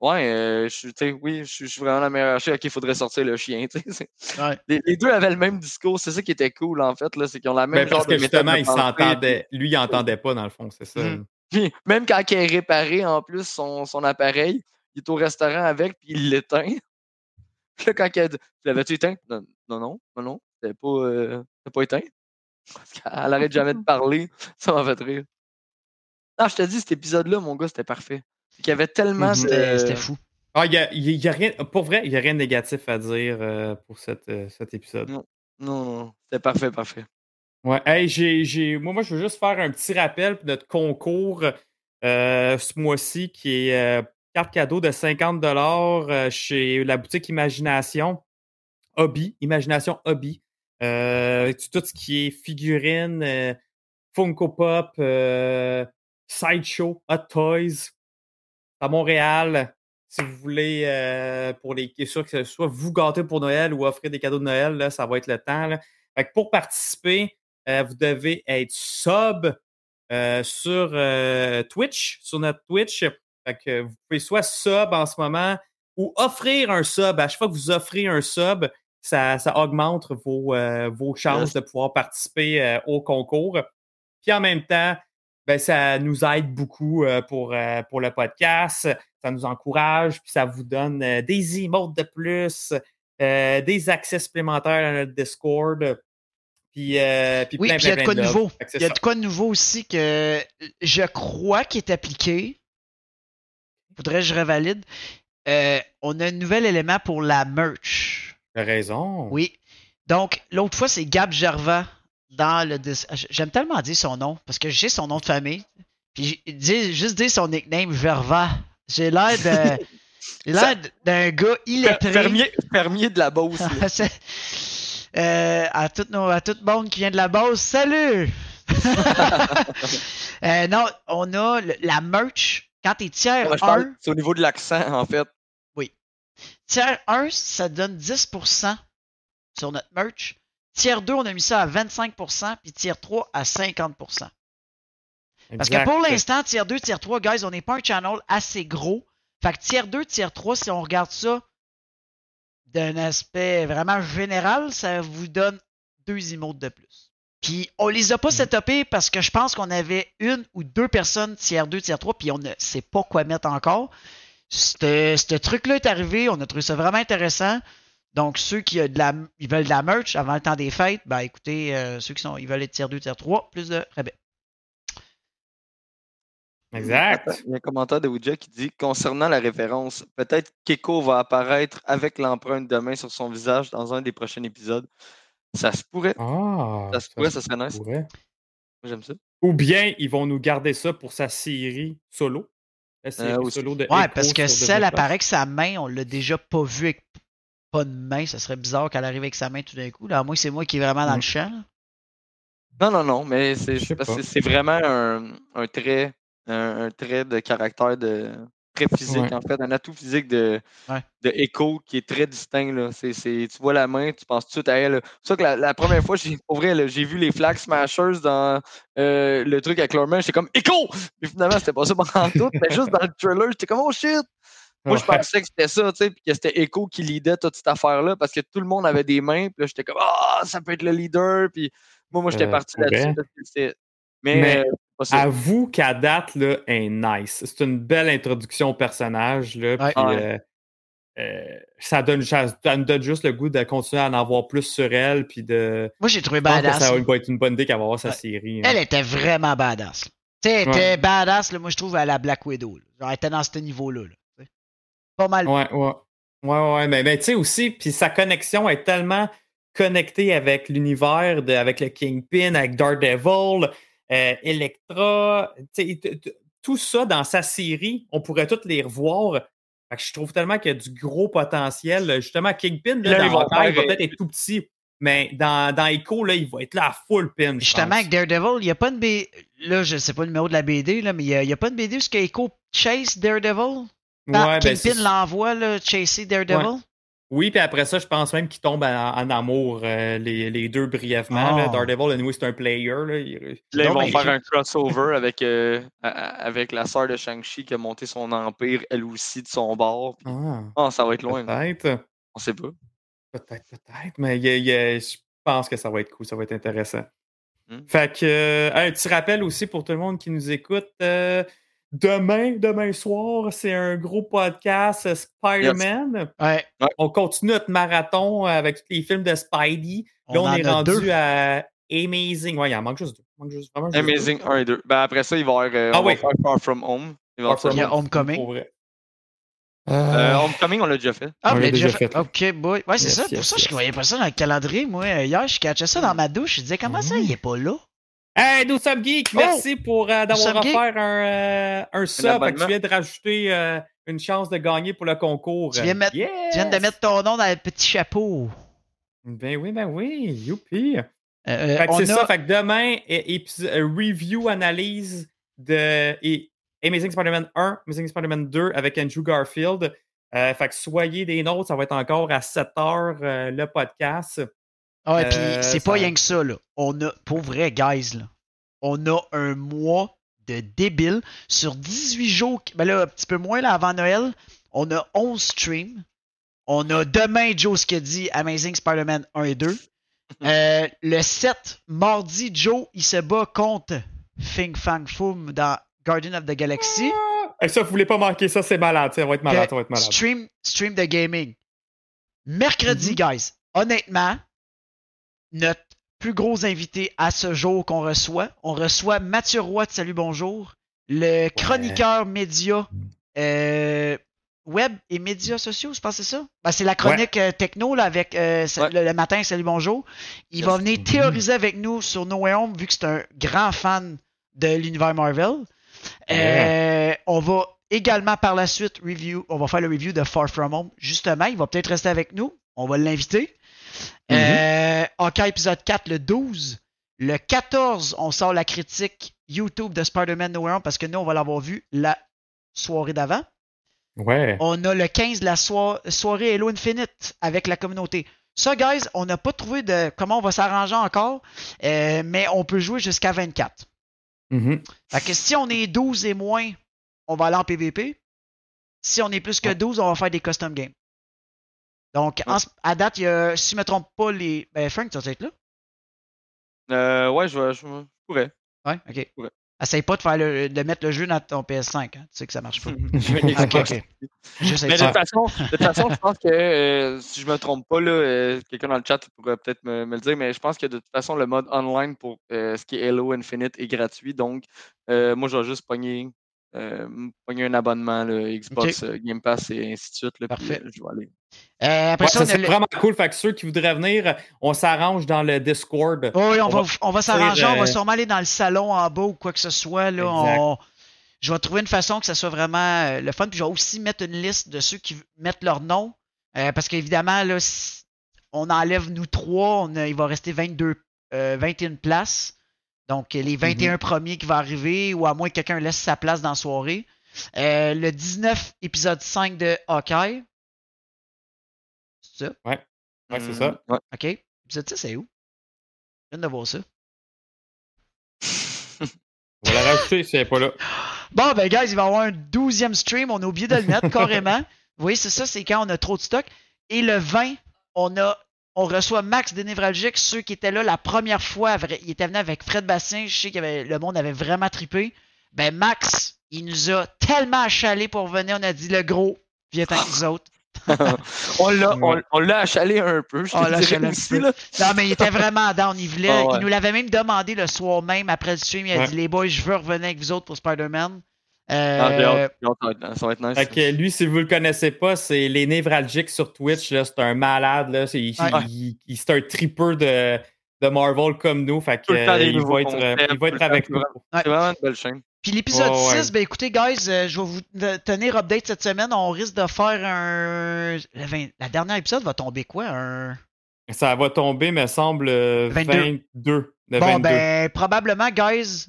Ouais, euh, je oui, je suis vraiment la meilleure archer. Ok, il faudrait sortir le chien. Ouais. Les, les deux avaient le même discours. C'est ça qui était cool, en fait. C'est qu'ils ont la même Ben, parce genre de que justement, il s'entendait. Lui, il entendait pas, dans le fond, c'est ça. Mhm. Puis même quand il a réparé en plus son, son appareil, il est au restaurant avec, puis il l'éteint. Puis là, quand il a dit Tu l'avais-tu éteint Non, non, non, non, non, c'était pas, euh, pas éteint. Parce qu'elle arrête jamais de parler. Ça m'a fait rire. Non, je te dis, cet épisode-là, mon gars, c'était parfait. C'est qu'il y avait tellement de. C'était fou. Ah, il y a, il y a rien, pour vrai, il n'y a rien de négatif à dire euh, pour cette, euh, cet épisode. Non, non, non, c'était parfait, parfait. Ouais, moi, moi, je veux juste faire un petit rappel pour notre concours euh, ce mois-ci qui est euh, carte cadeau de 50 euh, chez la boutique Imagination Hobby, Imagination Hobby. Euh, tout ce qui est figurines, euh, Funko Pop, Sideshow, Hot Toys à Montréal. Si vous voulez, pour les sûr que ce soit vous gâter pour Noël ou offrir des cadeaux de Noël, là, ça va être le temps. pour participer, vous devez être sub euh, sur euh, Twitch, sur notre Twitch. Fait que vous pouvez soit sub en ce moment ou offrir un sub. À chaque fois que vous offrez un sub, ça, ça augmente vos, euh, vos chances Yes. de pouvoir participer euh, au concours. Puis en même temps, ben, ça nous aide beaucoup euh, pour, euh, pour le podcast. Ça nous encourage, puis ça vous donne euh, des emotes de plus, euh, des accès supplémentaires à notre Discord. Puis, euh, puis Oui, plein, puis il y a de quoi de nouveau. Il y a ça. de quoi de nouveau aussi que je crois qui est appliqué. Faudrait que je revalide. Euh, on a un nouvel élément pour la merch. T'as raison. Oui. Donc, l'autre fois, c'est Gab Gervais dans le. dis- J'aime tellement dire son nom parce que j'ai son nom de famille. Puis juste dire son nickname Gervais. J'ai l'air de. L'air d'un gars illettré. Fermier, fermier de la Beauce. Euh, à tout nos, à tout le monde qui vient de la base, salut! Euh, non, on a le- la merch. Quand t'es tiers Ouais, je parle- 1, C'est au niveau de l'accent, en fait. tiers 1, ça donne 10% sur notre merch. Tiers 2, on a mis ça à 25%, puis tiers 3 à 50%. Parce que pour l'instant, tiers 2, tiers 3, guys, on n'est pas un channel assez gros. Fait que tiers 2, tiers 3, si on regarde ça d'un aspect vraiment général, ça vous donne deux emotes de plus. Puis on les a pas Mm. setupés parce que je pense qu'on avait une ou deux personnes tiers 2, tiers 3, puis on ne sait pas quoi mettre encore. Ce truc-là est arrivé, on a trouvé ça vraiment intéressant. Donc, ceux qui a de la, ils veulent de la merch avant le temps des fêtes, ben écoutez, euh, ceux qui sont, ils veulent être tiers 2, tiers 3, plus de rabais. Exact. Il y a un commentaire de Ouija qui dit concernant la référence, peut-être qu'Echo va apparaître avec l'empreinte de main sur son visage dans un des prochains épisodes. Ça se pourrait. Ah, Ça se pourrait, ça serait nice. pourrait. Moi, j'aime ça. Ou bien ils vont nous garder ça pour sa série solo. La série Euh, aussi. solo de Ouais, Echo parce que sur si Disney+. elle apparaît que sa main, on l'a déjà pas vu avec pas de main, ça serait bizarre qu'elle arrive avec sa main tout d'un coup. Là, à moins que c'est moi qui est vraiment dans Mm. le champ. là. Non, non, non, mais c'est c'est vraiment un, un trait, un, un trait de caractère de très physique, Ouais. en fait, un atout physique de, Ouais. de Echo qui est très distinct. Là. Tu vois la main, tu penses tout de suite à elle. C'est ça que la, la première fois, pour vrai, j'ai vu les Flag Smashers dans euh, le truc avec leur main, j'étais comme Echo! Puis finalement, c'était pas ça pendant tout, mais juste dans le trailer, j'étais comme Oh shit! Moi, je pensais que c'était ça, tu sais, puis que c'était Echo qui leadait toute cette affaire-là, parce que tout le monde avait des mains, puis là, j'étais comme Ah, ça peut être le leader, puis moi, moi, j'étais Euh, parti là-dessus. parce que c'est- Mais, Mais euh. Avoue qu'à date, là, est nice. C'est une belle introduction au personnage. Là, Ouais. puis, Ouais. euh, euh, ça, donne, ça, me donne juste le goût de continuer à en avoir plus sur elle. Puis de. Moi, j'ai trouvé badass. ça va être une bonne idée qu'elle va avoir sa Ouais. série. hein. Elle était vraiment badass. Tu sais, elle était badass, là, moi, je trouve, à la Black Widow. Genre, elle était dans ce niveau-là. Pas mal. Ouais, ouais. Ouais, ouais. Mais, mais tu sais aussi, puis sa connexion est tellement connectée avec l'univers, avec le Kingpin, avec Daredevil, euh, Electra. tout ça dans sa série, on pourrait tous les revoir. Fait que je trouve tellement qu'il y a du gros potentiel. Justement, Kingpin, là, Là, dans ils vont Hawkeye, il va faire- peut-être être tout petit. Mais dans, dans Echo, là, il va être là à full pin. Justement, pense. avec Daredevil, il n'y a pas une BD. Là, je sais pas le numéro de la BD, là, mais il n'y a, pas une BD où Echo chase Daredevil? Quand Ouais, ben, Kingpin l'envoie, là, chasser Daredevil? Oui, puis après ça, je pense même qu'ils tombent en, en amour, euh, les, les deux brièvement. Oh. là. Daredevil, anyway, c'est un player. Là. Il- Là, ils vont mais- faire un crossover avec, euh, avec la sœur de Shang-Chi qui a monté son empire, elle aussi, de son bord. Puis- Ah, Ah, ça va être loin. peut-être. On sait pas. Peut-être, peut-être. Mais il y a- il y a- je pense que ça va être cool, ça va être intéressant. Hmm. Fait que, euh, un petit rappel aussi pour tout le monde qui nous écoute. Euh, demain, demain soir, c'est un gros podcast euh, Spider-Man. Ouais. On continue notre marathon avec tous les films de Spidey. Là, On est rendu deux. à Amazing. Ouais, il en manque juste deux. Il manque juste- vraiment juste deux. Amazing 1 et 2. Ben, après ça, il va y avoir euh, Ah va oui. faire Far From Home. Far Il y a éventuellement. Homecoming. Euh, Homecoming, on l'a déjà fait. Ah, On l'a déjà fait. fait. Ok, boy. Ouais, c'est Yes, ça. Pour yes, ça, yes. je voyais pas ça dans le calendrier. Moi, hier, je catchais ça dans ma douche. Je disais, comment ça, Mhm. il est pas là? Hey, Nous sommes geeks, Oh! merci pour euh, d'avoir offert un, euh, un sub. Tu viens de rajouter euh, une chance de gagner pour le concours. Tu viens de mettre- Yes! Tu viens de mettre ton nom dans le petit chapeau. Ben oui, ben oui, youpi. Euh, euh, Fait que on c'est a- ça, fait que demain, épisode- euh, review, analyse de et Amazing Spider-Man 1, Amazing Spider-Man 2 avec Andrew Garfield. Euh, fait que soyez des nôtres, ça va être encore à 7 heures euh, le podcast. Ah ouais, Euh, puis c'est pas rien que ça, là. On a, pour vrai, guys, là, on a un mois de débile sur 18 jours. Ben là, un petit peu moins, là, avant Noël, on a 11 streams. On a demain, Joe, a dit, Amazing Spider-Man 1 et 2. Euh, le 7, mardi, Joe, il se bat contre Fing Fang Foom dans Guardian of the Galaxy. Et ça, vous voulez pas manquer ça, c'est malade. Ça va être malade, ça va être malade. Stream, stream de gaming. Mercredi, Mhm. guys, honnêtement, notre plus gros invité à ce jour qu'on reçoit, on reçoit Mathieu Roy de Salut Bonjour, le chroniqueur média euh, web et médias sociaux, je pense que c'est ça? Ben, c'est la chronique euh, techno là, avec euh, Ouais. le, le matin Salut Bonjour. Il va venir théoriser avec nous sur No Way Home vu que c'est un grand fan de l'univers Marvel. Euh, on va également par la suite review, on va faire le review de Far From Home. Justement, il va peut-être rester avec nous. On va l'inviter. Euh, Hawkeye épisode 4 le 12. Le 14, on sort la critique YouTube de Spider-Man No Way Home parce que nous, on va l'avoir vu la soirée d'avant. Ouais. On a le 15, la soi- soirée Hello Infinite avec la communauté. Ça, guys, on n'a pas trouvé de comment on va s'arranger encore, euh, mais on peut jouer jusqu'à 24. Mhm. Fait que si on est 12 et moins, on va aller en PVP. Si on est plus que Ouais. 12, on va faire des custom games. Donc, en à date, il y a, si je me trompe pas, les. Ben, Frank, tu vas être là? Euh, ouais, je, je, je pourrais. Ouais, ok. Essaye pas de, faire le- de mettre le jeu dans ton PS5. Hein. Tu sais que ça marche pas. Je vais ok, ok. Mais de toute façon, de toute façon, je pense que euh, si je me trompe pas, là, euh, quelqu'un dans le chat pourrait peut-être me, me le dire, mais je pense que de toute façon, le mode online pour euh, ce qui est Halo Infinite est gratuit. Donc, euh, moi, je vais juste pogner, euh, pogner un abonnement, là, Xbox euh, Game Pass et ainsi de suite. Là, Parfait. euh, je vais aller. Euh, après Ouais, ça, le- vraiment cool. Fait que ceux qui voudraient venir, on s'arrange dans le Discord. Oh oui, on, On va, va on va s'arranger, on va sûrement aller dans le salon en bas ou quoi que ce soit. Là, on- je vais trouver une façon que ça soit vraiment le fun. Puis je vais aussi mettre une liste de ceux qui mettent leur nom. Euh, parce qu'évidemment, là, si on enlève nous trois, on a- il va rester 22, euh, 21 places. Donc, les 21 premiers qui vont arriver, ou à moins que quelqu'un laisse sa place dans la soirée. Euh, le 19, épisode 5 de Hawkeye. C'est ça? Ouais, c'est Hum, ça. ouais. OK. Épisode 6, c'est où? Je viens de voir ça. On va la rajouter si elle n'est pas là. Bon, ben, guys, il va y avoir un douzième stream. On a oublié de le mettre carrément. Vous voyez, c'est ça, c'est quand on a trop de stock. Et le 20, on a. On reçoit Max des Névralgiques, ceux qui étaient là la première fois. Il était venu avec Fred Bastien. Je sais que le monde avait vraiment trippé. Ben, Max, il nous a tellement achalé pour venir. On a dit, le gros, viens avec nous autres. on l'a on, achalé un peu. Je On l'a achalé un aussi, peu. là. Non, mais il était vraiment down. Il voulait. Ah ouais. Il nous l'avait même demandé le soir même après le stream. Il a Ouais. dit, les boys, je veux revenir avec vous autres pour Spider-Man. Ah, Euh, ça va être- nice. Fait que lui, si vous le connaissez pas, c'est les névralgiques sur Twitch. là, C'est un malade. Là. C'est, il- Ouais. il- il- c'est un tripper de, de Marvel comme nous. Fait que, euh, il, va être, euh, il va être avec nous. C'est vraiment une belle chaîne. Puis l'épisode Ouais, ouais. 6, ben écoutez, guys, euh, je vais vous te- tenir update cette semaine. On risque de faire un. le 20 La dernière épisode va tomber quoi? Un? Ça va tomber, me semble, euh, 22. 22. Le Bon, 22. ben, probablement, guys,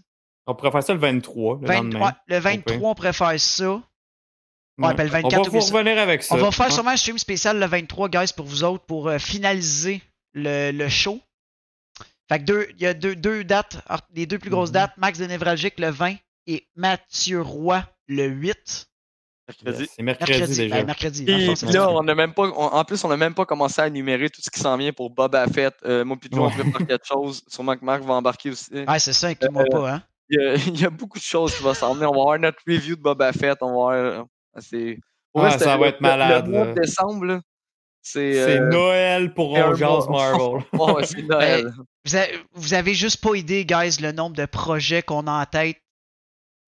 On pourrait faire ça le 23, le 20 lendemain. ouais, le 23, on préfère ça. Ouais. ben, le 24, on va vous oublie ça. revenir avec ça. On va faire Ouais. sûrement un stream spécial le 23, guys, pour vous autres, pour euh, finaliser le, le show. Fait que deux, il y a deux, deux dates, alors, les deux plus grosses Mhm. dates, Max de Névralgique le 20 et Mathieu Roy le 8. Mercredi. C'est mercredi, Mercredi. déjà. Ben, mercredi. dans le Puis fond, c'est là, mercredi. on a même pas, on- en plus, on n'a même pas commencé à énumérer tout ce qui s'en vient pour Boba Fett. Euh, moi, puis Joe, on Ouais. prépare quelque chose. Sûrement que Marc va embarquer aussi. Ouais, c'est ça, inclus-moi Euh, pas, hein. Il y, a, il y a beaucoup de choses qui vont s'en venir. On va avoir notre review de Boba Fett. On va avoir. euh, pour Ouais, vrai, ça va le- être malade, Le, mois de décembre, c'est. Euh, Noël pour mois. Marvel. ouais, c'est Noël. Vous avez juste pas idée, guys, le nombre de projets qu'on a en tête.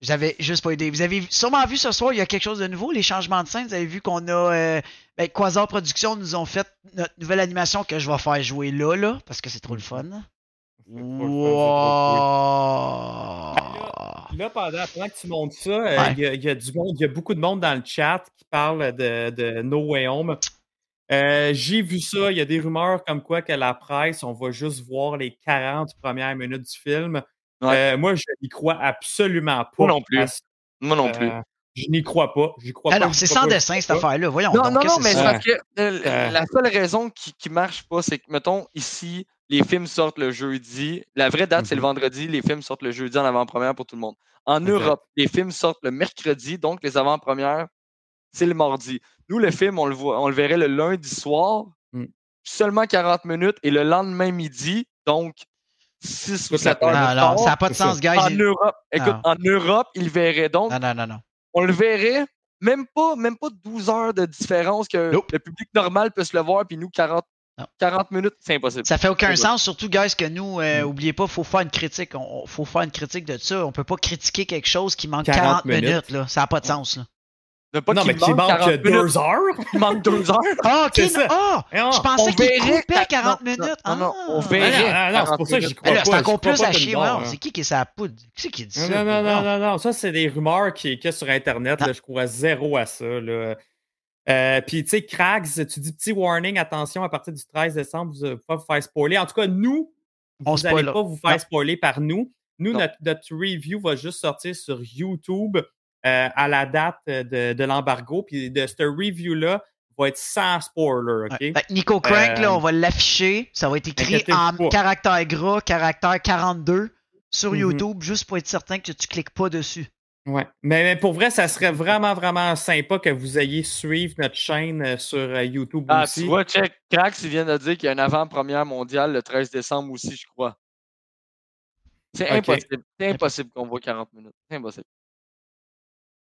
Vous avez juste pas idée. Vous avez sûrement vu ce soir, il y a quelque chose de nouveau, les changements de scène. Vous avez vu qu'on a. Euh, ben, Quasar Productions nous ont fait notre nouvelle animation que je vais faire jouer là, là, parce que c'est trop le fun. Wow. Là, pendant, pendant que tu montes ça, euh, il y, a, il y a du monde, il y a beaucoup de monde dans le chat qui parle de, de No Way Home. Euh, J'ai vu ça, il y a des rumeurs comme quoi que la presse, on va juste voir les 40 premières minutes du film. Ouais. Euh, moi, je n'y crois absolument pas. Moi non plus. Moi non plus. Euh, je n'y crois pas. Crois j'y c'est sans pas, dessin cette affaire-là. Voyons. Non, donc, non, non, mais parce que euh, Euh. la seule raison qui, qui marche pas, c'est que, mettons, ici, les films sortent le jeudi. La vraie date, c'est le Mhm. vendredi. Les films sortent le jeudi en avant-première pour tout le monde. En. Europe, les films sortent le mercredi, donc les avant-premières, c'est le mardi. Nous, le film, on le, voit, on le verrait le lundi soir, Mm. seulement 40 minutes, et le lendemain midi, donc 6 ou Toute la 7 heures. de Non, non, ça n'a pas de sens, guys. En Il- Europe, écoute, Non. en Europe, ils le verraient. Donc, Non, non, non, non. on le verrait, même pas, même pas 12 heures de différence que Nope. le public normal peut se le voir, puis nous, 40, Non. 40 minutes, c'est impossible. Ça fait aucun sens, surtout, guys, que nous, euh, Mm. oubliez pas, faut faire une critique. On, on- faut faire une critique de ça. On peut pas critiquer quelque chose qui manque 40, 40 minutes. minutes. là. Ça n'a pas de sens. Là. Pas Non, qu'il mais qui manque 40 deux heures? il manque 2 heures. Ah, ok. C'est. Ah! Non, je pensais on qu'il coupait ta- 40 non, minutes. non, non, Ah. on Non, verrait. non, c'est pour ça que j'y crois pas. c'est encore plus à chier. ouais, hein. C'est qui qui est sa poudre? Qui c'est qui dit ça? Non, non, non, non, non, ça, c'est des rumeurs qui, qu'il a sur Internet. Je crois zéro à ça. Là. Euh, Puis, tu sais, Cracks, tu dis petit warning, attention, à partir du 13 décembre, vous ne pas vous faire spoiler. En tout cas, nous, On vous n'allez pas vous faire spoiler par nous. Nous, notre, notre review va juste sortir sur YouTube euh, à la date de, de l'embargo. Puis, de cette review-là va être sans spoiler. OK? Ouais. Nico Crank, Euh, là, on va l'afficher. Ça va être écrit en pas. caractère gras, caractère 42 sur Mhm. YouTube, juste pour être certain que tu cliques pas dessus. Ouais. Mais, mais pour vrai, ça serait vraiment, vraiment sympa que vous ayez suivre notre chaîne euh, sur euh, YouTube Ah, aussi. tu vois, check. Crax, il vient de dire qu'il y a une avant-première mondiale le 13 décembre aussi, je crois. C'est impossible. C'est impossible qu'on voit 40 minutes. C'est impossible.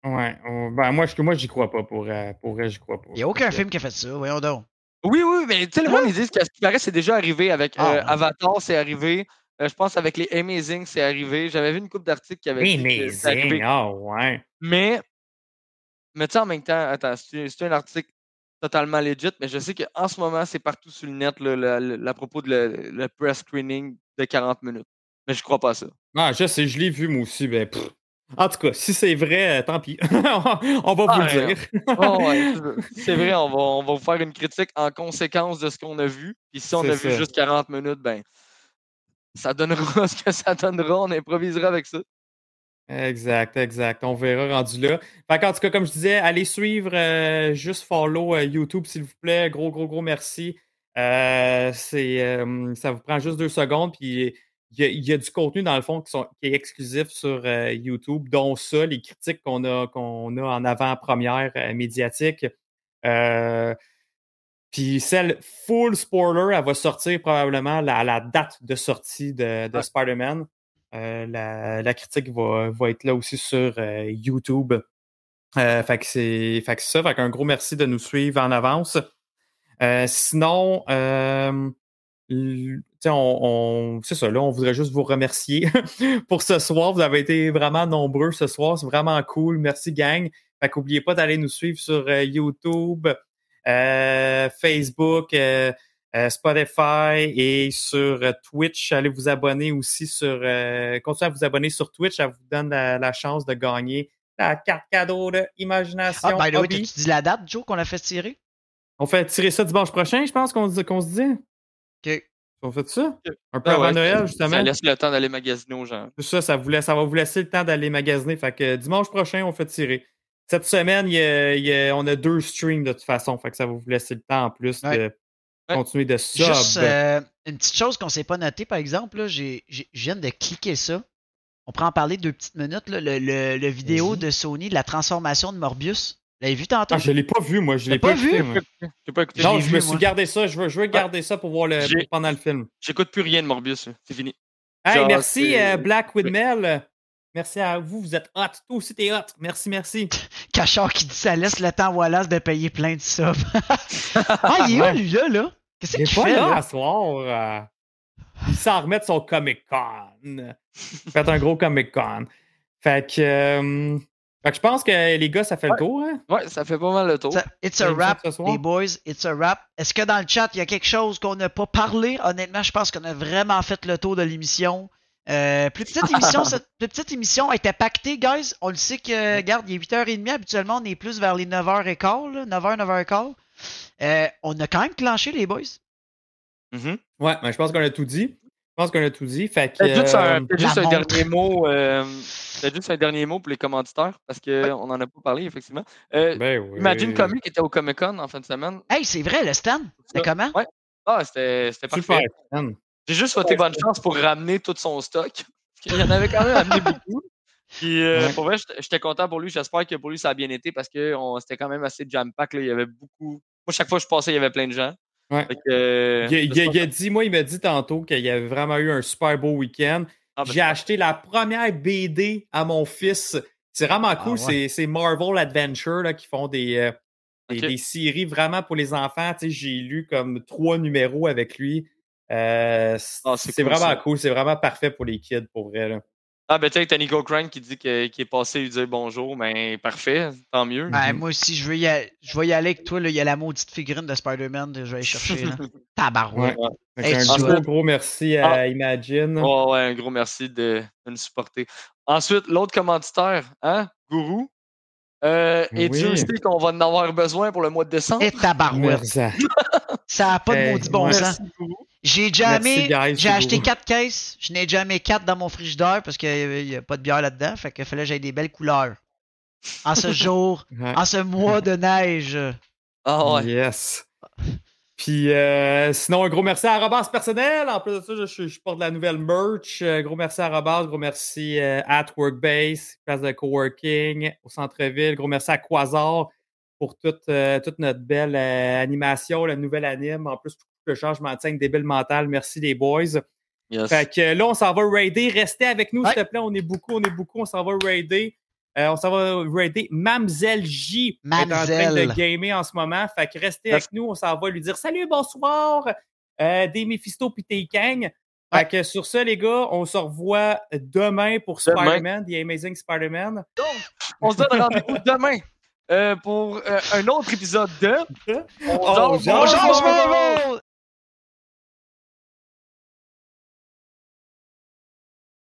Ouais, on- ben moi, je, moi, j'y crois pas. Pour, euh, pour vrai, j'y crois pas. Il n'y a aucun film qui a fait ça. Voyons donc. Oui, oui, mais tu sais, le monde, ils disent que ce qui paraît, c'est déjà arrivé avec Ah, euh. Avatar, c'est arrivé. Euh, je pense avec les Amazing, c'est arrivé. J'avais vu une couple d'articles qui arrivé. Amazing. Ah, ouais. Mais, mais tu sais, en même temps, attends, c'est un article totalement legit, mais je sais qu'en ce moment, c'est partout sur le net, là, à propos de le, le press screening de 40 minutes. Mais je crois pas à ça. Ah, je sais, je l'ai vu, moi aussi. Ben, pff. En tout cas, si c'est vrai, euh, tant pis. on va Ah, vous le dire. Oh, ouais, c'est- vrai, on va, on va vous faire une critique en conséquence de ce qu'on a vu. Puis si on a vu juste 40 minutes, ben, ça donnera ce que ça donnera. On improvisera avec ça. Exact, exact. On verra rendu là. Qu'en tout cas, comme je disais, allez suivre, euh, juste follow euh, YouTube, s'il vous plaît. Gros, gros, gros merci. Euh, ça vous prend juste deux secondes. Puis il y, a, du contenu, dans le fond, qui, qui est exclusif sur YouTube, dont ça, les critiques qu'on a, qu'on a en avant-première médiatique. Puis celle full spoiler, elle va sortir probablement à la date de sortie de. Spider-Man. Euh, la, la critique va, va être là aussi sur euh, YouTube. Euh, fait que c'est fait que c'est ça. Fait qu'un gros merci de nous suivre en avance. Euh, sinon, euh, on, on- c'est ça, là, on voudrait juste vous remercier pour ce soir. Vous avez été vraiment nombreux ce soir. C'est vraiment cool. Merci, gang. Fait qu'oubliez pas d'aller nous suivre sur YouTube, Facebook, euh, euh, Spotify et sur euh, Twitch. Allez vous abonner aussi sur. Euh, continuez à vous abonner sur Twitch. Ça vous donne la, la chance de gagner la carte cadeau de Imagination. Ah, by the way, tu dis la date, Joe, qu'on a fait tirer? On fait tirer ça dimanche prochain, je pense qu'on se dit. Ok. On fait ça? Un peu Ah avant ouais, Noël, justement. Ça laisse le temps d'aller magasiner aux gens. C'est ça, ça, vous laisse- ça va vous laisser le temps d'aller magasiner. Fait que dimanche prochain, on fait tirer. Cette semaine, il y a- il y a- on a deux streams de toute façon. Fait que ça va vous laisser le temps en plus Ouais. de continuer de sub. Juste euh, une petite chose qu'on s'est pas notée, par exemple, là, j'ai, j'ai- je viens de cliquer ça. On pourrait en parler deux petites minutes. là, le, le- le vidéo Vas-y. de Sony de la transformation de Morbius. Vous l'avez vu tantôt? Ah, je l'ai pas vu, moi. Je T'as l'ai pas pas, vu? écouté, pas écouté. Non, je vu, me suis moi. gardé ça. Je veux, je veux garder ça pour voir le pendant le film. J'écoute plus rien de Morbius. C'est fini. Hey, Genre, merci c'est- euh, Black with Mel. Merci à vous. Vous êtes hot. Toi aussi, t'es hot. Merci, merci. Cachard qui dit ça laisse le temps à Wallace de payer plein de subs. ah, il est Ouais. où, lui, là? là? Qu'est-ce Il qu'il est pas fait, là à soir. euh, il s'en remet de son Comic Con. Faites un gros Comic Con. Fait que, euh, fait que je pense que les gars, ça fait le tour. Hein? Ouais, ça fait pas mal le tour. Ça- It's a wrap, les boys. It's a wrap. Est-ce que dans le chat, il y a quelque chose qu'on n'a pas parlé? Honnêtement, je pense qu'on a vraiment fait le tour de l'émission. Euh, plus petite émission, cette plus petite émission était pactée, guys. On le sait que, regarde, il est 8h30. Habituellement, on est plus vers les 9h15, là, 9h, 9h15. Euh, on a quand même clenché, les boys. Mhm. Ouais, mais je pense qu'on a tout dit. Je pense qu'on a tout dit. Fait que, juste, euh, un, juste montre. dernier mot. euh, juste un dernier mot pour les commanditaires, parce qu'on n'en a pas parlé, effectivement. Euh, ben oui. Imagine Comic était au Comic Con en fin de semaine. Hey, c'est vrai, le stand. C'était comment? Ouais. Ah, c'était c'était Super. J'ai juste souhaité bonne chance pour ramener tout son stock. Il y en avait quand même amené beaucoup. Puis euh, Ouais. pour vrai, j'étais content pour lui. J'espère que pour lui, ça a bien été parce que c'était quand même assez jam-pack. Il y avait beaucoup. Moi, chaque fois que je passais, il y avait plein de gens. Ouais. Fait que, euh, Il, a- il a- j'espère il a dit, moi, il m'a dit tantôt qu'il y avait vraiment eu un super beau week-end. Ah, ben, J'ai acheté la première BD à mon fils. C'est vraiment cool. Ah ouais. C'est- Marvel Adventure là, qui font des, euh, des, des séries vraiment pour les enfants. J'ai lu comme trois numéros avec lui. Euh, c'est Ah, c'est cool, vraiment ça. cool. C'est vraiment parfait pour les kids, pour vrai. Là. Ah, ben, tu sais, t'as Nico Crank qui dit que- qu'il est passé lui dire bonjour. Ben, parfait. Tant mieux. Ben, Mhm. moi aussi, je veux y aller, je vais y aller avec toi. là. Il y a la maudite figurine de Spider-Man. Je vais aller chercher. Là. Tabarouette. Ouais. Fait que Hey, un gros, gros merci à Ah. Imagine. Oh, ouais, un gros merci de, de nous supporter. Ensuite, l'autre commanditaire, hein, Gourou? Euh, et Oui. Dieu sait qu'on va en avoir besoin pour le mois de décembre? Et tabarouette. Ça n'a pas de Hey, maudit bon merci, sens. Gourou. J'ai jamais. J'ai acheté beau. quatre caisses. Je n'ai jamais quatre dans mon frigidaire parce qu'il n'y a pas de bière là-dedans. Fait que fallait que j'aille des belles couleurs. En ce jour, en ce mois de neige. Ouais. Yes. Puis euh, sinon, un gros merci à Robas Personnel. En plus de ça, je, je- je porte de la nouvelle merch. Euh, gros merci à Robas. Gros merci euh, at Workbase, place de coworking au centre-ville. Gros merci à Quasar pour toute, euh, toute notre belle euh, animation, la nouvelle anime. En plus, tout le changement de scène débile mental. Merci les boys. Yes. Fait que euh, là, on s'en va raider. Restez avec nous, Ouais. s'il te plaît. On est beaucoup, on est beaucoup. On s'en va raider. Euh, on s'en va raider. Mamzelle J est en train de gamer en ce moment. Fait que restez Yes. avec nous. On s'en va lui dire salut, bonsoir. Euh, des Mephisto pis des Kang. Fait Ouais. que sur ça, les gars, on se revoit demain pour. Spider-Man, The Amazing Spider-Man. On se donne rendez-vous demain euh, pour euh, un autre épisode de. On! Marvel!